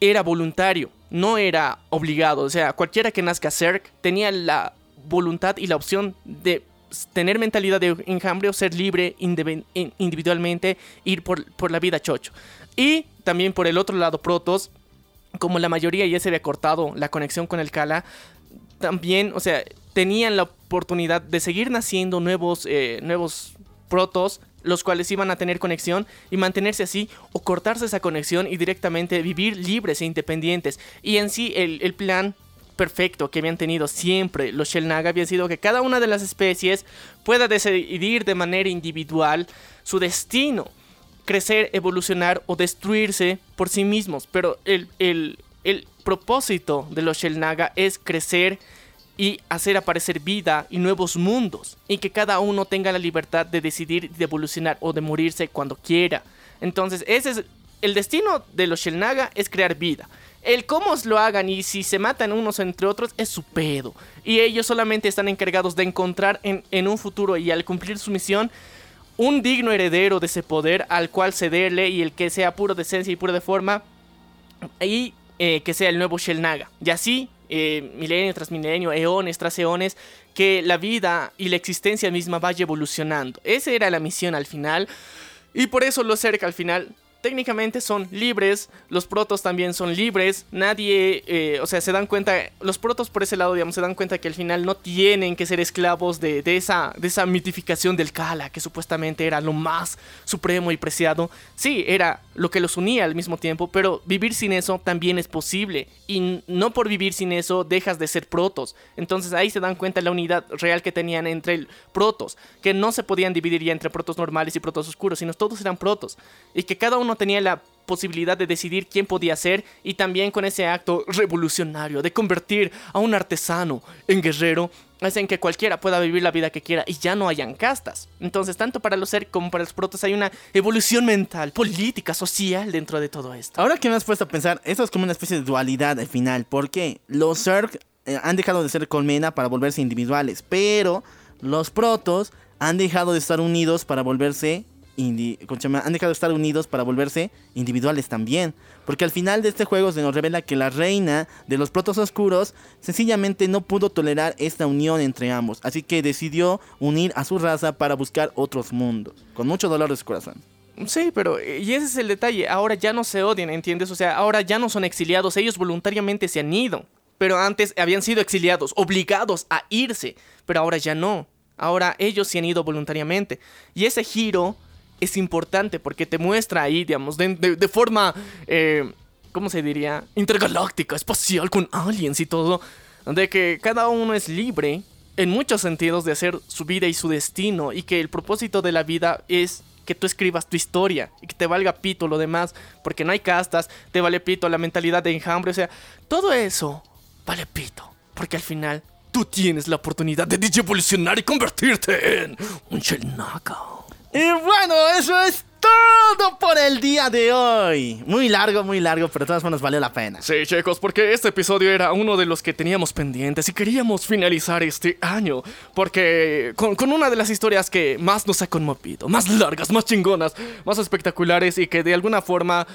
era voluntario, no era obligado. O sea, cualquiera que nazca Zerg tenía la voluntad y la opción de tener mentalidad de enjambre o ser libre individualmente, ir por, por la vida chocho. Y también por el otro lado, Protoss, como la mayoría ya se había cortado la conexión con el Kala, también, o sea, tenían la oportunidad de seguir naciendo nuevos, eh, nuevos protos, los cuales iban a tener conexión y mantenerse así, o cortarse esa conexión y directamente vivir libres e independientes. Y en sí, el, el plan perfecto que habían tenido siempre los Shellnaga había sido que cada una de las especies pueda decidir de manera individual su destino crecer, evolucionar o destruirse por sí mismos. Pero el, el- el propósito de los Shellnaga es crecer y hacer aparecer vida y nuevos mundos. Y que cada uno tenga la libertad de decidir de evolucionar o de morirse cuando quiera. Entonces, ese es el destino de los Shellnaga es crear vida. El cómo lo hagan y si se matan unos entre otros es su pedo. Y ellos solamente están encargados de encontrar en, en un futuro y al cumplir su misión un digno heredero de ese poder al cual cederle y el que sea puro de esencia y puro de forma y eh, que sea el nuevo Shellnaga. Y así, eh, milenio tras milenio, eones tras eones, que la vida y la existencia misma vaya evolucionando. Esa era la misión al final. Y por eso los Zerg al final técnicamente son libres, los protos también son libres, nadie, eh, o sea, se dan cuenta, los protos por ese lado, digamos, se dan cuenta que al final no tienen que ser esclavos de, esa, de esa mitificación del Kala, que supuestamente era lo más supremo y preciado. Sí, era lo que los unía al mismo tiempo, pero vivir sin eso también es posible, y no por vivir sin eso dejas de ser protos. Entonces ahí se dan cuenta la unidad real que tenían entre el protos, que no se podían dividir ya entre protos normales y protos oscuros, sino todos eran protos, y que cada uno tenía la posibilidad de decidir quién podía ser y también con ese acto revolucionario de convertir a un artesano en guerrero hacen que cualquiera pueda vivir la vida que quiera y ya no hayan castas. Entonces, tanto para los Zerg como para los protos hay una evolución mental, política, social dentro de todo esto. Ahora que me has puesto a pensar, eso es como una especie de dualidad al final. porque Los Zerg eh, han dejado de ser colmena para volverse individuales, pero los protos han dejado de estar unidos para volverse han dejado de estar unidos para volverse individuales también. Porque al final de este juego se nos revela que la reina de los protos oscuros sencillamente no pudo tolerar esta unión entre ambos. Así que decidió unir a su raza para buscar otros mundos. Con mucho dolor de su corazón. Sí, pero y ese es el detalle. Ahora ya no se odian, ¿entiendes? O sea, ahora ya no son exiliados, ellos voluntariamente se han ido. Pero antes habían sido exiliados, obligados a irse. Pero ahora ya no. Ahora ellos se han ido voluntariamente. Y ese giro es importante porque te muestra ahí, digamos, de, forma, eh, ¿cómo se diría? Intergaláctica, espacial, con aliens y todo. De que cada uno es libre en muchos sentidos de hacer su vida y su destino. Y que el propósito de la vida es que tú escribas tu historia y que te valga pito lo demás, porque no hay castas, te vale pito la mentalidad de enjambre, o sea, todo eso vale pito, porque al final tú tienes la oportunidad de evolucionar y convertirte en un Shelnaga. Y bueno, eso es todo por el día de hoy. Muy largo, muy largo, pero de todas formas valió la pena. Sí, chicos, porque este episodio era uno de los que teníamos pendientes y queríamos finalizar este año. Porque con, con una de las historias que más nos ha conmovido, más largas, más chingonas, más espectaculares y que de alguna forma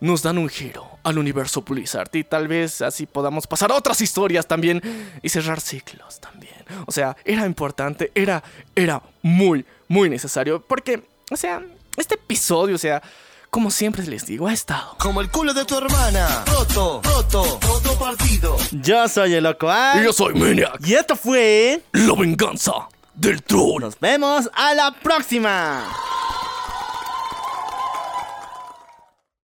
nos dan un giro al universo Blizzard. Y tal vez así podamos pasar a otras historias también y cerrar ciclos también. O sea, era importante, era, era muy, muy necesario. Porque, o sea, este episodio, o sea, como siempre les digo, ha estado Como el culo de tu hermana. Roto, roto, roto partido. Yo soy el loco A. Y yo soy Maniac, Y esto fue. la venganza del troll. Nos vemos a la próxima.